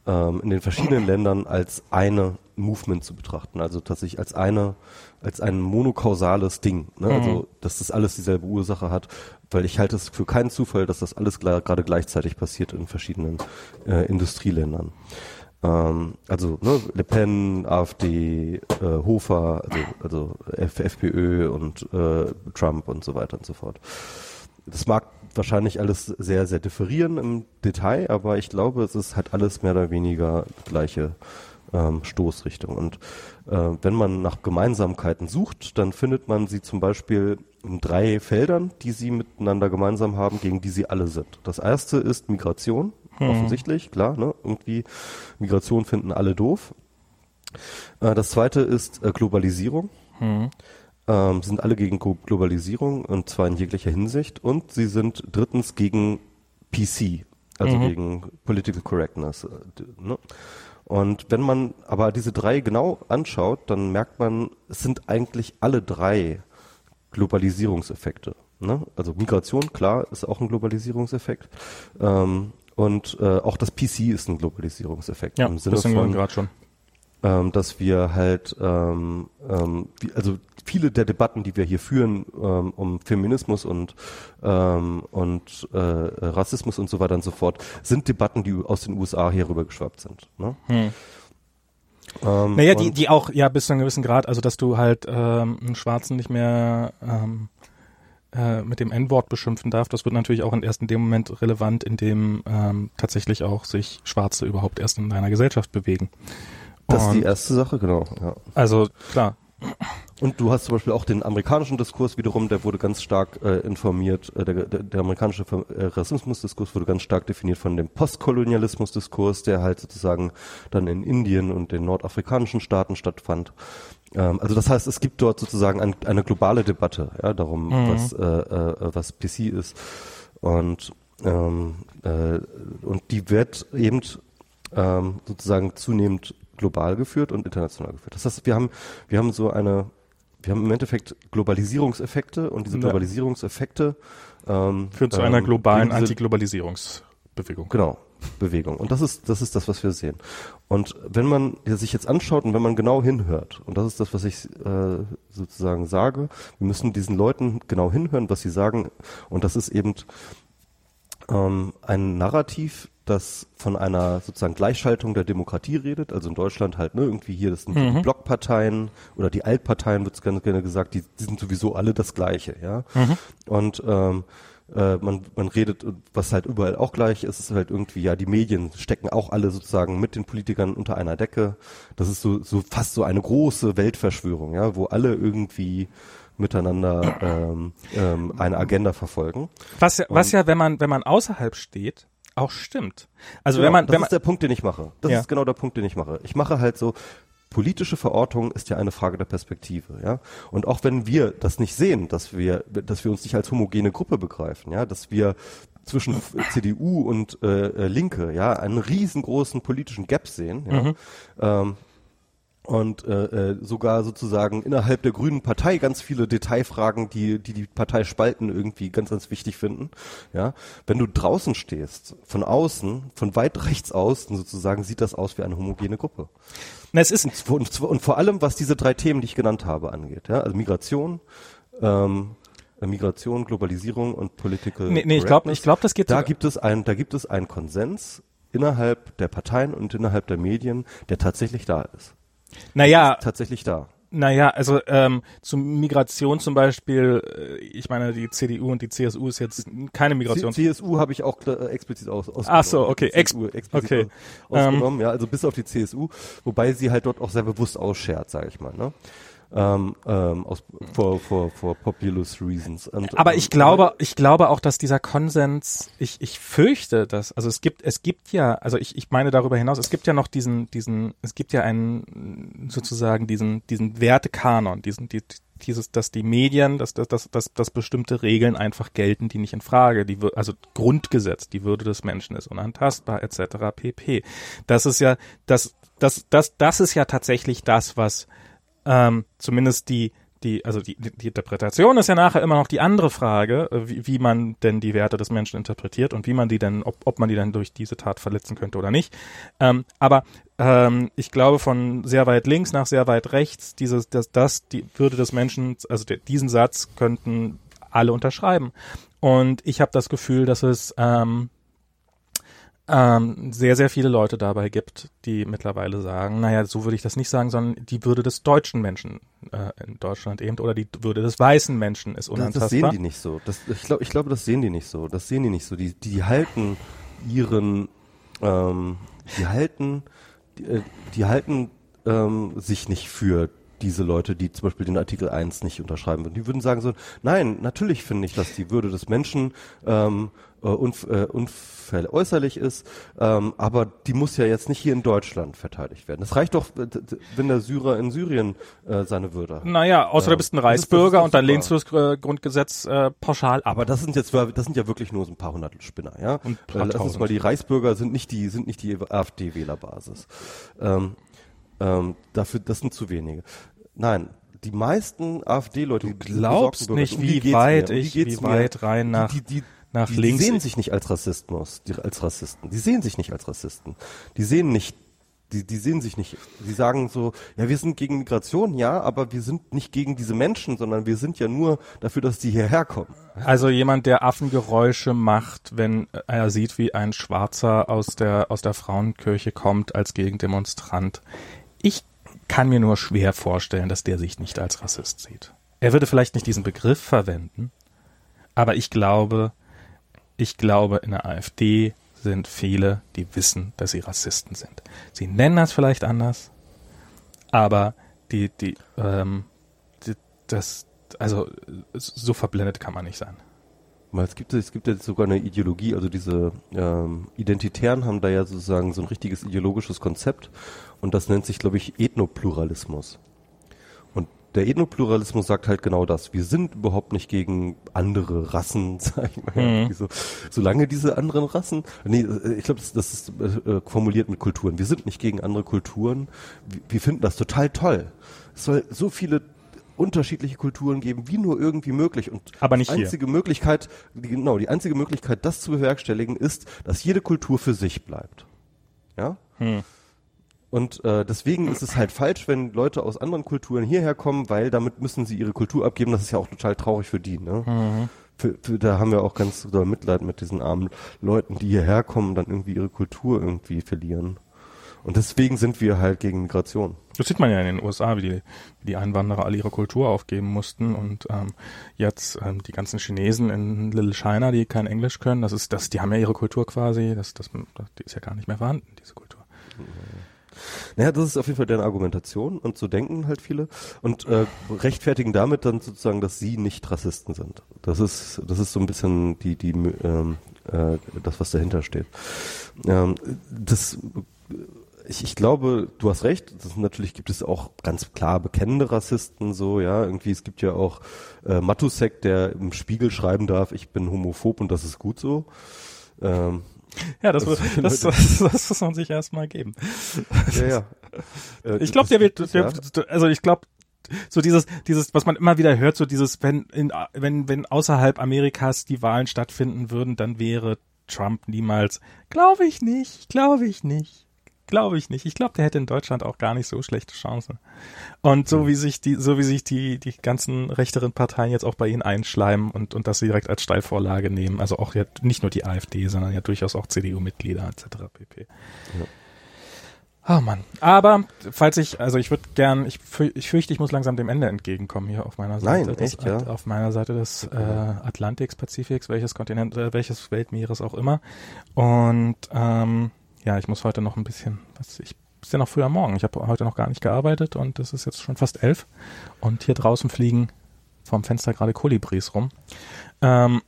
ähm, in den verschiedenen Ländern als eine Movement zu betrachten. Also tatsächlich als eine, als ein monokausales Ding. Ne? Also, dass das alles dieselbe Ursache hat, weil ich halte es für keinen Zufall, dass das alles gerade gleichzeitig passiert in verschiedenen äh, Industrieländern. Ähm, also ne, Le Pen, AfD, äh, Hofer, also, also F FPÖ und äh, Trump und so weiter und so fort. Das mag wahrscheinlich alles sehr, sehr differieren im Detail, aber ich glaube, es ist halt alles mehr oder weniger gleiche ähm, Stoßrichtung. Und wenn man nach Gemeinsamkeiten sucht, dann findet man sie zum Beispiel in drei Feldern, die sie miteinander gemeinsam haben, gegen die sie alle sind. Das erste ist Migration, offensichtlich, klar, ne? Irgendwie Migration finden alle doof. Äh, das zweite ist äh, Globalisierung. Ähm, sind alle gegen Glo- Globalisierung und zwar in jeglicher Hinsicht. Und sie sind drittens gegen PC, also gegen Political Correctness. äh, Ne? Und wenn man aber diese drei genau anschaut, dann merkt man, es sind eigentlich alle drei Globalisierungseffekte. Ne? Also Migration, klar, ist auch ein Globalisierungseffekt. Ähm, und äh, auch das PC ist ein Globalisierungseffekt. Ja, Im Sinne das von, gerade schon. Ähm, dass wir halt, ähm, ähm, wie, also viele der Debatten, die wir hier führen, ähm, um Feminismus und, ähm, und äh, Rassismus und so weiter und so fort, sind Debatten, die aus den USA hier rüber geschwappt sind. Ne? Ähm, naja, die, die auch, ja, bis zu einem gewissen Grad, also dass du halt ähm, einen Schwarzen nicht mehr ähm, äh, mit dem N-Wort beschimpfen darf, das wird natürlich auch erst in dem Moment relevant, in dem ähm, tatsächlich auch sich Schwarze überhaupt erst in deiner Gesellschaft bewegen. Das ist die erste Sache, genau. Ja. Also klar, und du hast zum Beispiel auch den amerikanischen Diskurs wiederum, der wurde ganz stark äh, informiert, äh, der, der, der amerikanische äh, Rassismusdiskurs wurde ganz stark definiert von dem Postkolonialismusdiskurs, der halt sozusagen dann in Indien und den nordafrikanischen Staaten stattfand. Ähm, also das heißt, es gibt dort sozusagen ein, eine globale Debatte, ja, darum, mhm. was, äh, äh, was PC ist. Und, ähm, äh, und die wird eben ähm, sozusagen zunehmend global geführt und international geführt. Das heißt, wir haben, wir haben so eine, wir haben im Endeffekt Globalisierungseffekte und diese Globalisierungseffekte ähm, führen zu einer ähm, globalen Antiglobalisierungsbewegung. Genau, Bewegung. Und das ist, das ist das, was wir sehen. Und wenn man sich jetzt anschaut und wenn man genau hinhört, und das ist das, was ich äh, sozusagen sage, wir müssen diesen Leuten genau hinhören, was sie sagen. Und das ist eben ähm, ein Narrativ, das von einer sozusagen Gleichschaltung der Demokratie redet, also in Deutschland halt, ne, irgendwie hier, das sind mhm. die Blockparteien oder die Altparteien, wird gerne, gerne gesagt, die, die, sind sowieso alle das Gleiche, ja. Mhm. Und ähm, äh, man, man redet, was halt überall auch gleich ist, ist halt irgendwie, ja, die Medien stecken auch alle sozusagen mit den Politikern unter einer Decke. Das ist so, so fast so eine große Weltverschwörung, ja, wo alle irgendwie miteinander ähm, ähm, eine Agenda verfolgen. Was ja, was ja, wenn man, wenn man außerhalb steht, auch stimmt. Also genau, wenn man, das wenn man, ist der Punkt, den ich mache. Das ja. ist genau der Punkt, den ich mache. Ich mache halt so, politische Verortung ist ja eine Frage der Perspektive, ja. Und auch wenn wir das nicht sehen, dass wir, dass wir uns nicht als homogene Gruppe begreifen, ja, dass wir zwischen CDU und äh, Linke, ja, einen riesengroßen politischen Gap sehen, ja, mhm. ähm, und äh, äh, sogar sozusagen innerhalb der Grünen Partei ganz viele Detailfragen, die, die die Partei spalten, irgendwie ganz, ganz wichtig finden. Ja, wenn du draußen stehst, von außen, von weit rechts außen sozusagen, sieht das aus wie eine homogene Gruppe. Na, es ist und, und, und vor allem, was diese drei Themen, die ich genannt habe, angeht. Ja, also Migration, ähm, Migration, Globalisierung und Political. Nee, nee ich glaube, ich glaube, das geht. Da gibt es ein, da gibt es einen Konsens innerhalb der Parteien und innerhalb der Medien, der tatsächlich da ist. Naja. tatsächlich da. Naja, also ähm, zum Migration zum Beispiel, äh, ich meine, die CDU und die CSU ist jetzt keine Migration. C CSU habe ich auch äh, explizit aus, ausgenommen. Ach so, okay. CSU explizit okay. ausgenommen, ähm, ja, also bis auf die CSU, wobei sie halt dort auch sehr bewusst ausschert, sage ich mal. Ne? Ähm, ähm, aus, for, for, for populous reasons. Und, Aber ich glaube, ich glaube auch, dass dieser Konsens, ich, ich fürchte, dass, also es gibt, es gibt ja, also ich, ich meine darüber hinaus, es gibt ja noch diesen, diesen, es gibt ja einen, sozusagen diesen, diesen Wertekanon, diesen, die, dieses, dass die Medien, dass, dass, dass, dass, dass bestimmte Regeln einfach gelten, die nicht in Frage, die, also Grundgesetz, die Würde des Menschen ist unantastbar, etc. pp. Das ist ja, das, das, das, das ist ja tatsächlich das, was ähm, zumindest die, die, also die, die Interpretation ist ja nachher immer noch die andere Frage, äh, wie, wie man denn die Werte des Menschen interpretiert und wie man die denn, ob, ob man die dann durch diese Tat verletzen könnte oder nicht. Ähm, aber ähm, ich glaube von sehr weit links nach sehr weit rechts, dieses, das, das, die Würde des Menschen, also der, diesen Satz könnten alle unterschreiben. Und ich habe das Gefühl, dass es ähm, ähm, sehr, sehr viele Leute dabei gibt, die mittlerweile sagen, naja, so würde ich das nicht sagen, sondern die Würde des deutschen Menschen äh, in Deutschland eben oder die Würde des weißen Menschen ist unantastbar. Das, das sehen die nicht so. Das, ich glaube, ich glaube, das sehen die nicht so. Das sehen die nicht so. Die, die halten ihren, ähm, die halten, die, äh, die halten ähm, sich nicht für diese Leute, die zum Beispiel den Artikel 1 nicht unterschreiben würden. Die würden sagen so, nein, natürlich finde ich, dass die Würde des Menschen ähm, äh, unf äh, unveräußerlich ist, ähm, aber die muss ja jetzt nicht hier in Deutschland verteidigt werden. Das reicht doch, wenn der Syrer in Syrien äh, seine Würde hat. Naja, außer du bist ein Reichsbürger das, das und dann lehnst du das äh, Grundgesetz äh, pauschal ab. Aber das sind jetzt, das sind ja wirklich nur so ein paar hundert Spinner, ja. Und äh, lass uns mal die Reichsbürger sind nicht die, sind nicht die AfD-Wählerbasis. Ähm, ähm, dafür, das sind zu wenige. Nein, die meisten AfD-Leute, du glaubst nicht, um wie weit ich, wie, weit rein nach, die, die, nach die, links. Die sehen sich nicht als Rassismus, die, als Rassisten. Die sehen sich nicht als Rassisten. Die sehen nicht, die, die sehen sich nicht. Die sagen so, ja, wir sind gegen Migration, ja, aber wir sind nicht gegen diese Menschen, sondern wir sind ja nur dafür, dass die hierher kommen. Also jemand, der Affengeräusche macht, wenn er sieht, wie ein Schwarzer aus der, aus der Frauenkirche kommt als Gegendemonstrant. Ich kann mir nur schwer vorstellen, dass der sich nicht als Rassist sieht. Er würde vielleicht nicht diesen Begriff verwenden, aber ich glaube, ich glaube, in der AfD sind viele, die wissen, dass sie Rassisten sind. Sie nennen das vielleicht anders, aber die, die, ähm, die, das, also so verblendet kann man nicht sein. Es gibt, es gibt ja sogar eine Ideologie, also diese ähm, Identitären haben da ja sozusagen so ein richtiges ideologisches Konzept und das nennt sich, glaube ich, Ethnopluralismus. Und der Ethnopluralismus sagt halt genau das. Wir sind überhaupt nicht gegen andere Rassen, sag ich mal. Mhm. So, solange diese anderen Rassen, nee, äh, ich glaube, das, das, ist äh, formuliert mit Kulturen. Wir sind nicht gegen andere Kulturen. Wir, wir finden das total toll. Es soll so viele unterschiedliche Kulturen geben, wie nur irgendwie möglich. Und Aber nicht die einzige hier. Möglichkeit, die, genau, die einzige Möglichkeit, das zu bewerkstelligen, ist, dass jede Kultur für sich bleibt. Ja? Hm. Und äh, deswegen ist es halt falsch, wenn Leute aus anderen Kulturen hierher kommen, weil damit müssen sie ihre Kultur abgeben. Das ist ja auch total traurig für die. Ne? Mhm. Für, für, da haben wir auch ganz doll Mitleid mit diesen armen Leuten, die hierher kommen und dann irgendwie ihre Kultur irgendwie verlieren. Und deswegen sind wir halt gegen Migration. Das sieht man ja in den USA, wie die, wie die Einwanderer alle ihre Kultur aufgeben mussten und ähm, jetzt ähm, die ganzen Chinesen in Little China, die kein Englisch können, das ist das, die haben ja ihre Kultur quasi, das, das, die ist ja gar nicht mehr vorhanden, diese Kultur. Naja, das ist auf jeden Fall deren Argumentation und so denken halt viele und äh, rechtfertigen damit dann sozusagen, dass sie nicht Rassisten sind. Das ist das ist so ein bisschen die die ähm, äh, das was dahinter steht. Ähm, das ich, ich glaube, du hast recht. Das, natürlich gibt es auch ganz klar bekennende Rassisten, so, ja. Irgendwie, es gibt ja auch äh, Matusek, der im Spiegel schreiben darf, ich bin homophob und das ist gut so. Ähm, ja, das, das, das, das, das muss man sich erstmal geben. Ja, ja. Äh, ich glaube, der wird, der, ja. also ich glaube, so dieses, dieses, was man immer wieder hört, so dieses, wenn in, wenn, wenn außerhalb Amerikas die Wahlen stattfinden würden, dann wäre Trump niemals, glaube ich nicht, glaube ich nicht. Glaube ich nicht. Ich glaube, der hätte in Deutschland auch gar nicht so schlechte Chancen. Und so wie sich die, so wie sich die, die ganzen rechteren Parteien jetzt auch bei ihnen einschleimen und, und das direkt als Steilvorlage nehmen. Also auch ja nicht nur die AfD, sondern ja durchaus auch CDU-Mitglieder etc. pp. Ja. Oh Mann. Aber falls ich, also ich würde gern, ich, ich fürchte, ich muss langsam dem Ende entgegenkommen hier auf meiner Seite. Nein, echt, des, ja? Auf meiner Seite des äh, Atlantiks, Pazifiks, welches Kontinent, äh, welches Weltmeeres auch immer. Und ähm, ja, ich muss heute noch ein bisschen, was ich ist ja noch früher Morgen. Ich habe heute noch gar nicht gearbeitet und es ist jetzt schon fast elf. Und hier draußen fliegen vom Fenster gerade Kolibris rum. Ähm,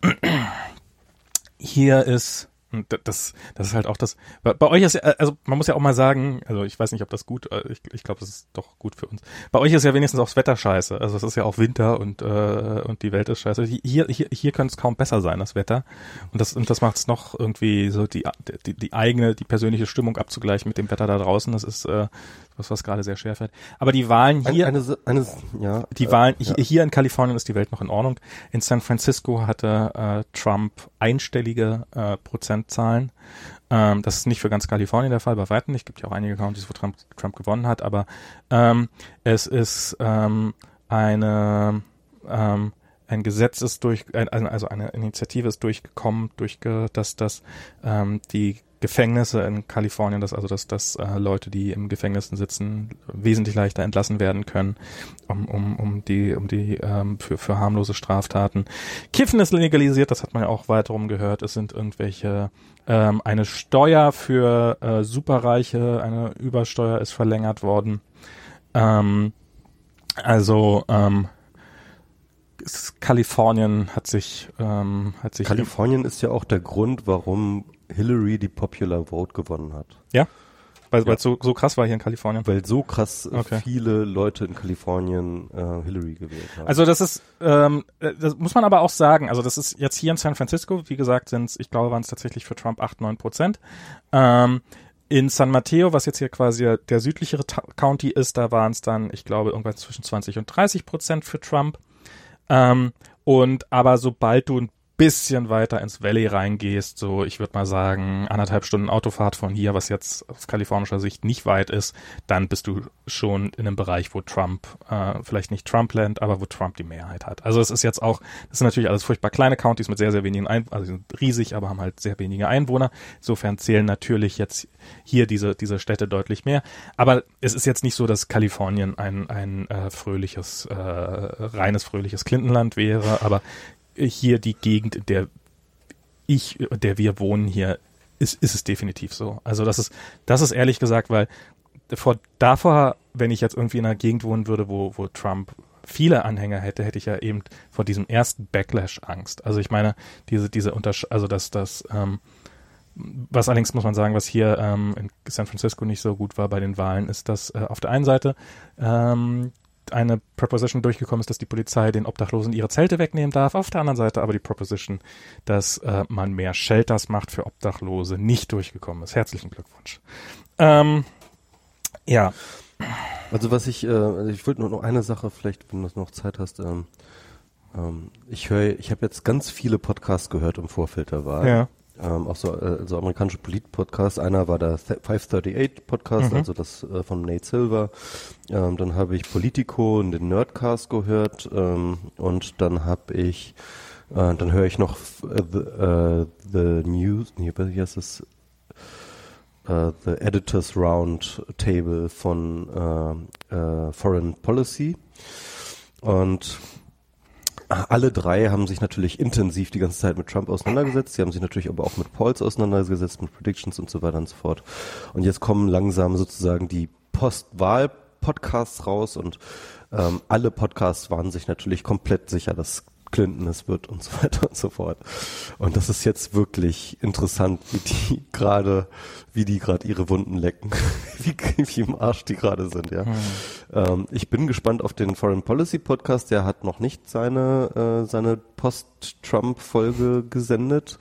hier ist das, das ist halt auch das. Bei, bei euch ist ja, also man muss ja auch mal sagen, also ich weiß nicht, ob das gut, äh, ich, ich glaube, das ist doch gut für uns. Bei euch ist ja wenigstens auch das Wetter scheiße. Also es ist ja auch Winter und äh, und die Welt ist scheiße. Hier hier hier könnte es kaum besser sein, das Wetter. Und das und das macht es noch irgendwie so die, die die eigene, die persönliche Stimmung abzugleichen mit dem Wetter da draußen. Das ist äh, was was gerade sehr schwer fällt. Aber die Wahlen hier, eine, eine, eine, ja, die Wahlen äh, ja. hier in Kalifornien ist die Welt noch in Ordnung. In San Francisco hatte äh, Trump einstellige äh, Prozentzahlen. Ähm, das ist nicht für ganz Kalifornien der Fall, bei weitem nicht. Es gibt ja auch einige Counties, wo Trump, Trump gewonnen hat, aber ähm, es ist ähm, eine ähm, ein Gesetz ist durch, also eine Initiative ist durchgekommen, durch, dass das ähm, die Gefängnisse in Kalifornien, dass also dass, dass äh, Leute, die im Gefängnissen sitzen, wesentlich leichter entlassen werden können, um, um, um die, um die ähm, für, für harmlose Straftaten. Kiffen ist legalisiert, das hat man ja auch weiterum gehört. Es sind irgendwelche ähm, eine Steuer für äh, Superreiche, eine Übersteuer ist verlängert worden. Ähm, also ähm, Kalifornien hat sich ähm, hat sich Kalifornien ist ja auch der Grund, warum Hillary die Popular Vote gewonnen hat. Ja? Weil ja. es so, so krass war hier in Kalifornien? Weil so krass äh, okay. viele Leute in Kalifornien äh, Hillary gewählt haben. Also das ist, ähm, äh, das muss man aber auch sagen, also das ist jetzt hier in San Francisco, wie gesagt, sind es, ich glaube, waren es tatsächlich für Trump 8, 9 Prozent. Ähm, in San Mateo, was jetzt hier quasi der südlichere County ist, da waren es dann, ich glaube, irgendwas zwischen 20 und 30 Prozent für Trump. Ähm, und aber sobald du ein bisschen weiter ins Valley reingehst, so ich würde mal sagen anderthalb Stunden Autofahrt von hier, was jetzt aus kalifornischer Sicht nicht weit ist, dann bist du schon in einem Bereich, wo Trump, äh, vielleicht nicht Trumpland, aber wo Trump die Mehrheit hat. Also es ist jetzt auch, das sind natürlich alles furchtbar kleine Counties mit sehr, sehr wenigen Einwohnern, also sind riesig, aber haben halt sehr wenige Einwohner. Insofern zählen natürlich jetzt hier diese, diese Städte deutlich mehr. Aber es ist jetzt nicht so, dass Kalifornien ein, ein äh, fröhliches, äh, reines fröhliches Clintonland wäre, aber hier die Gegend, in der ich, der wir wohnen hier, ist, ist es definitiv so. Also das ist, das ist ehrlich gesagt, weil vor, davor, wenn ich jetzt irgendwie in einer Gegend wohnen würde, wo, wo Trump viele Anhänger hätte, hätte ich ja eben vor diesem ersten Backlash Angst. Also ich meine, diese, diese Untersch also dass das, ähm, was allerdings muss man sagen, was hier ähm, in San Francisco nicht so gut war bei den Wahlen, ist, dass äh, auf der einen Seite ähm, eine Proposition durchgekommen ist, dass die Polizei den Obdachlosen ihre Zelte wegnehmen darf. Auf der anderen Seite aber die Proposition, dass äh, man mehr Shelters macht für Obdachlose, nicht durchgekommen ist. Herzlichen Glückwunsch. Ähm, ja. Also was ich, äh, also ich wollte nur noch eine Sache, vielleicht, wenn du noch Zeit hast. Ähm, ähm, ich höre, ich habe jetzt ganz viele Podcasts gehört im Vorfeld der Wahl. Ja ähm, auch so, äh, so amerikanische Polit-Podcasts. Einer war der 538 Podcast, mhm. also das äh, von Nate Silver. Ähm, dann habe ich Politico und den Nerdcast gehört ähm, und dann habe ich, äh, dann höre ich noch äh, the, uh, the News, nee, wie heißt es? Uh, the Editors Round Table von Foreign Policy und alle drei haben sich natürlich intensiv die ganze Zeit mit Trump auseinandergesetzt. Sie haben sich natürlich aber auch mit Polls auseinandergesetzt, mit Predictions und so weiter und so fort. Und jetzt kommen langsam sozusagen die Postwahl-Podcasts raus und ähm, alle Podcasts waren sich natürlich komplett sicher, dass Clinton es wird und so weiter und so fort. Und das ist jetzt wirklich interessant, wie die gerade, wie die gerade ihre Wunden lecken, wie, wie im Arsch die gerade sind, ja. Hm. Ähm, ich bin gespannt auf den Foreign Policy Podcast, der hat noch nicht seine, äh, seine Post-Trump-Folge gesendet.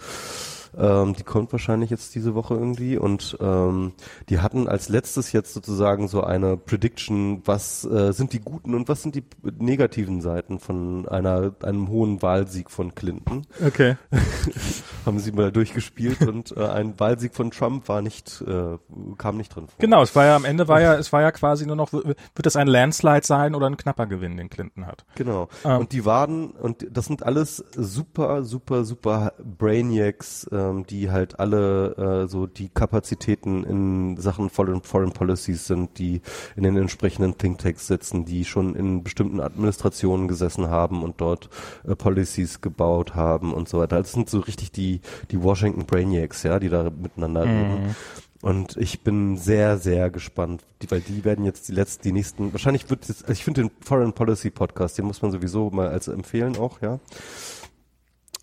Ähm, die kommt wahrscheinlich jetzt diese Woche irgendwie. Und ähm, die hatten als letztes jetzt sozusagen so eine Prediction, was äh, sind die guten und was sind die negativen Seiten von einer einem hohen Wahlsieg von Clinton. Okay. Haben sie mal durchgespielt und äh, ein Wahlsieg von Trump war nicht, äh, kam nicht drin vor. Genau, es war ja am Ende war ja, es war ja quasi nur noch, wird es ein Landslide sein oder ein knapper Gewinn, den Clinton hat. Genau. Ähm. Und die waren, und das sind alles super, super, super Brainiacs, äh, ähm, die halt alle äh, so die Kapazitäten in Sachen Foreign, Foreign Policies sind, die in den entsprechenden Thinktanks sitzen, die schon in bestimmten Administrationen gesessen haben und dort äh, Policies gebaut haben und so weiter. Das sind so richtig die, die Washington Brainiacs, ja, die da miteinander mhm. reden. Und ich bin sehr, sehr gespannt, die, weil die werden jetzt die letzten, die nächsten, wahrscheinlich wird es, also ich finde den Foreign Policy Podcast, den muss man sowieso mal als empfehlen auch, ja.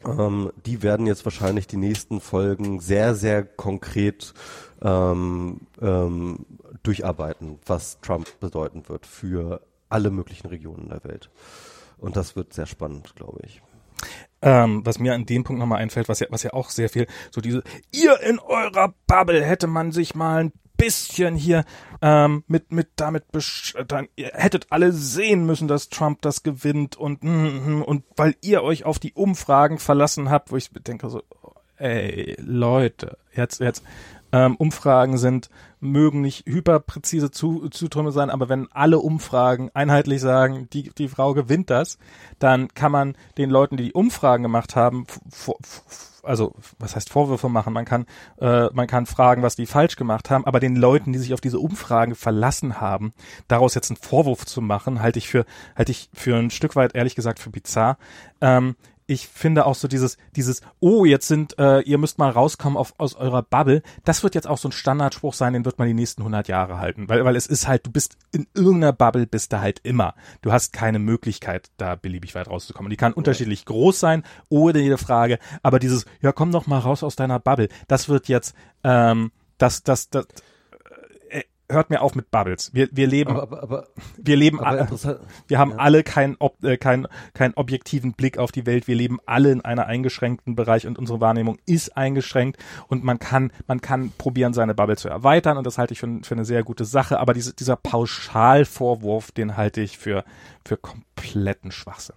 Ähm, die werden jetzt wahrscheinlich die nächsten Folgen sehr, sehr konkret ähm, ähm, durcharbeiten, was Trump bedeuten wird für alle möglichen Regionen der Welt. Und das wird sehr spannend, glaube ich. Ähm, was mir an dem Punkt nochmal einfällt, was ja, was ja auch sehr viel, so diese, ihr in eurer Bubble hätte man sich mal ein bisschen hier ähm, mit mit damit dann ihr hättet alle sehen müssen, dass Trump das gewinnt und mm, und weil ihr euch auf die Umfragen verlassen habt, wo ich denke so ey Leute, jetzt jetzt ähm, Umfragen sind mögen nicht hyperpräzise zu, Zutrümme sein, aber wenn alle Umfragen einheitlich sagen, die die Frau gewinnt das, dann kann man den Leuten, die die Umfragen gemacht haben, also was heißt Vorwürfe machen, man kann, äh, man kann fragen, was die falsch gemacht haben, aber den Leuten, die sich auf diese Umfragen verlassen haben, daraus jetzt einen Vorwurf zu machen, halte ich für, halte ich für ein Stück weit ehrlich gesagt für bizarr. Ähm, ich finde auch so dieses, dieses, oh, jetzt sind, äh, ihr müsst mal rauskommen auf, aus eurer Bubble, das wird jetzt auch so ein Standardspruch sein, den wird man die nächsten 100 Jahre halten, weil, weil es ist halt, du bist in irgendeiner Bubble, bist du halt immer. Du hast keine Möglichkeit, da beliebig weit rauszukommen. Die kann unterschiedlich groß sein, ohne jede Frage, aber dieses, ja, komm doch mal raus aus deiner Bubble, das wird jetzt, ähm, das, das, das, hört mir auf mit Bubbles. Wir, wir leben, aber, aber, aber, wir leben, alle, wir haben ja. alle keinen, äh, keinen, keinen objektiven Blick auf die Welt. Wir leben alle in einer eingeschränkten Bereich und unsere Wahrnehmung ist eingeschränkt und man kann, man kann probieren, seine Bubble zu erweitern und das halte ich für, für eine sehr gute Sache. Aber diese, dieser Pauschalvorwurf, den halte ich für, für kompletten Schwachsinn.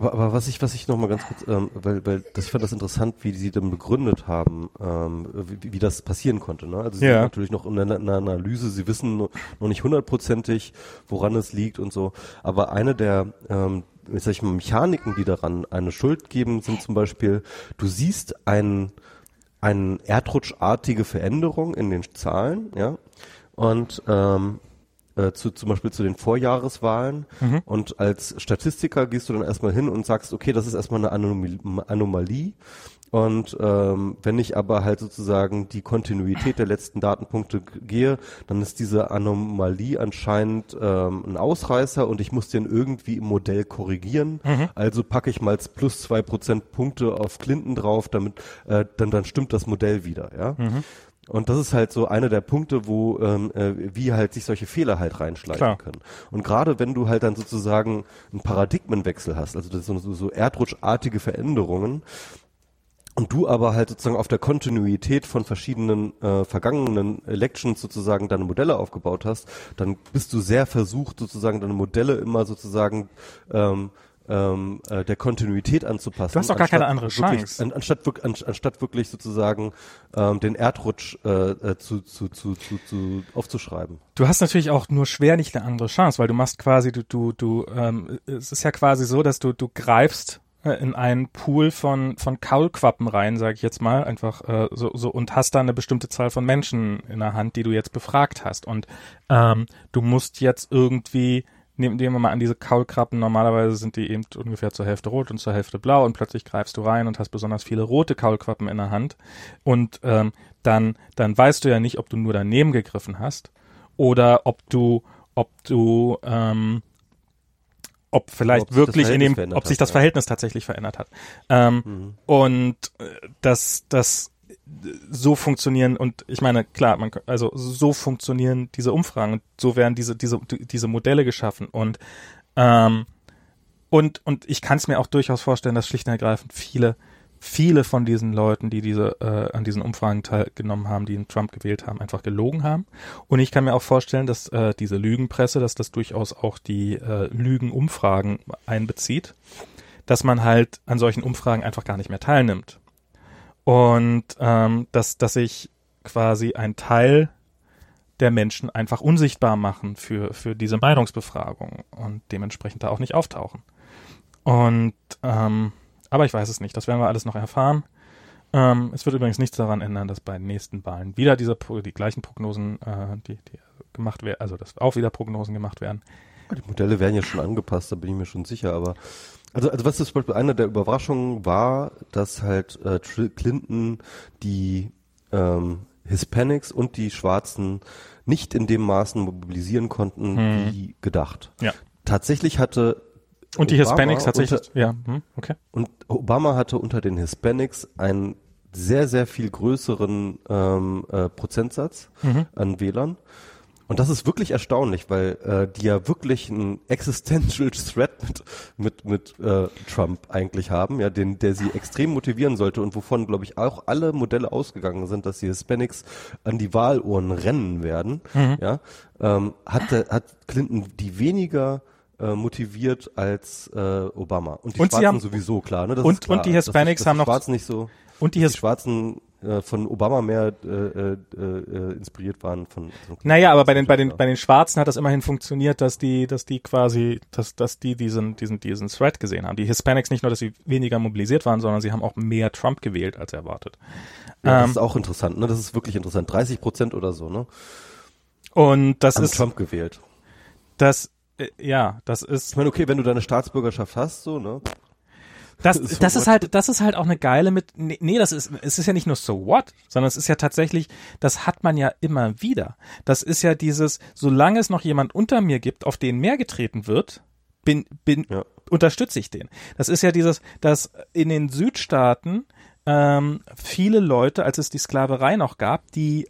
Aber, aber was ich, was ich noch mal ganz kurz, ähm, weil, weil das, ich fand das interessant, wie sie dann begründet haben, ähm, wie, wie das passieren konnte. Ne? Also sie Ja. sind natürlich noch in einer, in einer Analyse, sie wissen noch nicht hundertprozentig, woran es liegt und so. Aber eine der, ähm, ich sag ich mal, Mechaniken, die daran eine Schuld geben, sind zum Beispiel, du siehst ein, eine erdrutschartige Veränderung in den Zahlen, ja, und ähm, äh, zu, zum Beispiel zu den Vorjahreswahlen. Und als Statistiker gehst du dann erstmal hin und sagst, okay, das ist erstmal eine Anomalie, Anomalie. Und ähm, wenn ich aber halt sozusagen die Kontinuität der letzten Datenpunkte gehe, dann ist diese Anomalie anscheinend ähm, ein Ausreißer und ich muss den irgendwie im Modell korrigieren. Also packe ich mal plus zwei Prozent Punkte auf Clinton drauf, damit äh, dann dann stimmt das Modell wieder, ja. Und das ist halt so einer der Punkte, wo ähm, äh, wie halt sich solche Fehler halt reinschleichen Klar. können. Und gerade wenn du halt dann sozusagen einen Paradigmenwechsel hast, also das sind so, so erdrutschartige Veränderungen, und du aber halt sozusagen auf der Kontinuität von verschiedenen äh, vergangenen Elections sozusagen deine Modelle aufgebaut hast, dann bist du sehr versucht, sozusagen deine Modelle immer sozusagen ähm, ähm, äh, der Kontinuität anzupassen. Du hast doch gar keine andere wirklich, Chance. An, anstatt, an, anstatt wirklich sozusagen ähm, den Erdrutsch äh, äh, zu, zu, zu, zu, zu aufzuschreiben. Du hast natürlich auch nur schwer nicht eine andere Chance, weil du machst quasi, du, du, du, ähm, es ist ja quasi so, dass du, du greifst äh, in einen Pool von, von Kaulquappen rein, sage ich jetzt mal, einfach äh, so, so und hast da eine bestimmte Zahl von Menschen in der Hand, die du jetzt befragt hast. Und ähm, du musst jetzt irgendwie, nehmen, nehmen wir mal an, diese Kaulquappen, normalerweise sind die eben ungefähr zur Hälfte rot und zur Hälfte blau und plötzlich greifst du rein und hast besonders viele rote Kaulquappen in der Hand. Und ähm, dann, dann weißt du ja nicht, ob du nur daneben gegriffen hast oder ob du, ob du, ähm, ob vielleicht Ob wirklich in dem, ob sich das ja. Verhältnis tatsächlich verändert hat. Ähm, Mhm. Und äh, das, das so funktionieren und ich meine klar, man, also so funktionieren diese Umfragen und so werden diese diese diese Modelle geschaffen und ähm, und und ich kann es mir auch durchaus vorstellen, dass schlicht und ergreifend viele viele von diesen Leuten, die diese äh, an diesen Umfragen teilgenommen haben, die einen Trump gewählt haben, einfach gelogen haben. Und ich kann mir auch vorstellen, dass äh, diese Lügenpresse, dass das durchaus auch die äh, Lügenumfragen einbezieht, dass man halt an solchen Umfragen einfach gar nicht mehr teilnimmt. Und ähm, dass, dass sich quasi ein Teil der Menschen einfach unsichtbar machen für, für diese Meinungsbefragung und dementsprechend da auch nicht auftauchen. Und ähm, aber ich weiß es nicht, das werden wir alles noch erfahren. Ähm, es wird übrigens nichts daran ändern, dass bei den nächsten Wahlen wieder diese die gleichen Prognosen, äh, die, die gemacht werden, also dass auch wieder Prognosen gemacht werden. Die Modelle werden ja schon angepasst, da bin ich mir schon sicher, aber also, also was zum Beispiel eine der Überraschungen war, dass halt äh, Clinton die ähm, Hispanics und die Schwarzen nicht in dem Maßen mobilisieren konnten, wie gedacht. Ja. Tatsächlich hatte Und die Obama Hispanics tatsächlich, unter, ja, hm, okay. und Obama hatte unter den Hispanics einen sehr, sehr viel größeren ähm, äh, Prozentsatz an Wählern. Und das ist wirklich erstaunlich, weil äh, die ja wirklich einen existential threat mit mit mit äh, Trump eigentlich haben, ja, den der sie extrem motivieren sollte und wovon glaube ich auch alle Modelle ausgegangen sind, dass die Hispanics an die Wahlurnen rennen werden, ja, ähm, hat hat Clinton die weniger äh, motiviert als äh, Obama und die Und sie Schwarzen haben- sowieso klar, ne? Das und- ist klar. und die Hispanics dass, dass haben die noch- Schwarzen nicht so Und die His die Schwarzen äh, von Obama mehr äh, äh, äh, inspiriert waren von, von Naja, aber bei den, bei den, bei den Schwarzen hat das immerhin funktioniert, dass die, dass die quasi, dass, dass die diesen, diesen, diesen Thread gesehen haben. Die Hispanics nicht nur, dass sie weniger mobilisiert waren, sondern sie haben auch mehr Trump gewählt als erwartet. Ja, das Ähm, ist auch interessant, ne? Das ist wirklich interessant. 30 Prozent oder so, ne? Und das Haben ist, Trump gewählt. das, äh, ja, das ist, Ich meine, okay, wenn du deine Staatsbürgerschaft hast, so, ne? Das, So das ist halt, das ist halt auch eine geile mit, nee, nee, das ist, es ist ja nicht nur so what, sondern es ist ja tatsächlich, das hat man ja immer wieder. Das ist ja dieses, solange es noch jemand unter mir gibt, auf den mehr getreten wird, bin, bin, Ja. unterstütze ich den. Das ist ja dieses, dass in den Südstaaten ähm, viele Leute, als es die Sklaverei noch gab, die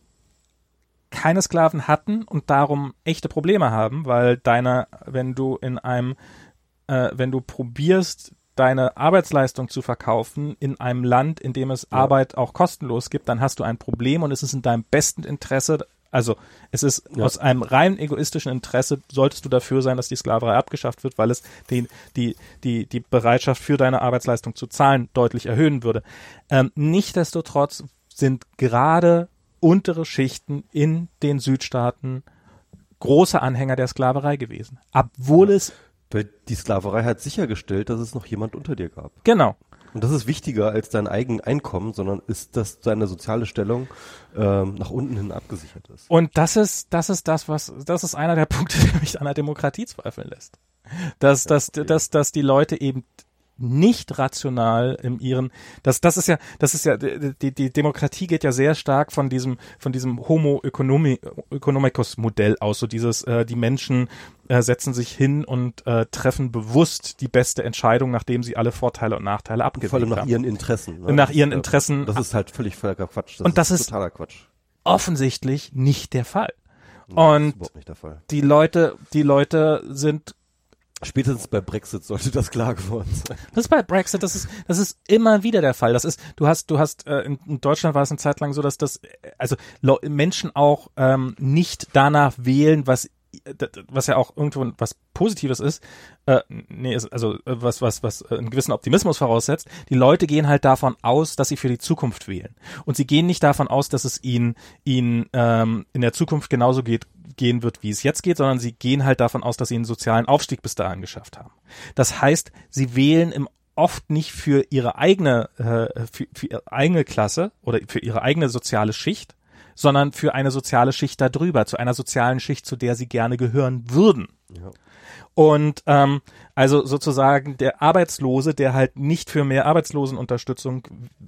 keine Sklaven hatten und darum echte Probleme haben, weil deine, wenn du in einem, äh, wenn du probierst, deine Arbeitsleistung zu verkaufen in einem Land, in dem es Arbeit auch kostenlos gibt, dann hast du ein Problem und es ist in deinem besten Interesse, Also es ist Ja. aus einem rein egoistischen Interesse solltest du dafür sein, dass die Sklaverei abgeschafft wird, weil es die, die, die, die Bereitschaft für deine Arbeitsleistung zu zahlen deutlich erhöhen würde. Ähm, Nichtsdestotrotz sind gerade untere Schichten in den Südstaaten große Anhänger der Sklaverei gewesen. Obwohl es, Weil die Sklaverei hat sichergestellt, dass es noch jemand unter dir gab. genau, Und das ist wichtiger als dein eigenes Einkommen, sondern ist, dass deine soziale Stellung ähm, nach unten hin abgesichert ist. Und das ist, das ist das, was, das ist einer der Punkte, der mich an der Demokratie zweifeln lässt. Dass, dass, okay. dass, dass die Leute eben nicht rational in ihren, das, das ist ja, das ist ja, die, die Demokratie geht ja sehr stark von diesem, von diesem Homo economi, economicus Modell aus, so dieses, äh, die Menschen äh, setzen sich hin und äh, treffen bewusst die beste Entscheidung, nachdem sie alle Vorteile und Nachteile abgewegt Vor allem nach haben. ihren Interessen. Ne? Nach ihren äh, Interessen. Das ist halt völlig völliger Quatsch. Das Und das ist- totaler Quatsch. Offensichtlich nicht der Fall. Und die Leute, die Leute sind Spätestens bei Brexit sollte das klar geworden sein. Das ist bei Brexit, das ist, das ist immer wieder der Fall. Das ist, du hast, du hast, äh, in, Deutschland war es eine Zeit lang so, dass das, äh, also Menschen auch ähm, nicht danach wählen, was äh, was ja auch irgendwo was Positives ist, äh, nee, also äh, was, was, was einen gewissen Optimismus voraussetzt. Die Leute gehen halt davon aus, dass sie für die Zukunft wählen. Und sie gehen nicht davon aus, dass es ihnen, ihnen ähm, in der Zukunft genauso geht, gehen wird, wie es jetzt geht, sondern sie gehen halt davon aus, dass sie einen sozialen Aufstieg bis dahin geschafft haben. Das heißt, sie wählen im oft nicht für ihre eigene, äh, für, für ihre eigene Klasse oder für ihre eigene soziale Schicht, sondern für eine soziale Schicht darüber, zu einer sozialen Schicht, zu der sie gerne gehören würden. Ja. Und ähm, also sozusagen der Arbeitslose, der halt nicht für mehr Arbeitslosenunterstützung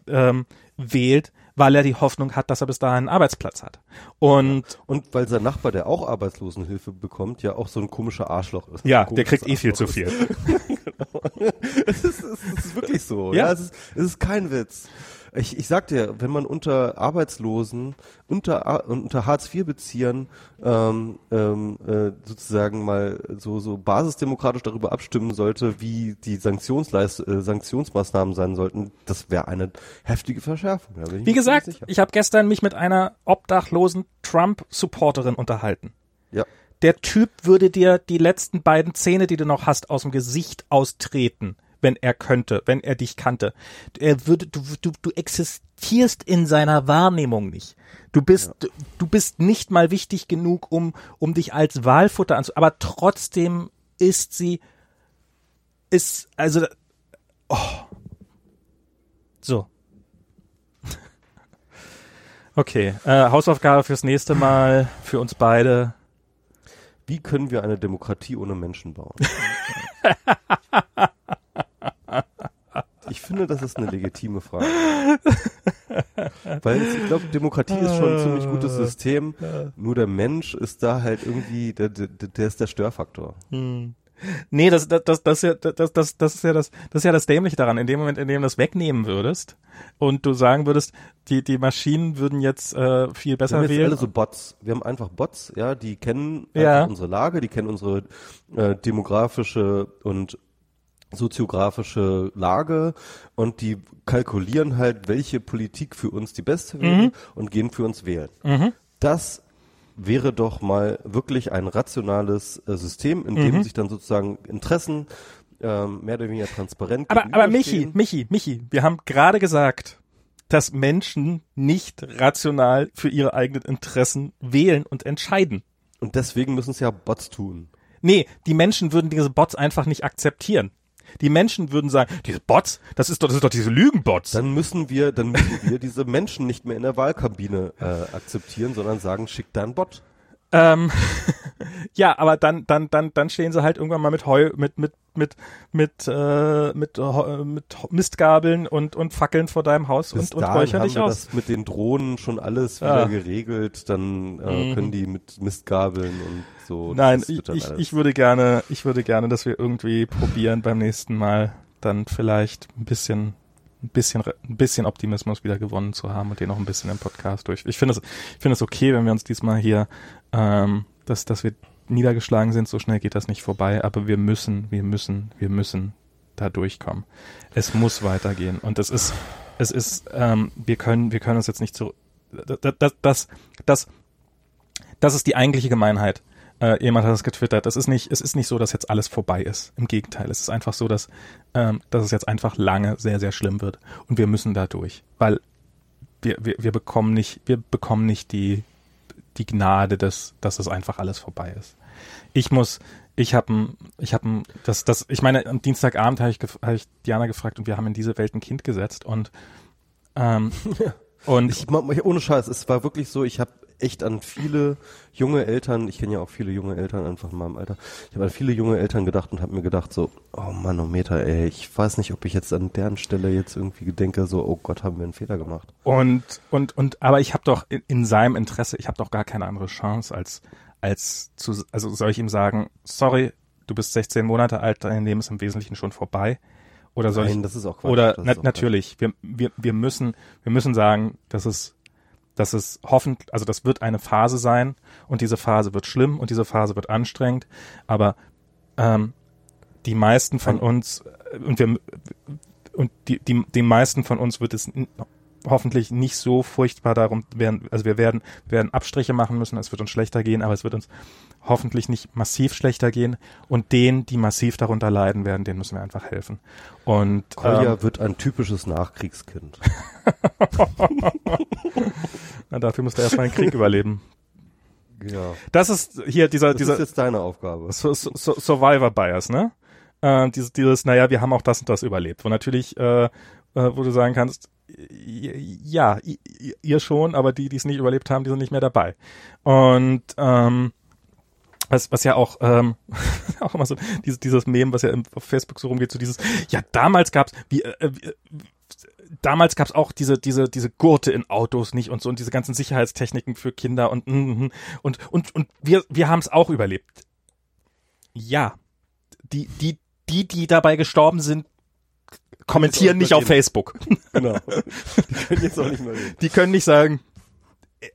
ähm, wählt, weil er die Hoffnung hat, dass er bis dahin einen Arbeitsplatz hat. Und Und weil sein Nachbar, der auch Arbeitslosenhilfe bekommt, ja auch so ein komischer Arschloch ist. ja, der kriegt eh viel zu viel. es, ist, es ist wirklich so. Ja. Ja, es, ist, es ist kein Witz. Ich, ich sag dir, wenn man unter Arbeitslosen, unter, unter Hartz-IV-Beziehern ähm, ähm, äh, sozusagen mal so, so basisdemokratisch darüber abstimmen sollte, wie die Sanktionsleist äh, Sanktionsmaßnahmen sein sollten, das wäre eine heftige Verschärfung. Wie gesagt, ich habe gestern mich mit einer obdachlosen Trump-Supporterin unterhalten. ja. Der Typ würde dir die letzten beiden Zähne, die du noch hast, aus dem Gesicht austreten, wenn er könnte, wenn er dich kannte. Er würde, du, du, du existierst in seiner Wahrnehmung nicht. Du bist, du, du bist nicht mal wichtig genug, um, um dich als Wahlfutter anzu, aber trotzdem ist sie, ist, also, oh. So. Okay, äh, Hausaufgabe fürs nächste Mal, für uns beide. Wie können wir eine Demokratie ohne Menschen bauen? Ich finde, das ist eine legitime Frage. Weil ich glaube, Demokratie ist schon ein ziemlich gutes System. Nur der Mensch ist da halt irgendwie, der, der, der ist der Störfaktor. Nee, das, das, das, das, ist ja, das, das, das ist ja das, das ist ja das Dämliche daran. In dem Moment, in dem du das wegnehmen würdest und du sagen würdest, die, die Maschinen würden jetzt äh, viel Wir besser haben jetzt wählen. alle so Bots. Wir haben einfach Bots, ja, die kennen Ja. unsere Lage, die kennen unsere äh, demografische und soziografische Lage und die kalkulieren halt, welche Politik für uns die beste wäre Mhm. und gehen für uns wählen. Das wäre doch mal wirklich ein rationales äh, System, in Mhm. dem sich dann sozusagen Interessen ähm, mehr oder weniger transparent aber, aber Michi. Michi, Michi, wir haben gerade gesagt, dass Menschen nicht rational für ihre eigenen Interessen wählen und entscheiden. Und deswegen müssen es ja Bots tun. Nee, die Menschen würden diese Bots einfach nicht akzeptieren. Die Menschen würden sagen, diese Bots, das ist doch, das ist doch diese Lügenbots. Dann müssen wir, dann müssen wir diese Menschen nicht mehr in der Wahlkabine äh, akzeptieren, sondern sagen, schick da einen Bot. Ähm, ja, aber dann, dann, dann, dann stehen sie halt irgendwann mal mit Heu, mit, mit, mit, mit, äh, mit, äh, mit Mistgabeln und, und Fackeln vor deinem Haus Bis und, und räuchern dich aus. das mit den Drohnen schon alles Ja. wieder geregelt. Dann äh, Mhm. können die mit Mistgabeln und so. Nein, ich, alles- ich würde gerne, ich würde gerne, dass wir irgendwie probieren beim nächsten Mal dann vielleicht ein bisschen, ein bisschen, ein bisschen Optimismus wieder gewonnen zu haben und den noch ein bisschen im Podcast durch. Ich finde es, ich finde es okay, wenn wir uns diesmal hier, ähm, dass, dass wir niedergeschlagen sind. So schnell geht das nicht vorbei, aber wir müssen, wir müssen, wir müssen da durchkommen. Es muss weitergehen und es ist, es ist, ähm, wir können, wir können uns jetzt nicht das, das, das, das das ist die eigentliche Gemeinheit. Äh, jemand hat es getwittert. Es ist nicht, es ist nicht so, dass jetzt alles vorbei ist. Im Gegenteil, es ist einfach so, dass, ähm, dass es jetzt einfach lange sehr, sehr schlimm wird und wir müssen da durch, weil wir, wir, wir bekommen nicht, wir bekommen nicht die, die Gnade, dass, dass es einfach alles vorbei ist. Ich muss, ich habe ich habe das, das, ich meine, am Dienstagabend habe ich, hab ich Diana gefragt und wir haben in diese Welt ein Kind gesetzt und ähm, und ich, ohne Scheiß, es war wirklich so, ich habe echt an viele junge Eltern, ich kenne ja auch viele junge Eltern einfach in meinem Alter, ich habe an viele junge Eltern gedacht und habe mir gedacht so, oh Manometer, ey, ich weiß nicht, ob ich jetzt an deren Stelle jetzt irgendwie denke, so, oh Gott, haben wir einen Fehler gemacht. Und, und, und, aber ich habe doch in, in seinem Interesse, ich habe doch gar keine andere Chance als, als zu, also soll ich ihm sagen, sorry, du bist 16 Monate alt, dein Leben ist im Wesentlichen schon vorbei. Oder soll Nein, ich, das ist auch Quatsch. Oder na, auch natürlich, wir, wir, wir müssen, wir müssen sagen, dass es dass es hoffentlich, also das wird eine Phase sein und diese Phase wird schlimm und diese Phase wird anstrengend, aber ähm, die meisten von uns äh, und wir und die, die, die meisten von uns wird es hoffentlich nicht so furchtbar darum werden, also wir werden, werden Abstriche machen müssen, es wird uns schlechter gehen, aber es wird uns hoffentlich nicht massiv schlechter gehen und denen, die massiv darunter leiden werden, denen müssen wir einfach helfen. Und Kolja ähm, wird ein typisches Nachkriegskind. Na, dafür müsste er erstmal einen Krieg überleben. Ja. Das ist hier dieser, das dieser. Das ist jetzt deine Aufgabe. So, so, Survivor Bias, ne? Äh, dieses, dieses, naja, wir haben auch das und das überlebt. Wo natürlich, äh, äh, wo du sagen kannst, ja, ihr schon, aber die, die es nicht überlebt haben, die sind nicht mehr dabei. Und ähm, was, was ja auch, ähm, auch immer so, dieses, dieses Mem, was ja auf Facebook so rumgeht, so dieses, ja, damals gab's, wie, äh, wie damals gab's auch diese, diese, diese Gurte in Autos nicht und so und diese ganzen Sicherheitstechniken für Kinder und, und, und, und, und wir, wir haben es auch überlebt. Ja. Die, die, die, die dabei gestorben sind, kommentieren nicht auf Facebook. Genau. Die können jetzt auch nicht mehr reden. Die können nicht sagen,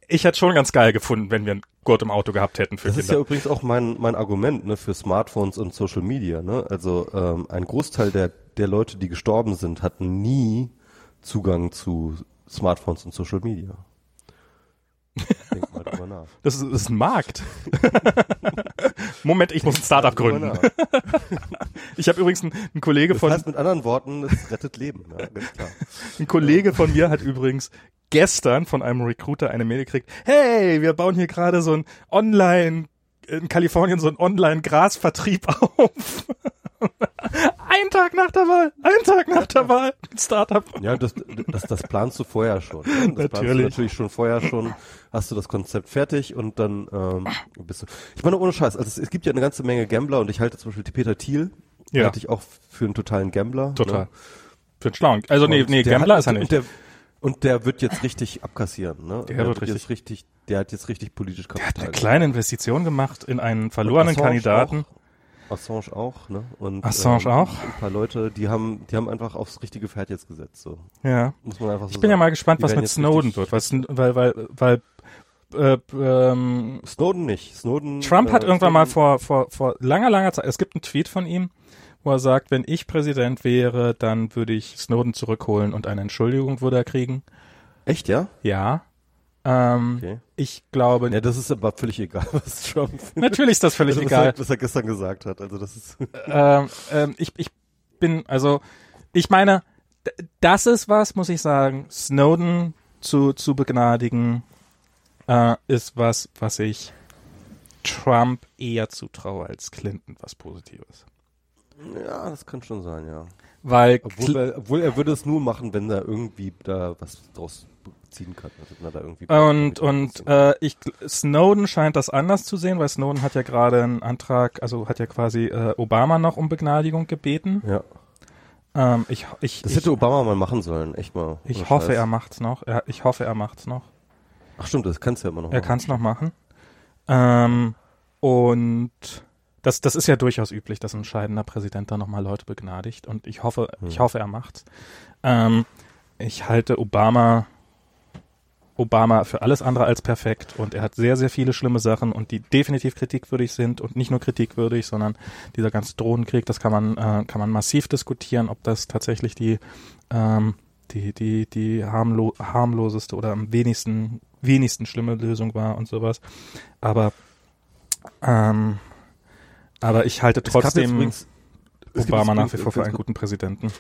ich hätte schon ganz geil gefunden, wenn wir einen Gurt im Auto gehabt hätten für das Kinder. Das ist ja übrigens auch mein, mein Argument ne, für Smartphones und Social Media. Ne? Also ähm, ein Großteil der, der Leute, die gestorben sind, hatten nie Zugang zu Smartphones und Social Media. Denk mal drüber nach. Das ist, das ist ein Markt. Moment, ich muss ein Startup gründen. ich habe übrigens einen, einen Kollege das von. Das heißt mit anderen Worten, es rettet Leben, ja, ganz klar. Ein Kollege von mir hat übrigens gestern von einem Recruiter eine Mail gekriegt, hey, wir bauen hier gerade so ein Online, in Kalifornien so ein Online-Grasvertrieb auf. Ein Tag nach der Wahl, ein Tag nach der Wahl, Startup. Ja, das, das, das planst du vorher schon. Das natürlich. planst du natürlich schon vorher schon, hast du das Konzept fertig und dann ähm, bist du. Ich meine, ohne Scheiß, also es, es gibt ja eine ganze Menge Gambler und ich halte zum Beispiel die Peter Thiel, ja. halte ich auch für einen totalen Gambler. Total. Ne? Für einen Schlauen. Also nee, nee, Gambler hat, ist er nicht. Und der, und der wird jetzt richtig abkassieren, ne? Der, der wird, wird richtig, richtig, der hat jetzt richtig politisch Kapital. Der hat eine kleine Investition gemacht in einen verlorenen Kandidaten. Auch. Assange auch, ne? Und Assange ähm, auch. Ein paar Leute, die haben, die haben einfach aufs richtige Pferd jetzt gesetzt. So. Ja. Muss man einfach so Ich bin sagen. ja mal gespannt, was mit Snowden wird, was, weil, weil, weil äh, ähm, Snowden nicht. Snowden. Trump hat äh, irgendwann Snowden mal vor, vor, vor langer, langer Zeit, es gibt einen Tweet von ihm, wo er sagt, wenn ich Präsident wäre, dann würde ich Snowden zurückholen und eine Entschuldigung würde er kriegen. Echt, ja? Ja. Ähm, Okay. Ich glaube. Ja, das ist aber völlig egal, was Trump. Natürlich ist das völlig Also, was egal. Er, was er gestern gesagt hat. Also das ist. ähm, ähm, ich, ich bin, also, ich meine, das ist was, muss ich sagen, Snowden zu, zu begnadigen, äh, ist was, was ich Trump eher zutraue als Clinton, was Positives. Ja, das kann schon sein, ja. Weil, Obwohl er, obwohl er würde es nur machen, wenn er irgendwie da was draus ziehen kann. Also wenn da irgendwie und, und äh, ich, Snowden scheint das anders zu sehen, weil Snowden hat ja gerade einen Antrag, also hat ja quasi äh, Obama noch um Begnadigung gebeten. ja. Ähm, ich, ich, Das ich, hätte Obama mal machen sollen, echt mal. ich hoffe, Scheiß. er macht's noch. Er, ich hoffe, er macht's noch. Ach stimmt, das kannst du ja immer noch Er machen. kann es noch machen. Ähm, und das, das ist ja durchaus üblich, dass ein scheidender Präsident da nochmal Leute begnadigt. Und ich hoffe, Hm. ich hoffe, er macht's. Ähm, ich halte Obama, Obama für alles andere als perfekt und er hat sehr, sehr viele schlimme Sachen und die definitiv kritikwürdig sind und nicht nur kritikwürdig, sondern dieser ganze Drohnenkrieg, das kann man, äh, kann man massiv diskutieren, ob das tatsächlich die, ähm, die, die, die harmlo harmloseste oder am wenigsten, wenigsten schlimme Lösung war und sowas. Aber, ähm, aber ich halte trotzdem übrigens, Obama nach wie vor für einen guten Präsidenten.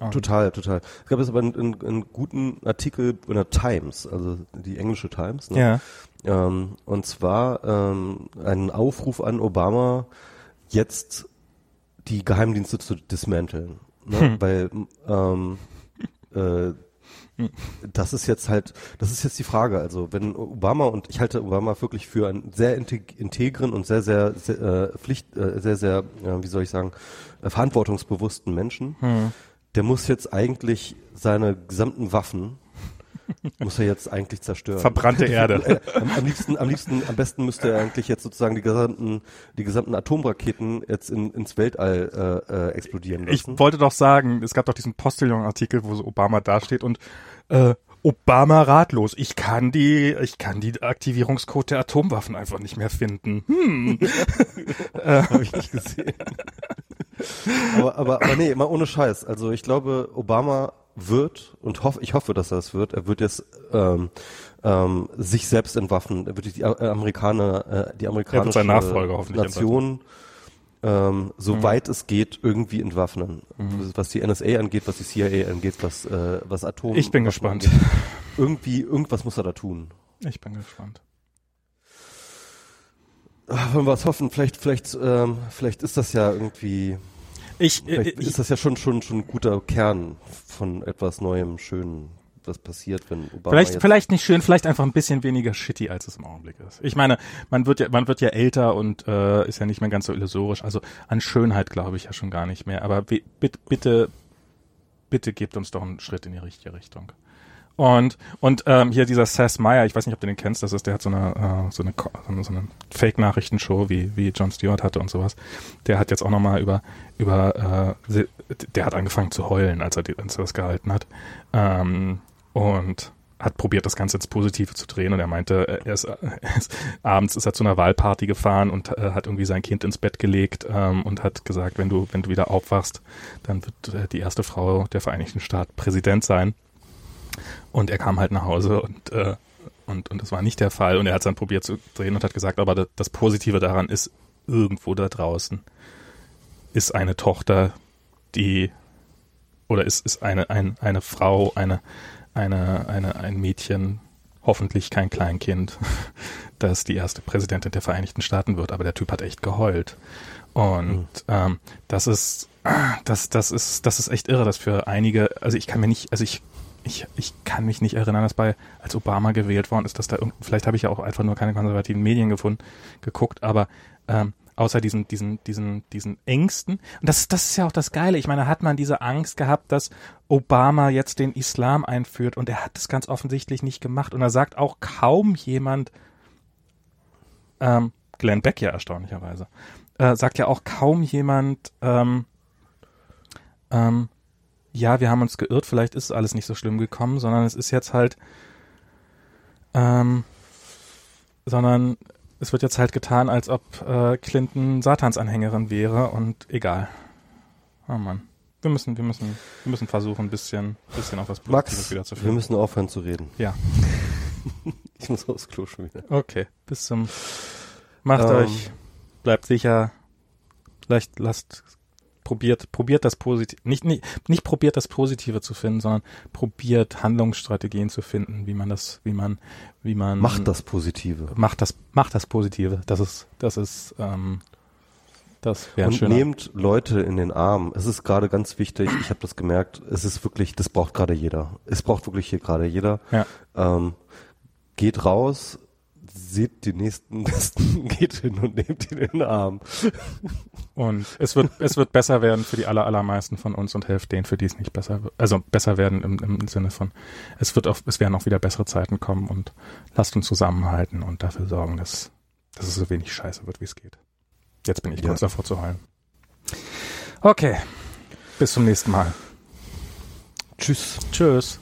Ah. Total, total. Es gab jetzt aber einen, einen, einen, guten Artikel in der Times, also die englische Times. Ne? Ja. Ähm, und zwar ähm, einen Aufruf an Obama, jetzt die Geheimdienste zu dismanteln. Ne? Hm. Weil ähm, äh, das ist jetzt halt, das ist jetzt die Frage. Also wenn Obama und ich halte Obama wirklich für einen sehr integren und sehr, sehr, sehr äh, Pflicht, äh, sehr, sehr, äh, wie soll ich sagen, äh, verantwortungsbewussten Menschen. Hm. Der muss jetzt eigentlich seine gesamten Waffen muss er jetzt eigentlich zerstören. Verbrannte Erde. am, am, liebsten, am liebsten, am besten müsste er eigentlich jetzt sozusagen die gesamten, die gesamten Atomraketen jetzt in, ins Weltall äh, äh, explodieren lassen. Ich wollte doch sagen, es gab doch diesen Postillon-Artikel, wo so Obama dasteht und äh, Obama ratlos. Ich kann die, ich kann die Aktivierungscode der Atomwaffen einfach nicht mehr finden. Hm. äh, Habe ich nicht gesehen. aber, aber, aber nee, mal ohne Scheiß. Also ich glaube, Obama wird und hoff, ich hoffe, dass er es wird. Er wird jetzt ähm, ähm, sich selbst entwaffnen. Er wird die Amerikaner, äh, die amerikanische Nation ähm, soweit mhm. es geht irgendwie entwaffnen. Mhm. Was die NSA angeht, was die CIA angeht, was äh, was Atom. Ich bin gespannt. Angeht. Irgendwie irgendwas muss er da tun. Ich bin gespannt. Ach, wollen wir es hoffen? Vielleicht vielleicht ähm, vielleicht ist das ja irgendwie ich, äh, Vielleicht ist das ja schon, schon, schon ein guter Kern von etwas Neuem, Schönen, was passiert, wenn Obama Vielleicht, vielleicht nicht schön, vielleicht einfach ein bisschen weniger shitty, als es im Augenblick ist. Ich meine, man wird ja, man wird ja älter und äh, ist ja nicht mehr ganz so illusorisch. Also an Schönheit glaube ich ja schon gar nicht mehr. Aber bitte, bitte, bitte gebt uns doch einen Schritt in die richtige Richtung. Und, und ähm, hier dieser Seth Meyer, ich weiß nicht, ob du den kennst, das ist, der hat so eine, äh, so eine, so eine Fake-Nachrichtenshow, wie, wie Jon Stewart hatte und sowas. Der hat jetzt auch nochmal über, über äh, der hat angefangen zu heulen, als er, die, als er das gehalten hat. Ähm, und hat probiert, das Ganze ins Positive zu drehen und er meinte, er ist, er ist abends ist er zu einer Wahlparty gefahren und äh, hat irgendwie sein Kind ins Bett gelegt ähm, und hat gesagt, wenn du, wenn du wieder aufwachst, dann wird äh, die erste Frau der Vereinigten Staaten Präsident sein. Und er kam halt nach Hause und, äh, und, und das war nicht der Fall. Und er hat es dann probiert zu drehen und hat gesagt, aber das, das Positive daran ist, irgendwo da draußen ist eine Tochter, die oder ist, ist eine, ein, eine Frau, eine, eine, eine, ein Mädchen, hoffentlich kein Kleinkind, das die erste Präsidentin der Vereinigten Staaten wird. Aber der Typ hat echt geheult. Und mhm. ähm, das ist, das, das ist, das ist echt irre, dass für einige, also ich kann mir nicht, also ich ich, ich kann mich nicht erinnern, dass bei, als Obama gewählt worden ist, dass da irgend, vielleicht habe ich ja auch einfach nur keine konservativen Medien gefunden, geguckt, aber ähm, außer diesen, diesen, diesen, diesen Ängsten. Und das, das ist ja auch das Geile. Ich meine, hat man diese Angst gehabt, dass Obama jetzt den Islam einführt und er hat es ganz offensichtlich nicht gemacht. Und da sagt auch kaum jemand, ähm, Glenn Beck ja erstaunlicherweise, äh, sagt ja auch kaum jemand, ähm, ähm, ja, wir haben uns geirrt, vielleicht ist alles nicht so schlimm gekommen, sondern es ist jetzt halt, ähm, sondern es wird jetzt halt getan, als ob äh, Clinton Satansanhängerin wäre und egal. Oh Mann. Wir müssen, wir müssen, wir müssen versuchen, ein bisschen, bisschen auf was Positives wieder zu finden. Wir müssen aufhören zu reden. Ja. ich muss aufs Klo schon wieder. Okay, bis zum. Macht ähm, euch, bleibt sicher. Vielleicht lasst probiert, probiert das Positive, nicht, nicht, nicht probiert das Positive zu finden, sondern probiert Handlungsstrategien zu finden, wie man das, wie man, wie man. Macht das Positive. Macht das, macht das Positive. Das ist, das ist, ähm, das wäre Und nehmt Leute in den Arm. Es ist gerade ganz wichtig, ich habe das gemerkt, es ist wirklich, das braucht gerade jeder. Es braucht wirklich hier gerade jeder. Ja. Ähm, geht raus, seht die nächsten Besten, geht hin und nehmt ihn in den Arm. Und es wird, es wird besser werden für die aller, allermeisten von uns und helft denen, für die es nicht besser wird. Also besser werden im, im Sinne von, es wird auch, es werden auch wieder bessere Zeiten kommen und lasst uns zusammenhalten und dafür sorgen, dass, dass es so wenig scheiße wird, wie es geht. Jetzt bin ich ja. kurz davor zu heulen. Okay. Bis zum nächsten Mal. Tschüss. Tschüss.